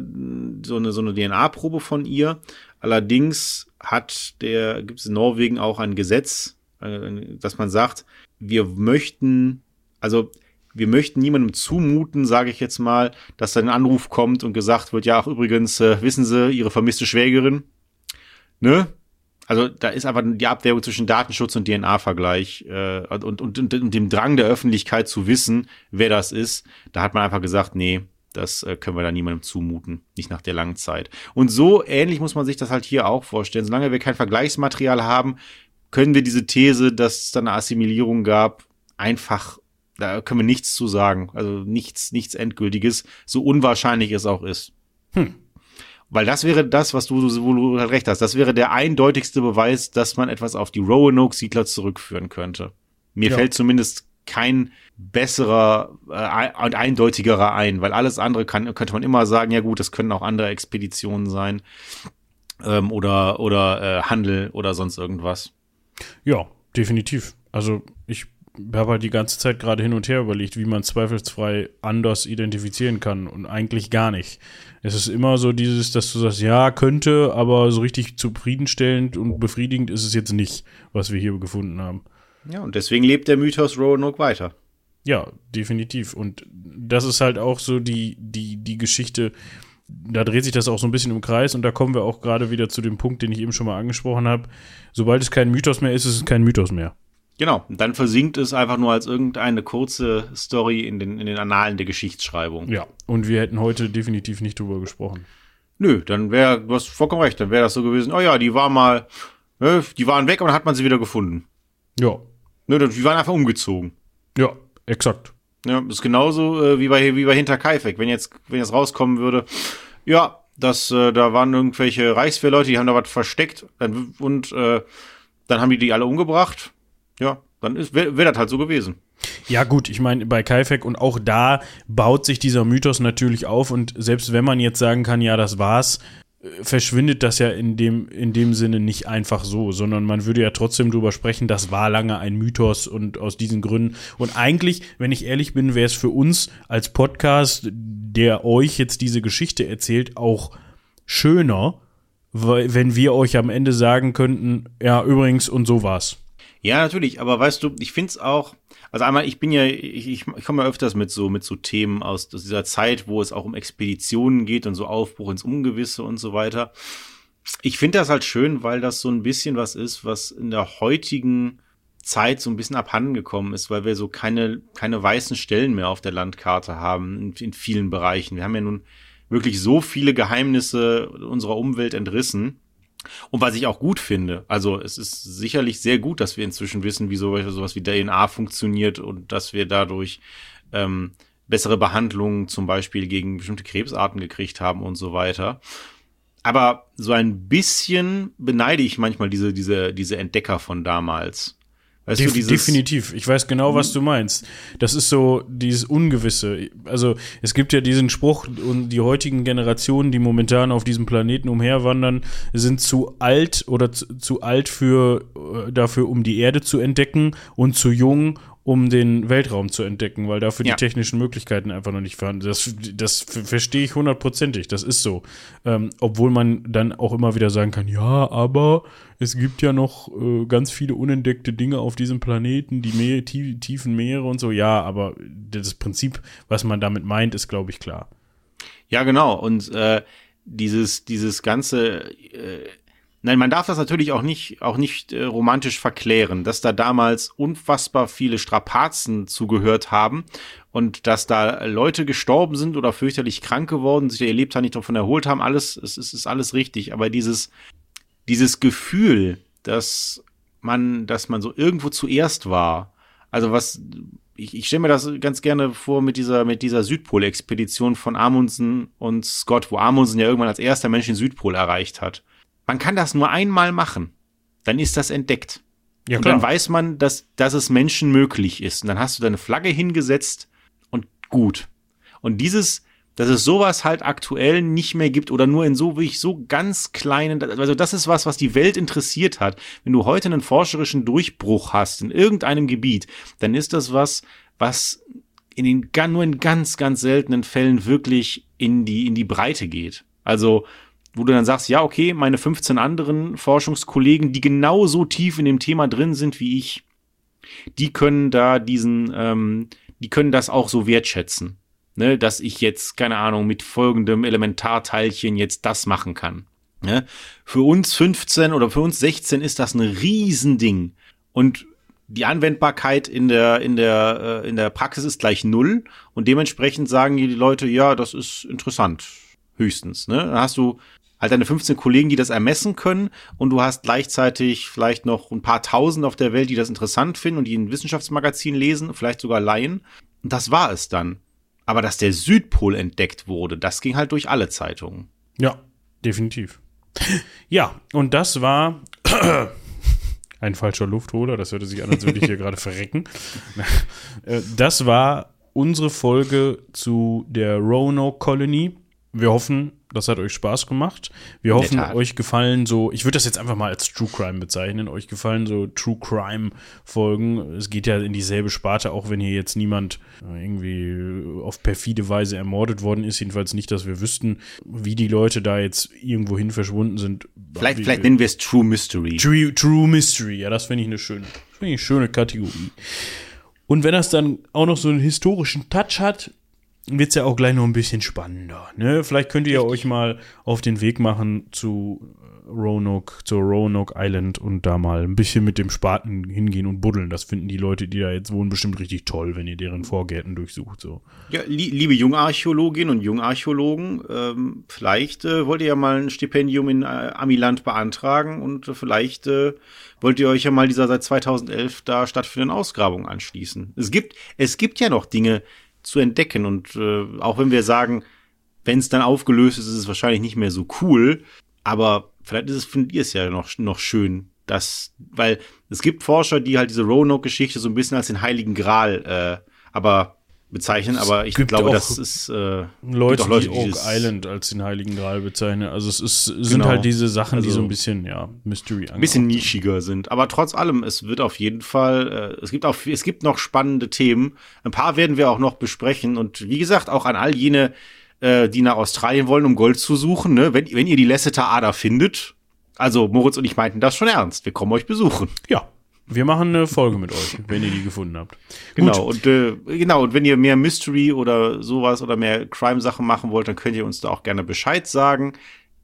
so eine, so eine DNA-Probe von ihr. Allerdings hat der, gibt es in Norwegen auch ein Gesetz, dass man sagt, wir möchten, also wir möchten niemandem zumuten, sage ich jetzt mal, dass da ein Anruf kommt und gesagt wird, ja, ach, übrigens, äh, wissen Sie, Ihre vermisste Schwägerin, ne? Also da ist einfach die Abwägung zwischen Datenschutz und DNA-Vergleich äh, und, und, und, und dem Drang der Öffentlichkeit zu wissen, wer das ist. Da hat man einfach gesagt, nee, das äh, können wir da niemandem zumuten, nicht nach der langen Zeit. Und so ähnlich muss man sich das halt hier auch vorstellen. Solange wir kein Vergleichsmaterial haben, können wir diese These, dass es da eine Assimilierung gab, einfach, da können wir nichts zu sagen. Also nichts, nichts Endgültiges, so unwahrscheinlich es auch ist. Hm. Weil das wäre das, was du, wo du halt recht hast. Das wäre der eindeutigste Beweis, dass man etwas auf die Roanoke-Siedler zurückführen könnte. Mir ja. fällt zumindest kein besserer äh, und eindeutigerer ein, weil alles andere kann, könnte man immer sagen, ja gut, das können auch andere Expeditionen sein ähm, oder, oder äh, Handel oder sonst irgendwas. Ja, definitiv. Also ich habe halt die ganze Zeit gerade hin und her überlegt, wie man zweifelsfrei anders identifizieren kann und eigentlich gar nicht. Es ist immer so dieses, dass du sagst, ja, könnte, aber so richtig zufriedenstellend und befriedigend ist es jetzt nicht, was wir hier gefunden haben. Ja, und deswegen lebt der Mythos Roanoke weiter. Ja, definitiv. Und das ist halt auch so die, die, die Geschichte, da dreht sich das auch so ein bisschen im Kreis und da kommen wir auch gerade wieder zu dem Punkt, den ich eben schon mal angesprochen habe. Sobald es kein Mythos mehr ist, ist es kein Mythos mehr. Genau, und dann versinkt es einfach nur als irgendeine kurze Story in den, in den Annalen der Geschichtsschreibung. Ja, und wir hätten heute definitiv nicht drüber gesprochen. Nö, dann wäre, du hast vollkommen recht, dann wäre das so gewesen, oh ja, die war mal, ne, die waren weg und dann hat man sie wieder gefunden. Ja. Ne, die waren einfach umgezogen. Ja, exakt. Ja, ist genauso äh, wie bei wie bei Hinterkaifeck. Wenn jetzt wenn jetzt rauskommen würde, ja, das äh, da waren irgendwelche Reichswehrleute, die haben da was versteckt dann, und äh, dann haben die die alle umgebracht. Ja, dann wäre wär das halt so gewesen. Ja, gut, ich meine, bei Kaifek und auch da baut sich dieser Mythos natürlich auf und selbst wenn man jetzt sagen kann, ja, das war's, verschwindet das ja in dem, in dem Sinne nicht einfach so, sondern man würde ja trotzdem drüber sprechen, das war lange ein Mythos und aus diesen Gründen. Und eigentlich, wenn ich ehrlich bin, wäre es für uns als Podcast, der euch jetzt diese Geschichte erzählt, auch schöner, wenn wir euch am Ende sagen könnten, ja, übrigens, und so war's. Ja, natürlich, aber weißt du, ich finde es auch, also einmal, ich bin ja, ich, ich, ich komme ja öfters mit so, mit so Themen aus, aus dieser Zeit, wo es auch um Expeditionen geht und so Aufbruch ins Ungewisse und so weiter. Ich finde das halt schön, weil das so ein bisschen was ist, was in der heutigen Zeit so ein bisschen abhanden gekommen ist, weil wir so keine, keine weißen Stellen mehr auf der Landkarte haben in, in vielen Bereichen. Wir haben ja nun wirklich so viele Geheimnisse unserer Umwelt entrissen und was ich auch gut finde, also es ist sicherlich sehr gut, dass wir inzwischen wissen, wie sowas wie DNA funktioniert und dass wir dadurch ähm, bessere Behandlungen zum Beispiel gegen bestimmte Krebsarten gekriegt haben und so weiter. Aber so ein bisschen beneide ich manchmal diese, diese, diese Entdecker von damals. Weißt Def du, dieses definitiv. Ich weiß genau, was du meinst. Das ist so dieses Ungewisse. Also es gibt ja diesen Spruch und die heutigen Generationen, die momentan auf diesem Planeten umherwandern, sind zu alt oder zu, zu alt für äh, dafür, um die Erde zu entdecken und zu jung, um den Weltraum zu entdecken, weil dafür ja. die technischen Möglichkeiten einfach noch nicht vorhanden sind. Das, das verstehe ich hundertprozentig, das ist so. Ähm, obwohl man dann auch immer wieder sagen kann, ja, aber es gibt ja noch äh, ganz viele unentdeckte Dinge auf diesem Planeten, die Meer, tie tiefen Meere und so. Ja, aber das Prinzip, was man damit meint, ist, glaube ich, klar. Ja, genau. Und äh, dieses, dieses ganze äh, Nein, man darf das natürlich auch nicht, auch nicht äh, romantisch verklären, dass da damals unfassbar viele Strapazen zugehört haben und dass da Leute gestorben sind oder fürchterlich krank geworden, sich ihr Lebtag nicht davon erholt haben, alles, es ist, ist alles richtig. Aber dieses, dieses Gefühl, dass man, dass man so irgendwo zuerst war, also was, ich, ich stelle mir das ganz gerne vor mit dieser, mit dieser Südpol-Expedition von Amundsen und Scott, wo Amundsen ja irgendwann als erster Mensch den Südpol erreicht hat. Man kann das nur einmal machen. Dann ist das entdeckt. Ja, und dann weiß man, dass, dass es Menschen möglich ist. Und dann hast du deine Flagge hingesetzt und gut. Und dieses, dass es sowas halt aktuell nicht mehr gibt oder nur in so wirklich so ganz kleinen, also das ist was, was die Welt interessiert hat. Wenn du heute einen forscherischen Durchbruch hast in irgendeinem Gebiet, dann ist das was, was in den, nur in ganz, ganz seltenen Fällen wirklich in die, in die Breite geht. Also, wo du dann sagst, ja, okay, meine 15 anderen Forschungskollegen, die genauso tief in dem Thema drin sind wie ich, die können da diesen, ähm, die können das auch so wertschätzen. Ne, dass ich jetzt, keine Ahnung, mit folgendem Elementarteilchen jetzt das machen kann. Ne? Für uns 15 oder für uns 16 ist das ein Riesending. Und die Anwendbarkeit in der, in der, äh, in der Praxis ist gleich null. Und dementsprechend sagen die Leute, ja, das ist interessant. Höchstens. Ne? Dann hast du halt deine 15 Kollegen, die das ermessen können und du hast gleichzeitig vielleicht noch ein paar tausend auf der Welt, die das interessant finden und die ein Wissenschaftsmagazin lesen, vielleicht sogar leihen. Und das war es dann. Aber dass der Südpol entdeckt wurde, das ging halt durch alle Zeitungen. Ja, definitiv. Ja, und das war ein falscher Luftholer, das hörte sich an, als würde ich hier gerade verrecken. Äh, das war unsere Folge zu der Roanoke Colony wir hoffen, das hat euch Spaß gemacht. Wir hoffen, euch gefallen so, ich würde das jetzt einfach mal als True Crime bezeichnen, euch gefallen so True Crime Folgen. Es geht ja in dieselbe Sparte, auch wenn hier jetzt niemand irgendwie auf perfide Weise ermordet worden ist. Jedenfalls nicht, dass wir wüssten, wie die Leute da jetzt irgendwo hin verschwunden sind. Vielleicht, vielleicht nennen wir es True Mystery. True, True Mystery, ja, das finde ich eine schöne, ich eine schöne Kategorie. Und wenn das dann auch noch so einen historischen Touch hat, wird es ja auch gleich noch ein bisschen spannender. Ne? Vielleicht könnt ihr ja euch mal auf den Weg machen zu Roanoke, zur Roanoke Island und da mal ein bisschen mit dem Spaten hingehen und buddeln. Das finden die Leute, die da jetzt wohnen, bestimmt richtig toll, wenn ihr deren Vorgärten durchsucht. So. Ja, li liebe Jungarchäologinnen und Jungarchäologen, ähm, vielleicht äh, wollt ihr ja mal ein Stipendium in äh, Amiland beantragen und äh, vielleicht äh, wollt ihr euch ja mal dieser seit 2011 da stattfindenden Ausgrabung anschließen. Es gibt, es gibt ja noch Dinge, zu entdecken. Und äh, auch wenn wir sagen, wenn es dann aufgelöst ist, ist es wahrscheinlich nicht mehr so cool. Aber vielleicht ist es, findet ihr es ja noch, noch schön, dass, weil es gibt Forscher, die halt diese Roanoke-Geschichte so ein bisschen als den Heiligen Gral, äh, aber bezeichnen, aber ich glaube, das ist äh, Leute, Leute, die Oak Island als den Heiligen Gral bezeichnen. Also es ist, sind genau. halt diese Sachen, also, die so ein bisschen, ja, Mystery Ein bisschen nischiger sind. Aber trotz allem, es wird auf jeden Fall, äh, es gibt auch, es gibt noch spannende Themen. Ein paar werden wir auch noch besprechen. Und wie gesagt, auch an all jene, äh, die nach Australien wollen, um Gold zu suchen, ne? wenn, wenn ihr die Lasseter Ader findet, also Moritz und ich meinten das schon ernst. Wir kommen euch besuchen. Ja, wir machen eine Folge mit euch, wenn ihr die gefunden habt. Genau, und äh, genau, und wenn ihr mehr Mystery oder sowas oder mehr Crime-Sachen machen wollt, dann könnt ihr uns da auch gerne Bescheid sagen.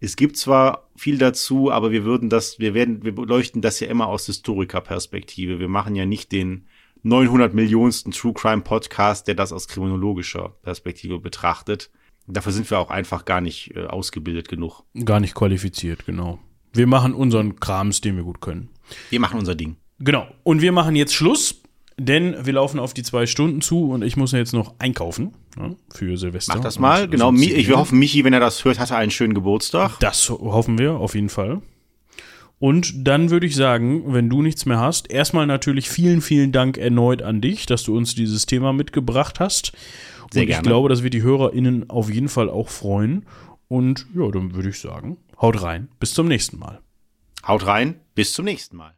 Es gibt zwar viel dazu, aber wir würden das, wir werden, wir beleuchten das ja immer aus Historiker-Perspektive. Wir machen ja nicht den 900 Millionensten True Crime Podcast, der das aus kriminologischer Perspektive betrachtet. Dafür sind wir auch einfach gar nicht äh, ausgebildet genug. Gar nicht qualifiziert, genau. Wir machen unseren Krams, den wir gut können. Wir machen unser Ding. Genau. Und wir machen jetzt Schluss, denn wir laufen auf die zwei Stunden zu und ich muss ja jetzt noch einkaufen ne, für Silvester. Mach das mal, genau. Ich wir hoffen, Michi, wenn er das hört, hat er einen schönen Geburtstag. Das hoffen wir auf jeden Fall. Und dann würde ich sagen, wenn du nichts mehr hast, erstmal natürlich vielen, vielen Dank erneut an dich, dass du uns dieses Thema mitgebracht hast. Sehr und ich gerne. glaube, das wird die HörerInnen auf jeden Fall auch freuen. Und ja, dann würde ich sagen, haut rein. Bis zum nächsten Mal. Haut rein. Bis zum nächsten Mal.